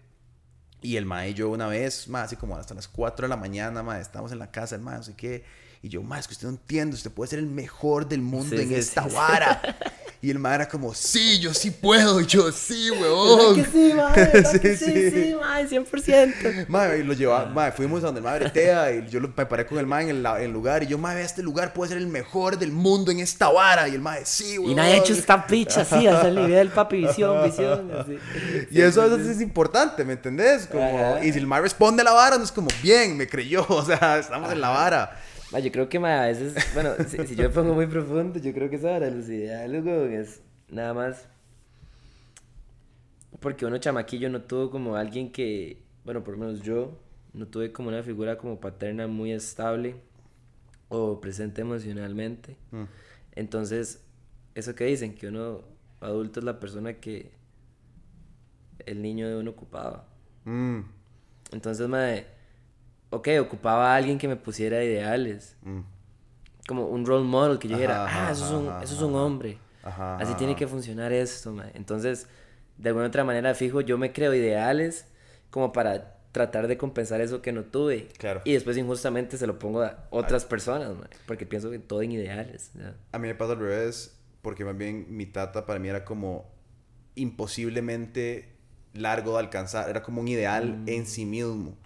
y el mae y yo una vez, más así como hasta las 4 de la mañana, mae, estamos en la casa, el mae, no sé qué. Y yo, mae, es que usted no entiende, usted puede ser el mejor del mundo en esta vara. Y el mae era como, sí, yo sí puedo. Y yo, sí, weón. que sí, mae. sí, sí, sí, mae, 100%. Mae, y lo llevaba, mae, fuimos a donde el mae bretea y yo lo preparé con el mae en el, lugar. Y yo, mae, este lugar puede ser el mejor del mundo en esta vara. Y el mae, sí, weón. Y nadie ha hecho esta picha así, hasta el nivel papi, visión, visión. Así. Y eso, eso es importante, ¿me entendés? Como, y si el mae responde a la vara, no es como, bien, me creyó. O sea, estamos en la vara yo creo que a veces, bueno, si, yo me pongo muy profundo, yo creo que eso ahora los ideales, es nada más. Porque uno chamaquillo no tuvo como alguien que, bueno, por lo menos yo, no tuve como una figura como paterna muy estable o presente emocionalmente. Mm. Entonces, eso que dicen, que uno adulto es la persona que el niño de uno ocupaba. Mm. Entonces, madre ok, ocupaba a alguien que me pusiera ideales. Mm. Como un role model que yo dijera, ah, eso, es un, eso es un hombre. Así tiene que funcionar esto, Entonces, de alguna otra manera, fijo, yo me creo ideales como para tratar de compensar eso que no tuve. Claro. Y después injustamente se lo pongo a otras personas, porque pienso que todo en ideales. A mí me pasa al revés, porque más bien mi tata para mí era como imposiblemente largo de alcanzar, era como un ideal mm. en sí mismo.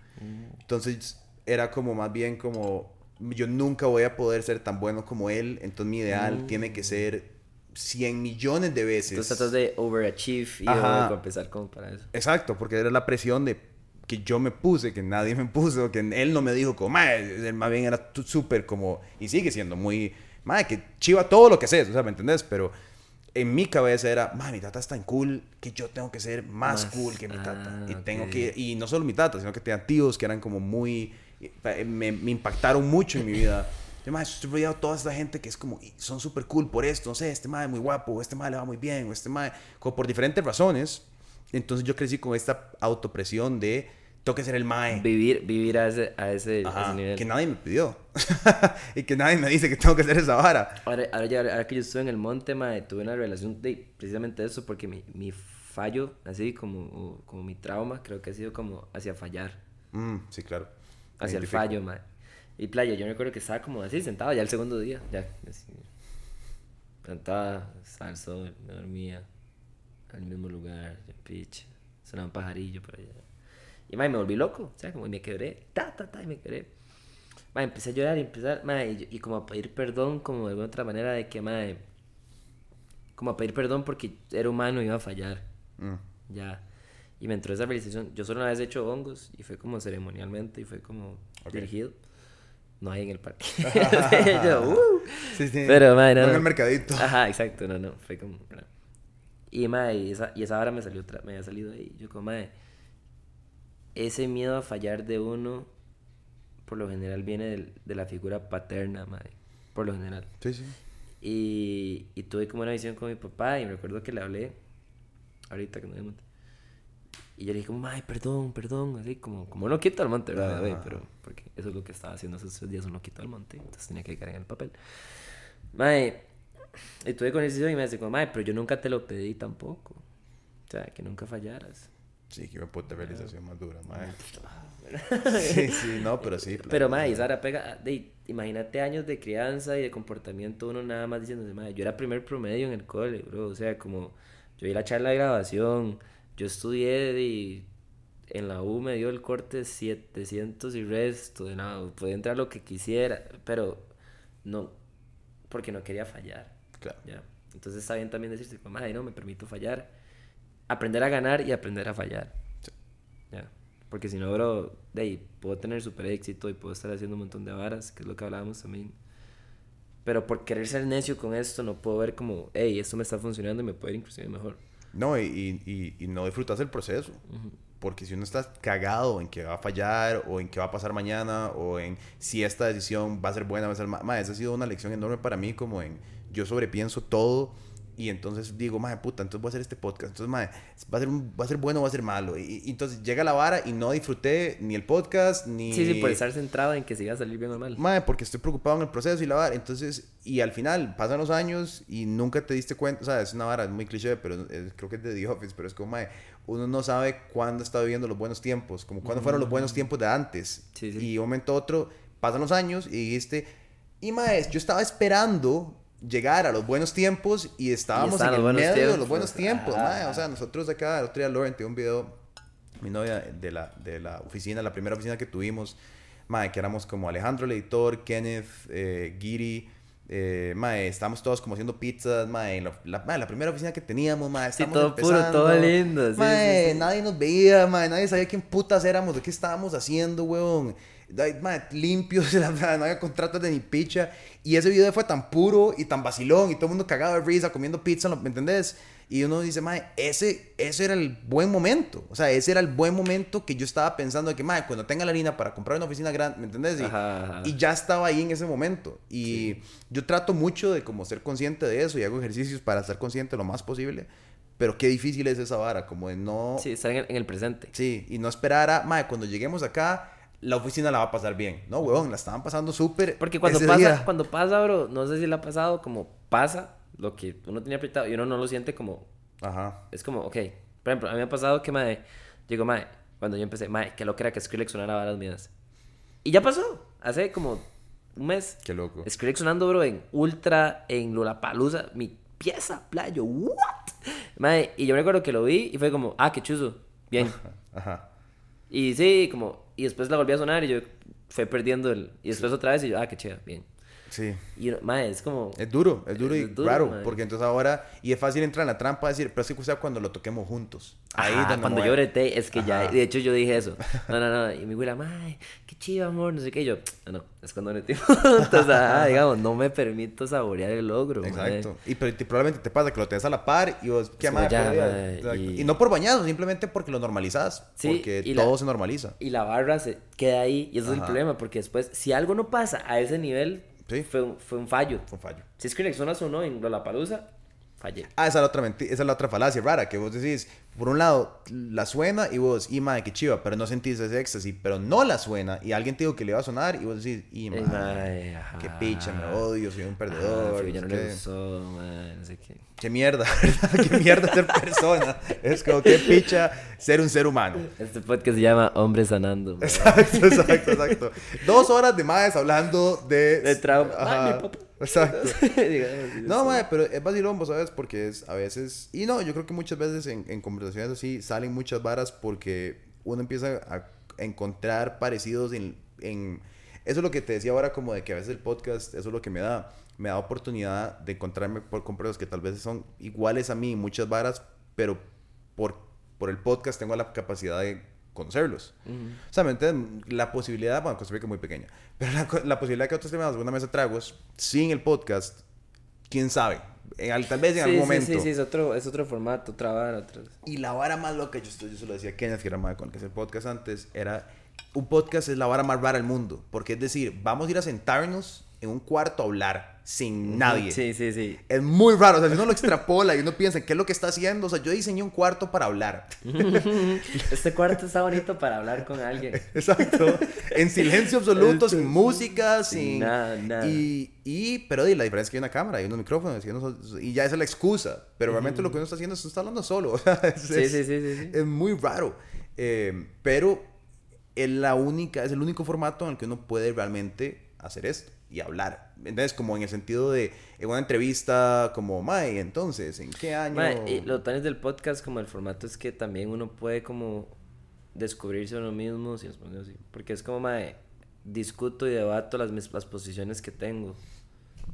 Entonces era como más bien como, yo nunca voy a poder ser tan bueno como él, entonces mi ideal mm. tiene que ser 100 millones de veces. Entonces tratas de overachieve y compensar como para eso. Exacto, porque era la presión de que yo me puse, que nadie me puso, que él no me dijo como, él más bien era súper como, y sigue siendo muy, mae, que chiva todo lo que sé, o sea, ¿me entendés? Pero en mi cabeza era, mi tata es tan cool que yo tengo que ser más, cool que mi tata. ah, y tengo ok. que, y no solo mi tata, sino que tenía tíos que eran como muy, me, me impactaron mucho en mi vida. Yo, mae, estoy rodeado de toda esta gente que es como, son súper cool por esto, no sé, este mae es muy guapo, o este mae le va muy bien, o este mae, como por diferentes razones. Entonces yo crecí con esta autopresión de, tengo que ser el mae. Vivir, vivir a ese, a ese, a Ajá, ese nivel. que nadie me pidió. y que nadie me dice que tengo que hacer esa vara. Ahora, ahora, ya- ahora que yo estuve en el monte, mae, tuve una relación de precisamente eso, porque mi, mi fallo, así como, como mi trauma, creo que ha sido como hacia fallar, Mm, sí, claro. Hacia el fallo, mae. Y playa, yo me acuerdo que estaba como así, sentado ya el segundo día, ya, así. El sol, me dormía, al mismo lugar, ya, pitch, sonaba un pajarillo por allá. Y mae, me volví loco, o sea, como me quebré, ta, ta, ta, y me quebré. Mae, empecé a llorar y empecé a, mae, y, y como a pedir perdón, como de alguna otra manera de que, mae, como a pedir perdón porque era humano y iba a fallar, Mm. ya. Y me entró esa realización. Yo solo una vez he hecho hongos y fue como ceremonialmente y fue como Ok. dirigido. No hay en el parque. Yo, "Uh". Sí, sí. Pero, mae, no, No en el mercadito. Ajá, exacto, no, no, fue como... no. Y, mae, y esa, y esa hora me salió otra, me había salido ahí. Yo como, mae, ese miedo a fallar de uno, por lo general viene del- de la figura paterna, mae, por lo general. Sí, sí. Y, y tuve como una visión con mi papá y me recuerdo que le hablé, ahorita que no me monte. Y yo le dije como, ay, perdón, perdón, así como, como no quito al monte, ¿verdad? Pero, porque eso es lo que estaba haciendo esos días, uno quito al monte, entonces tenía que caer en el papel. Mae, y tuve conversación y me dice como, mae, pero yo nunca te lo pedí tampoco. O sea, que nunca fallaras. Sí, que me puta realización más dura, mae. Sí, sí, no, pero sí. Pero, mae, y Sara pega, de, imagínate años de crianza y de comportamiento, uno nada más diciéndose, mae, yo era primer promedio en el cole, bro, o sea, como, yo vi la charla de grabación, yo estudié y en la U me dio el corte 700 y resto, de nada, podía entrar lo que quisiera, pero no, porque no quería fallar, Claro. ya. Entonces está bien también decirse, mae, no, me permito fallar, aprender a ganar y aprender a fallar. Ya. Porque si no, bro, de ahí, puedo tener super éxito y puedo estar haciendo un montón de varas, que es lo que hablábamos también. Pero por querer ser necio con esto, no puedo ver como, hey, esto me está funcionando y me puede ir inclusive mejor. No, y, y, y- no disfrutas el proceso. Porque si uno está cagado en que va a fallar, o en que va a pasar mañana, o en si esta decisión va a ser buena, va a ser mala. Esa ha sido una lección enorme para mí, como en yo sobrepienso todo. Y entonces digo, madre puta, entonces voy a hacer este podcast. Entonces, madre, va a ser, va a ser bueno o va a ser malo. Y, y entonces llega la vara y no disfruté ni el podcast, ni. Sí, sí, por estar centrado en que si va a salir bien o mal. Madre, porque estoy preocupado en el proceso y la vara. Entonces, y al final pasan los años y nunca te diste cuenta. O sea, es una vara, es muy cliché, pero es- creo que es de The Office. Pero es como, madre, uno no sabe cuándo está viviendo los buenos tiempos. Como cuándo fueron los buenos tiempos de antes. Sí, sí. Y de un momento a otro pasan los años y dijiste, y madre, yo estaba esperando llegar a los buenos tiempos y estábamos están en los el buenos medio de los tiempos. buenos tiempos. Ah. O sea, nosotros acá, el otro día Lauren tiene un video mi novia de la, de la oficina, la primera oficina que tuvimos, mae, que éramos como Alejandro, el editor, Kenneth, eh, Giri, eh, mae, estábamos todos como haciendo pizzas, mae, la, la, la primera oficina que teníamos, mae, Sí, todo puro, todo empezando. lindo, sí, Mae, sí, sí. nadie nos veía, mae, nadie sabía quién putas éramos, de qué estábamos haciendo, weón. Mae, limpios, la verdad, no había contratos de ni picha. Y ese video fue tan puro y tan vacilón y todo el mundo cagado de risa comiendo pizza, ¿me entendés? Y uno dice, mae, ese, ese era el buen momento. O sea, ese era el buen momento que yo estaba pensando de que, mae, cuando tenga la harina para comprar una oficina grande, ¿me entendés? Y, Ajá, ajá. y ya estaba ahí en ese momento. Y yo trato mucho de como ser consciente de eso y hago ejercicios para ser consciente lo más posible. Pero qué difícil es esa vara, como de no... Sí, estar en el, en el presente. Sí, y no esperar a, mae, cuando lleguemos acá, la oficina la va a pasar bien. No, huevón, la estaban pasando súper. Porque cuando pasa, día. cuando pasa, bro, no sé si le ha pasado, como pasa lo que uno tenía apretado y uno no lo siente como, Ajá. es como, ok. Por ejemplo, a mí me ha pasado que, mae, digo, mae, cuando yo empecé, mae, que lo que era que Skrillex sonara varas mías. Y ya pasó, hace como un mes. Qué loco. Skrillex sonando, bro, en Ultra, en Lollapalooza, mi pieza, playo, what? Mae, y yo me recuerdo que lo vi y fue como, ah, qué chuzo, bien. Ajá. Y sí, como, y después la volví a sonar y yo fue perdiendo el, y después otra vez y yo, ah, qué chido, bien. Sí. Y, mae, es como... Es duro, es duro y Es duro, raro, mae. porque entonces ahora, y es fácil entrar en la trampa de decir, pero es que sea cuando lo toquemos juntos. Ahí Ajá, cuando yo breté, es que ya, Ajá. de hecho yo dije eso. No, no, no, y mi güey, mae, qué chido, amor, no sé qué. Y yo, no, no, es cuando breté juntos, ajá, digamos, no me permito saborear el logro, mae. Exacto. Y pero te- probablemente te pasa que lo tenés a la par y vos, ¿qué ya, mae, Exacto. y- Y... no por bañado, simplemente porque lo normalizás. Sí, porque y la- todo se normaliza. Y la barra se queda ahí, y ese es el Ajá. problema, porque después, si algo no pasa a ese nivel, Sí. fue, un, fue un fallo. Fue un fallo. Si es que Rexona sonó en Lollapalooza, fallé. Ah, esa es la otra esa es la otra falacia rara, que vos decís, por un lado, la suena y vos, y madre, qué chiva, pero no sentís ese éxtasis, pero no la suena, y alguien te dijo que le iba a sonar, y vos decís, y Eh, madre, ajá. qué picha, me odio, soy un Ajá, perdedor, ya no le gustó, no sé qué. Qué mierda, ¿verdad? Qué mierda ser persona. Es como qué picha ser un ser humano. Este podcast se llama Hombre Sanando. mae. Exacto, exacto, exacto. Dos horas de más hablando de... De trauma. Ajá, Ay, mi papá. Exacto. No, mae, pero es vacilón, vos sabes, porque es a veces... Y no, yo creo que muchas veces en, en conversaciones así salen muchas varas porque uno empieza a encontrar parecidos en, en... Eso es lo que te decía ahora, como de que a veces el podcast, eso es lo que me da. Me da oportunidad de encontrarme por, con personas que tal vez son iguales a mí muchas varas, pero por, por el podcast tengo la capacidad de conocerlos. O sea, ¿me entiendes? La posibilidad, bueno, Costa Rica es muy pequeña, pero la, posibilidad que otros tenemos una mesa de tragos sin el podcast, quién sabe, En al- tal vez en Sí, algún sí, momento. Sí, sí, es otro, es otro formato, otro... Y la vara más loca, yo, esto- yo se lo decía a Kenneth, que era más con el que el podcast antes, era un podcast es la vara más rara del mundo, porque es decir, vamos a ir a sentarnos en un cuarto a hablar sin nadie. Sí, sí, sí. Es muy raro, o sea, si uno lo extrapola y uno piensa, ¿qué es lo que está haciendo? O sea, yo diseñé un cuarto para hablar. Este cuarto está bonito para hablar con alguien. Exacto. En silencio absoluto, sin música, Sin sin... nada, nada. Y, y, pero di, la diferencia es que hay una cámara, hay unos micrófonos, y, uno- y ya esa es la excusa. Pero realmente lo que uno está haciendo es uno está hablando solo. O sea, es, Sí, es- sí, sí, sí, sí. es muy raro. Eh, pero es la única, es el único formato en el que uno puede realmente hacer esto y hablar. Entonces, como en el sentido de en una entrevista, como, May, entonces, ¿en qué año? Mae, y lo tanes del podcast como el formato es que también uno puede como descubrirse a uno mismo, si así. Porque es como, mae, discuto y debato las, las posiciones que tengo.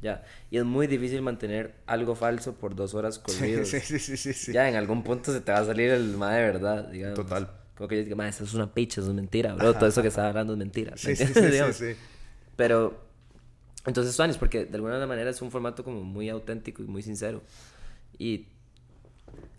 Ya. Y es muy difícil mantener algo falso por dos horas corridos. Sí, sí, sí, sí. Ya, en algún punto se te va a salir el mae de verdad, digamos. Total. Como que yo digo, mae, eso es una picha, eso es mentira, bro. Todo eso que estaba hablando es mentira. ¿me Sí, sí, sí, sí. Pero, entonces, Suanis, porque de alguna manera es un formato como muy auténtico y muy sincero. Y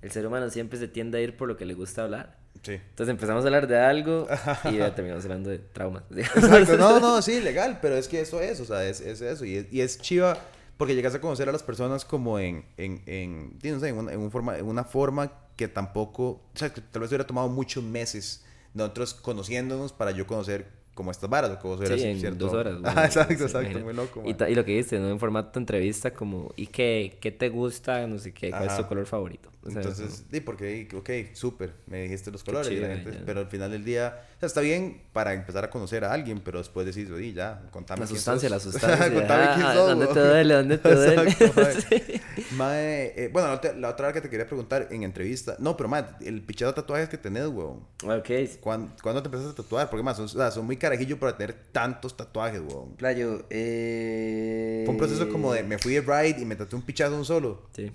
el ser humano siempre se tiende a ir por lo que le gusta hablar. Sí. Entonces empezamos a hablar de algo y ya terminamos hablando de traumas. Exacto, no, no, sí, legal, pero es que eso es, o sea, es, es eso. Y es, y es chiva porque llegas a conocer a las personas como en, en, en, no sé, en, una, en, un forma, en una forma que tampoco, o sea, que tal vez hubiera tomado muchos meses nosotros conociéndonos para yo conocer como estas varas o Sí, en cierto. dos horas. Ah, exacto, Sí, exacto, muy loco. Y, y lo que dices, ¿no? En formato entrevista como, ¿y qué, qué te gusta? No sé qué, ¿cuál es Ajá. tu color favorito? O sea, Entonces, sí, porque, ok, súper, me dijiste los colores, chido, la gente- pero al final del día, o sea, está bien para empezar a conocer a alguien, pero después decís, oye, ya, contame la quién sustancia, la sos". sustancia. contame quién Ah, sos, ¿Dónde te duele? ¿Dónde te duele? Sí. Mae, eh, bueno, la otra, la otra que te quería preguntar en entrevista. No, pero mae, el pichado de tatuajes que tenés, weón. Ok, ¿Cuándo, cuándo te empezaste a tatuar? Porque más, son, o sea, son muy carajillos para tener tantos tatuajes, weón. Playo, eh... Fue un proceso como de me fui de ride y me tatué un pichazo un solo. Sí.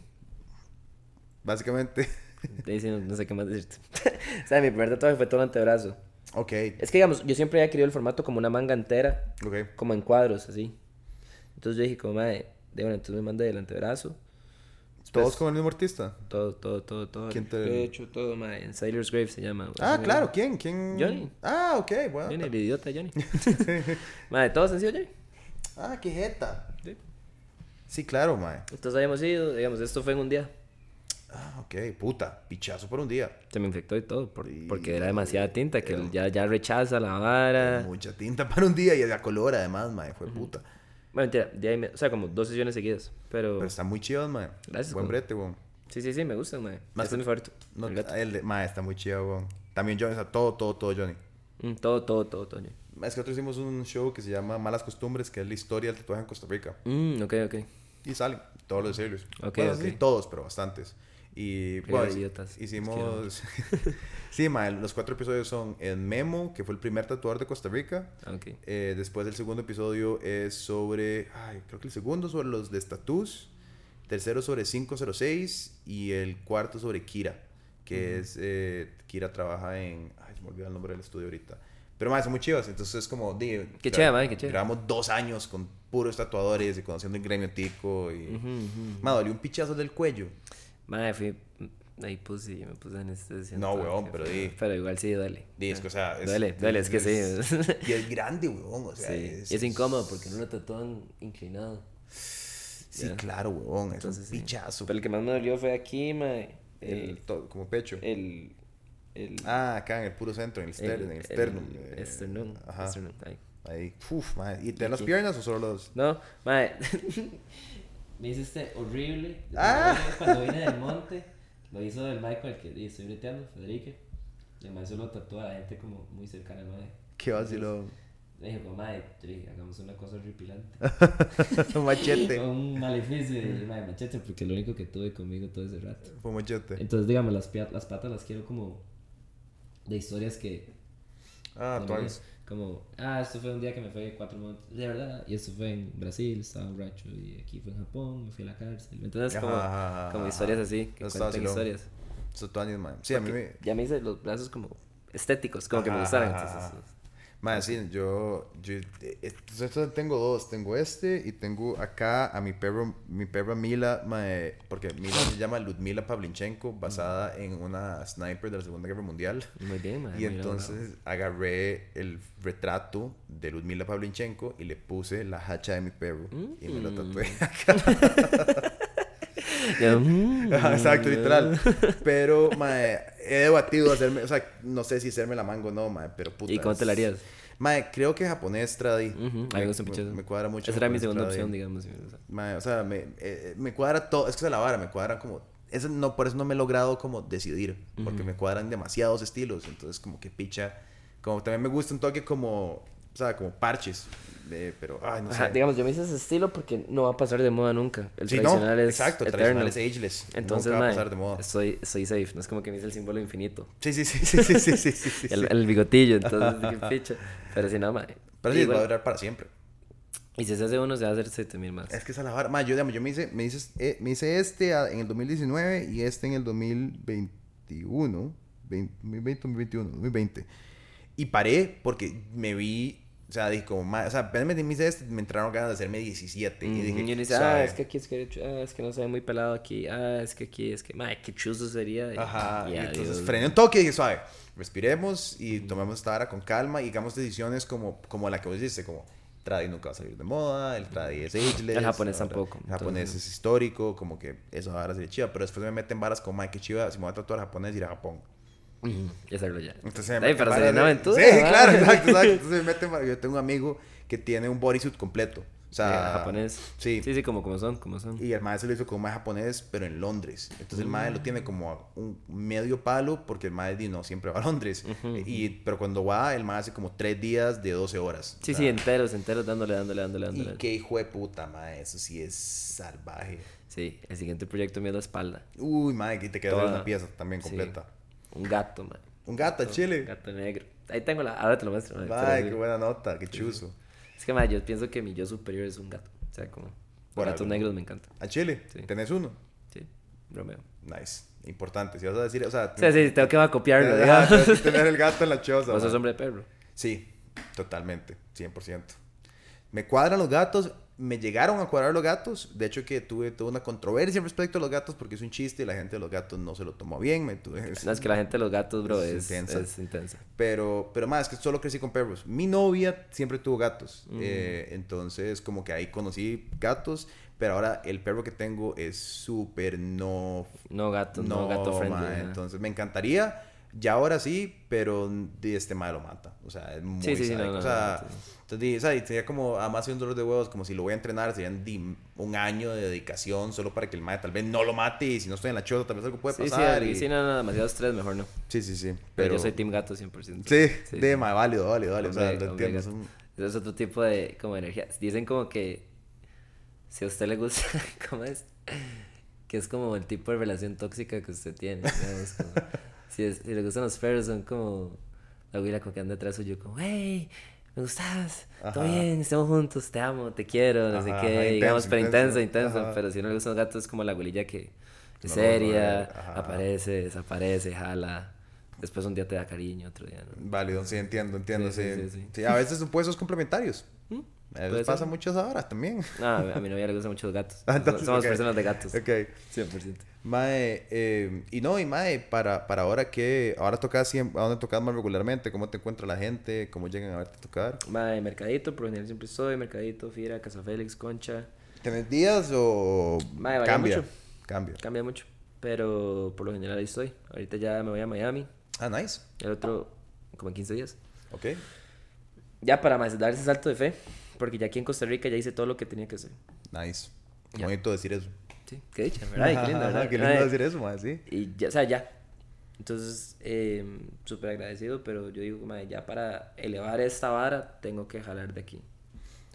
Básicamente. Sí, no, no sé qué más decirte. o sea, mi primer tatuaje fue todo el antebrazo. ok, Es que, digamos, yo siempre había querido el formato como una manga entera, ok. como en cuadros, así. Entonces yo dije, como, madre, de bueno, entonces me mandé el antebrazo. ¿Todos Después, con el mismo artista? Todo, todo, todo, todo. ¿Quién te- He hecho todo, madre. En Sailor's Grave se llama. Ah, claro, madre. ¿quién? ¿Quién? Johnny. Ah, ok, bueno. Johnny, el idiota Johnny. madre, todo sencillo, Johnny. Ah, qué jeta. Sí. Sí, claro, mae. Entonces habíamos ido, digamos, esto fue en un día. Ah, ok, puta, pichazo por un día. Se me infectó y todo, por- Sí, porque era demasiada tinta, que ya, ya rechaza la vara. Mucha tinta para un día y a color además, mae, fue puta. Bueno, mentira, de ahí me- o sea, como dos sesiones seguidas. Pero, Pero está muy chido, mae. Gracias, Buen brete, weón. sí, sí, sí, me gustan, madre. Más- Este es mi favorito. No, el el de, está muy chido, weón. También Johnny, o sea, todo, todo, todo Johnny. Mm, todo, todo, todo, todo. Es que nosotros hicimos un show que se llama Malas Costumbres, que es la historia del tatuaje en Costa Rica. Mm, ok, ok. Y salen todos los serios. Ok, bueno, ok. sí, todos, pero bastantes. Y bueno, idiotas, hicimos... sí, ma, los cuatro episodios son el Memo, que fue el primer tatuador de Costa Rica. Ah, ok. Eh, después el segundo episodio es sobre... Ay, creo que el segundo sobre los de Status. Tercero sobre 506. Y el cuarto sobre Kira. Que es... eh, Kira trabaja en... Ay, se me olvidó el nombre del estudio ahorita. Pero más, son muy chivas. Entonces es como... di, Qué chévere, mae, qué chévere. Grabamos dos años con puros tatuadores y conociendo el gremio tico. Y... Ujú, ujú. Me dolió un pichazo del cuello. Madre, fui. Ahí puse, me puse anestesia. No, weón, pero di- Pero igual sí duele. Di, es que, o sea, es- duele, duele, es que sí. Y es grande, weón. O sea, Sí, es, y es incómodo porque no lo tatúan inclinado. Sí, Ya. claro, weón. Es Entonces, un sí. pichazo. Pero el que más me dolió fue aquí, mae. El, El. to- como pecho. El. El. Ah, acá en el puro centro, en el, ster- en el sternum. eh, Esternum. Ajá. esternum, ahí. Ahí. Uf, madre. ¿Y te dan las piernas o solo los.? No, mae. me hizo este horrible. Ah. Cuando vine del monte, lo hizo el mae con el que estoy breteando, Federique. Y mae solo tatuó a la gente como muy cercana al mae. Qué vacilón. Le dije, como, dije, hagamos una cosa horripilante. machete. un maleficio y mae, machete, porque lo único que tuve conmigo todo ese rato. Fue machete. Entonces, digamos, las, las patas las quiero como de historias que. Ah, no. Como, ah, esto fue un día que me fue cuatro montes, de verdad. Y esto fue en Brasil, estaba borracho. Y aquí fue en Japón, me fui a la cárcel. Entonces, como, ajá, como historias así, que está cuentan historias. Eso man. Sí, a mí me. Ya me hice los brazos como estéticos, como que me gustaron. Entonces. Madre, sí, yo, yo entonces tengo dos, tengo este y tengo acá a mi perro, mi perra Mila, madre, porque Mila se llama Ludmila Pavlinchenko, basada en una sniper de la Segunda Guerra Mundial. muy bien, mae, Y entonces agarré el retrato de Ludmila Pavlinchenko y le puse la hacha de mi perro y me lo Mm. tatué. Mm, Ajá, Exacto, literal. Pero, mae, he debatido hacerme, o sea, no sé si hacerme la mango o no, mae, pero puta. ¿Y cómo te la harías? Mae, creo que japonés tradi. A mí me eso. Me cuadra mucho. Esa era mi segunda tradi. opción, digamos. sí, o sea. Mae, o sea, me, eh, me cuadra todo. Es que es la vara, me cuadra como. Eso no, por eso no me he logrado como decidir. Porque me cuadran demasiados estilos. Entonces, como que picha. Como también me gusta un toque como. O sea, como parches. Eh, pero, ay, no sé. Digamos, yo me hice ese estilo porque no va a pasar de moda nunca. El sí, tradicional no, es exacto, el tradicional es ageless. Entonces, nunca va a pasar de moda. Soy, soy safe, no es como que me hice el símbolo infinito. Sí, sí, sí, sí, sí, sí, sí, sí el, el, bigotillo, entonces, qué picha. Pero si no, madre. Pero sí, va a durar para siempre. Y si se hace uno, se va a hacer 7000 más. Es que esa es la vara. Yo, digamos, yo me hice, me hice, eh, me hice este en el 2019 y este en el 2021. 20, 2021, 2020. Y paré porque me vi o sea, dije como, o sea, apenas me hice este, me entraron ganas de hacerme 17. Y dije, y dice, ah, es que aquí es que, ah, es que no se ve muy pelado aquí. Ah, es que aquí es que, mae, qué chuzo sería. Y- Ajá, y y entonces frené un toque y dije, suave, respiremos y tomemos esta vara con calma y hagamos decisiones como, como la que vos hiciste, como tradi nunca va a salir de moda, el tradi es ageless. El japonés tampoco, El japonés entonces- es histórico, como que eso ahora sería chiva, pero después me meten varas como, ay, qué chiva, si me voy a tatuar japonés, ir a Japón. Y hacerlo ya. Entonces me meten pero sería una aventura. Sí, ¿verdad? claro, exacto, exacto. Entonces me yo tengo un amigo que tiene un bodysuit completo. O sea, Eh, japonés. Sí. Sí, sí, como, como son, como son. Y el maestro lo hizo un mae japonés, pero en Londres. Entonces el mae lo Mm. tiene como un medio palo, porque el mae di, no siempre va a Londres. y, pero cuando va, el mae hace como tres días de 12 horas. Sí, O sí, enteros, enteros, dándole, dándole, dándole, Y dándole. qué hijo de puta, mae. Eso sí es salvaje. Sí, el siguiente proyecto mío es la espalda. Uy, mae, aquí te Toda. una pieza también Sí. Un gato, man. Un gato, Un chile. gato negro. Ahí tengo la. Ahora te lo muestro, man, sí. qué buena nota, qué chuzo. Es que, man, yo pienso que mi yo superior es un gato. O sea, como. Gatos negros me encantan. ¿A Chile? Sí. ¿Tenés uno? Sí, Romeo. Nice. Importante. Si vas a decir, o sea... Sí, sí, tengo que copiarlo, tenés que tener el gato en la choza. Vos sos hombre de perro. Sí, totalmente, 100%. Me cuadran los gatos, me llegaron a cuadrar los gatos, de hecho que tuve toda una controversia respecto a los gatos porque es un chiste y la gente de los gatos no se lo tomó bien, me tuve- No, es que la gente de los gatos, bro, Es es, intensa. es intensa. pero, pero más, que solo crecí con perros. Mi novia siempre tuvo gatos, Mm. eh, entonces como que ahí conocí gatos, pero ahora el perro que tengo es súper no... No gato, no, gato friendly. entonces me encantaría, ya ahora sí, pero este mae lo mata, o sea, es muy Sí, sí, sí, no, no, o sea... no, sí, sí. Entonces, o sea, sería como, además de un dolor de huevos, como si lo voy a entrenar, serían un año de dedicación solo para que el mae tal vez no lo mate y si no estoy en la chota, tal vez algo puede Sí, sí, pasar. y... y- sí, no, no, demasiado estrés, mejor no. sí, sí, sí. Pero, yo soy team gato 100%. Sí, Sí, de sí. mae, válido, válido, válido. o sea, Hombre, lo hombre, entiendo. son- es otro tipo de como energía. Dicen como que si a usted le gusta, ¿cómo es? Que es como el tipo de relación tóxica que usted tiene. Como, si, es- si le gustan los perros, son como la güila como que anda atrás suyo, como, hey, me gustas, todo bien, estamos juntos, te amo, te quiero, no sé qué, digamos, pero intenso, intenso. Pero si no le gustan los gatos, es como la abuelilla que es No, seria, aparece, desaparece, jala. Después un día te da cariño, otro día no. Válido, sí, entiendo, entiendo, sí. Sí, sí, sí, a veces son puestos complementarios. ¿Mm? Puede pasa ser. mucho ahora también. No, a mi novia le gustan mucho los gatos. Ah, entonces, Somos ok. personas de gatos. Ok. 100%. Mae, eh, y no, y Mae, para, para ahora que, ahora tocas siempre, ¿a dónde tocas más regularmente? ¿Cómo te encuentra la gente? ¿Cómo llegan a verte tocar? Mae, Mercadito, por lo general siempre estoy. Mercadito, Fiera, Casa Félix, Concha. ¿Tienes días o Mae, cambia? mucho. Cambia. Cambia mucho. Pero por lo general ahí estoy. Ahorita ya me voy a Miami. Ah, nice. El otro, como en 15 días. Ok. Ya para más dar ese salto de fe. Porque ya aquí en Costa Rica ya hice todo lo que tenía que hacer. Nice. Qué Ya. bonito decir eso. Sí, qué dicha, ¿verdad? Y qué lindo, Ajá, ¿verdad? Qué lindo decir eso, Mae, sí. Y ya, o sea, ya. Entonces, eh, súper agradecido, pero yo digo, mae, ya para elevar esta vara, tengo que jalar de aquí.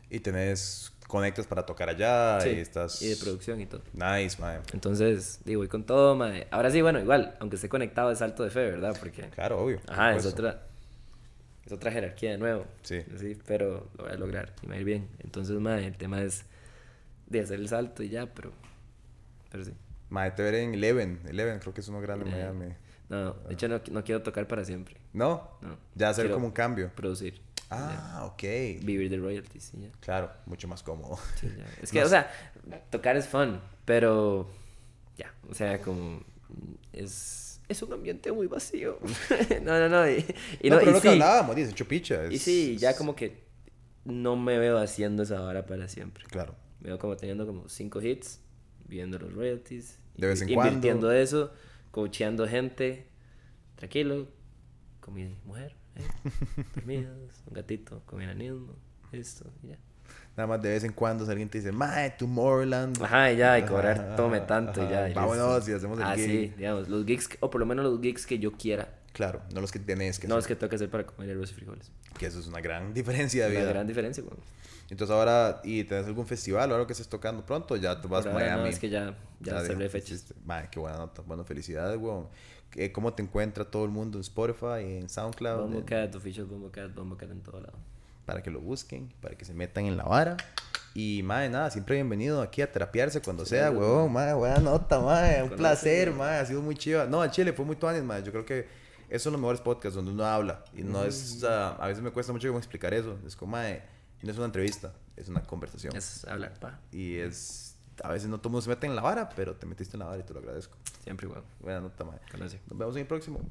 Y tenés conectas para tocar allá Sí, y estás... y de producción y todo. Nice, Mae. Entonces, digo, voy con todo, mae. Ahora sí, bueno, igual, aunque esté conectado es salto de fe, ¿verdad? Porque, Claro, obvio. por ajá, es otra, es otra jerarquía de nuevo. Sí. Sí, pero lo voy a lograr y me va a ir bien. Entonces, mae, el tema es de hacer el salto y ya, pero, pero sí. Mae, te veré en Eleven. Eleven creo que es uno grande en Eh, Miami. No, de hecho no, no quiero tocar para siempre. ¿No? No. Ya hacer Quiero como un cambio. Producir. Ah, ok. ya. Vivir de royalties y ya. Claro, mucho más cómodo. Sí, ya. Es que, o sea, tocar es fun, pero ya, o sea, como es, es un ambiente muy vacío. no, no, no. Y, y no, no, pero y lo que sí, hablábamos, dice chupicha. y sí, ya como que no me veo haciendo esa vara para siempre. Claro. Me veo como teniendo como cinco hits, viendo los royalties, De vez en invirtiendo cuando. eso, coacheando gente, tranquilo, con mi mujer, ¿eh? dormidos, un gatito, con mi esto, y ya. Nada más de vez en cuando si alguien te dice, Mae, Tomorrowland. Ajá, y ya, y cobrar ajá, tome tanto, y ajá. ya. y Vámonos y hacemos el Ah, gig. sí, digamos, los gigs, o por lo menos los gigs que yo quiera. Claro, no los que tenés que No hacer. que tengo que hacer para comer arroz y frijoles. Que eso es una gran diferencia de vida. gran diferencia, güey. Entonces ahora, ¿y tenés algún festival o algo que estés tocando pronto? Ya te vas a Miami. No, es que ya, ya, cerré fechas. Mae, qué buena nota. Bueno, felicidades, weón. ¿Qué- ¿Cómo te encuentra todo el mundo en Spotify, en SoundCloud? Bombo en- Official Bombo Cat, Bombo Cat en todo lado. Para que lo busquen, para que se metan en la vara. Y, madre, nada, siempre bienvenido aquí a terapiarse cuando sea, gracias, huevón, madre, buena nota, madre, un placer, madre, ha sido muy chiva. No, al Chile fue muy tuanis, madre, yo creo que esos son los mejores podcasts donde uno habla y no es, ah, a veces me cuesta mucho como explicar eso, es como, madre, no es una entrevista, es una conversación. Es hablar, pa. Y es, a veces no todo el mundo se mete en la vara, pero te metiste en la vara y te lo agradezco. Siempre igual. Buena nota, madre. Gracias. Nos vemos en el próximo.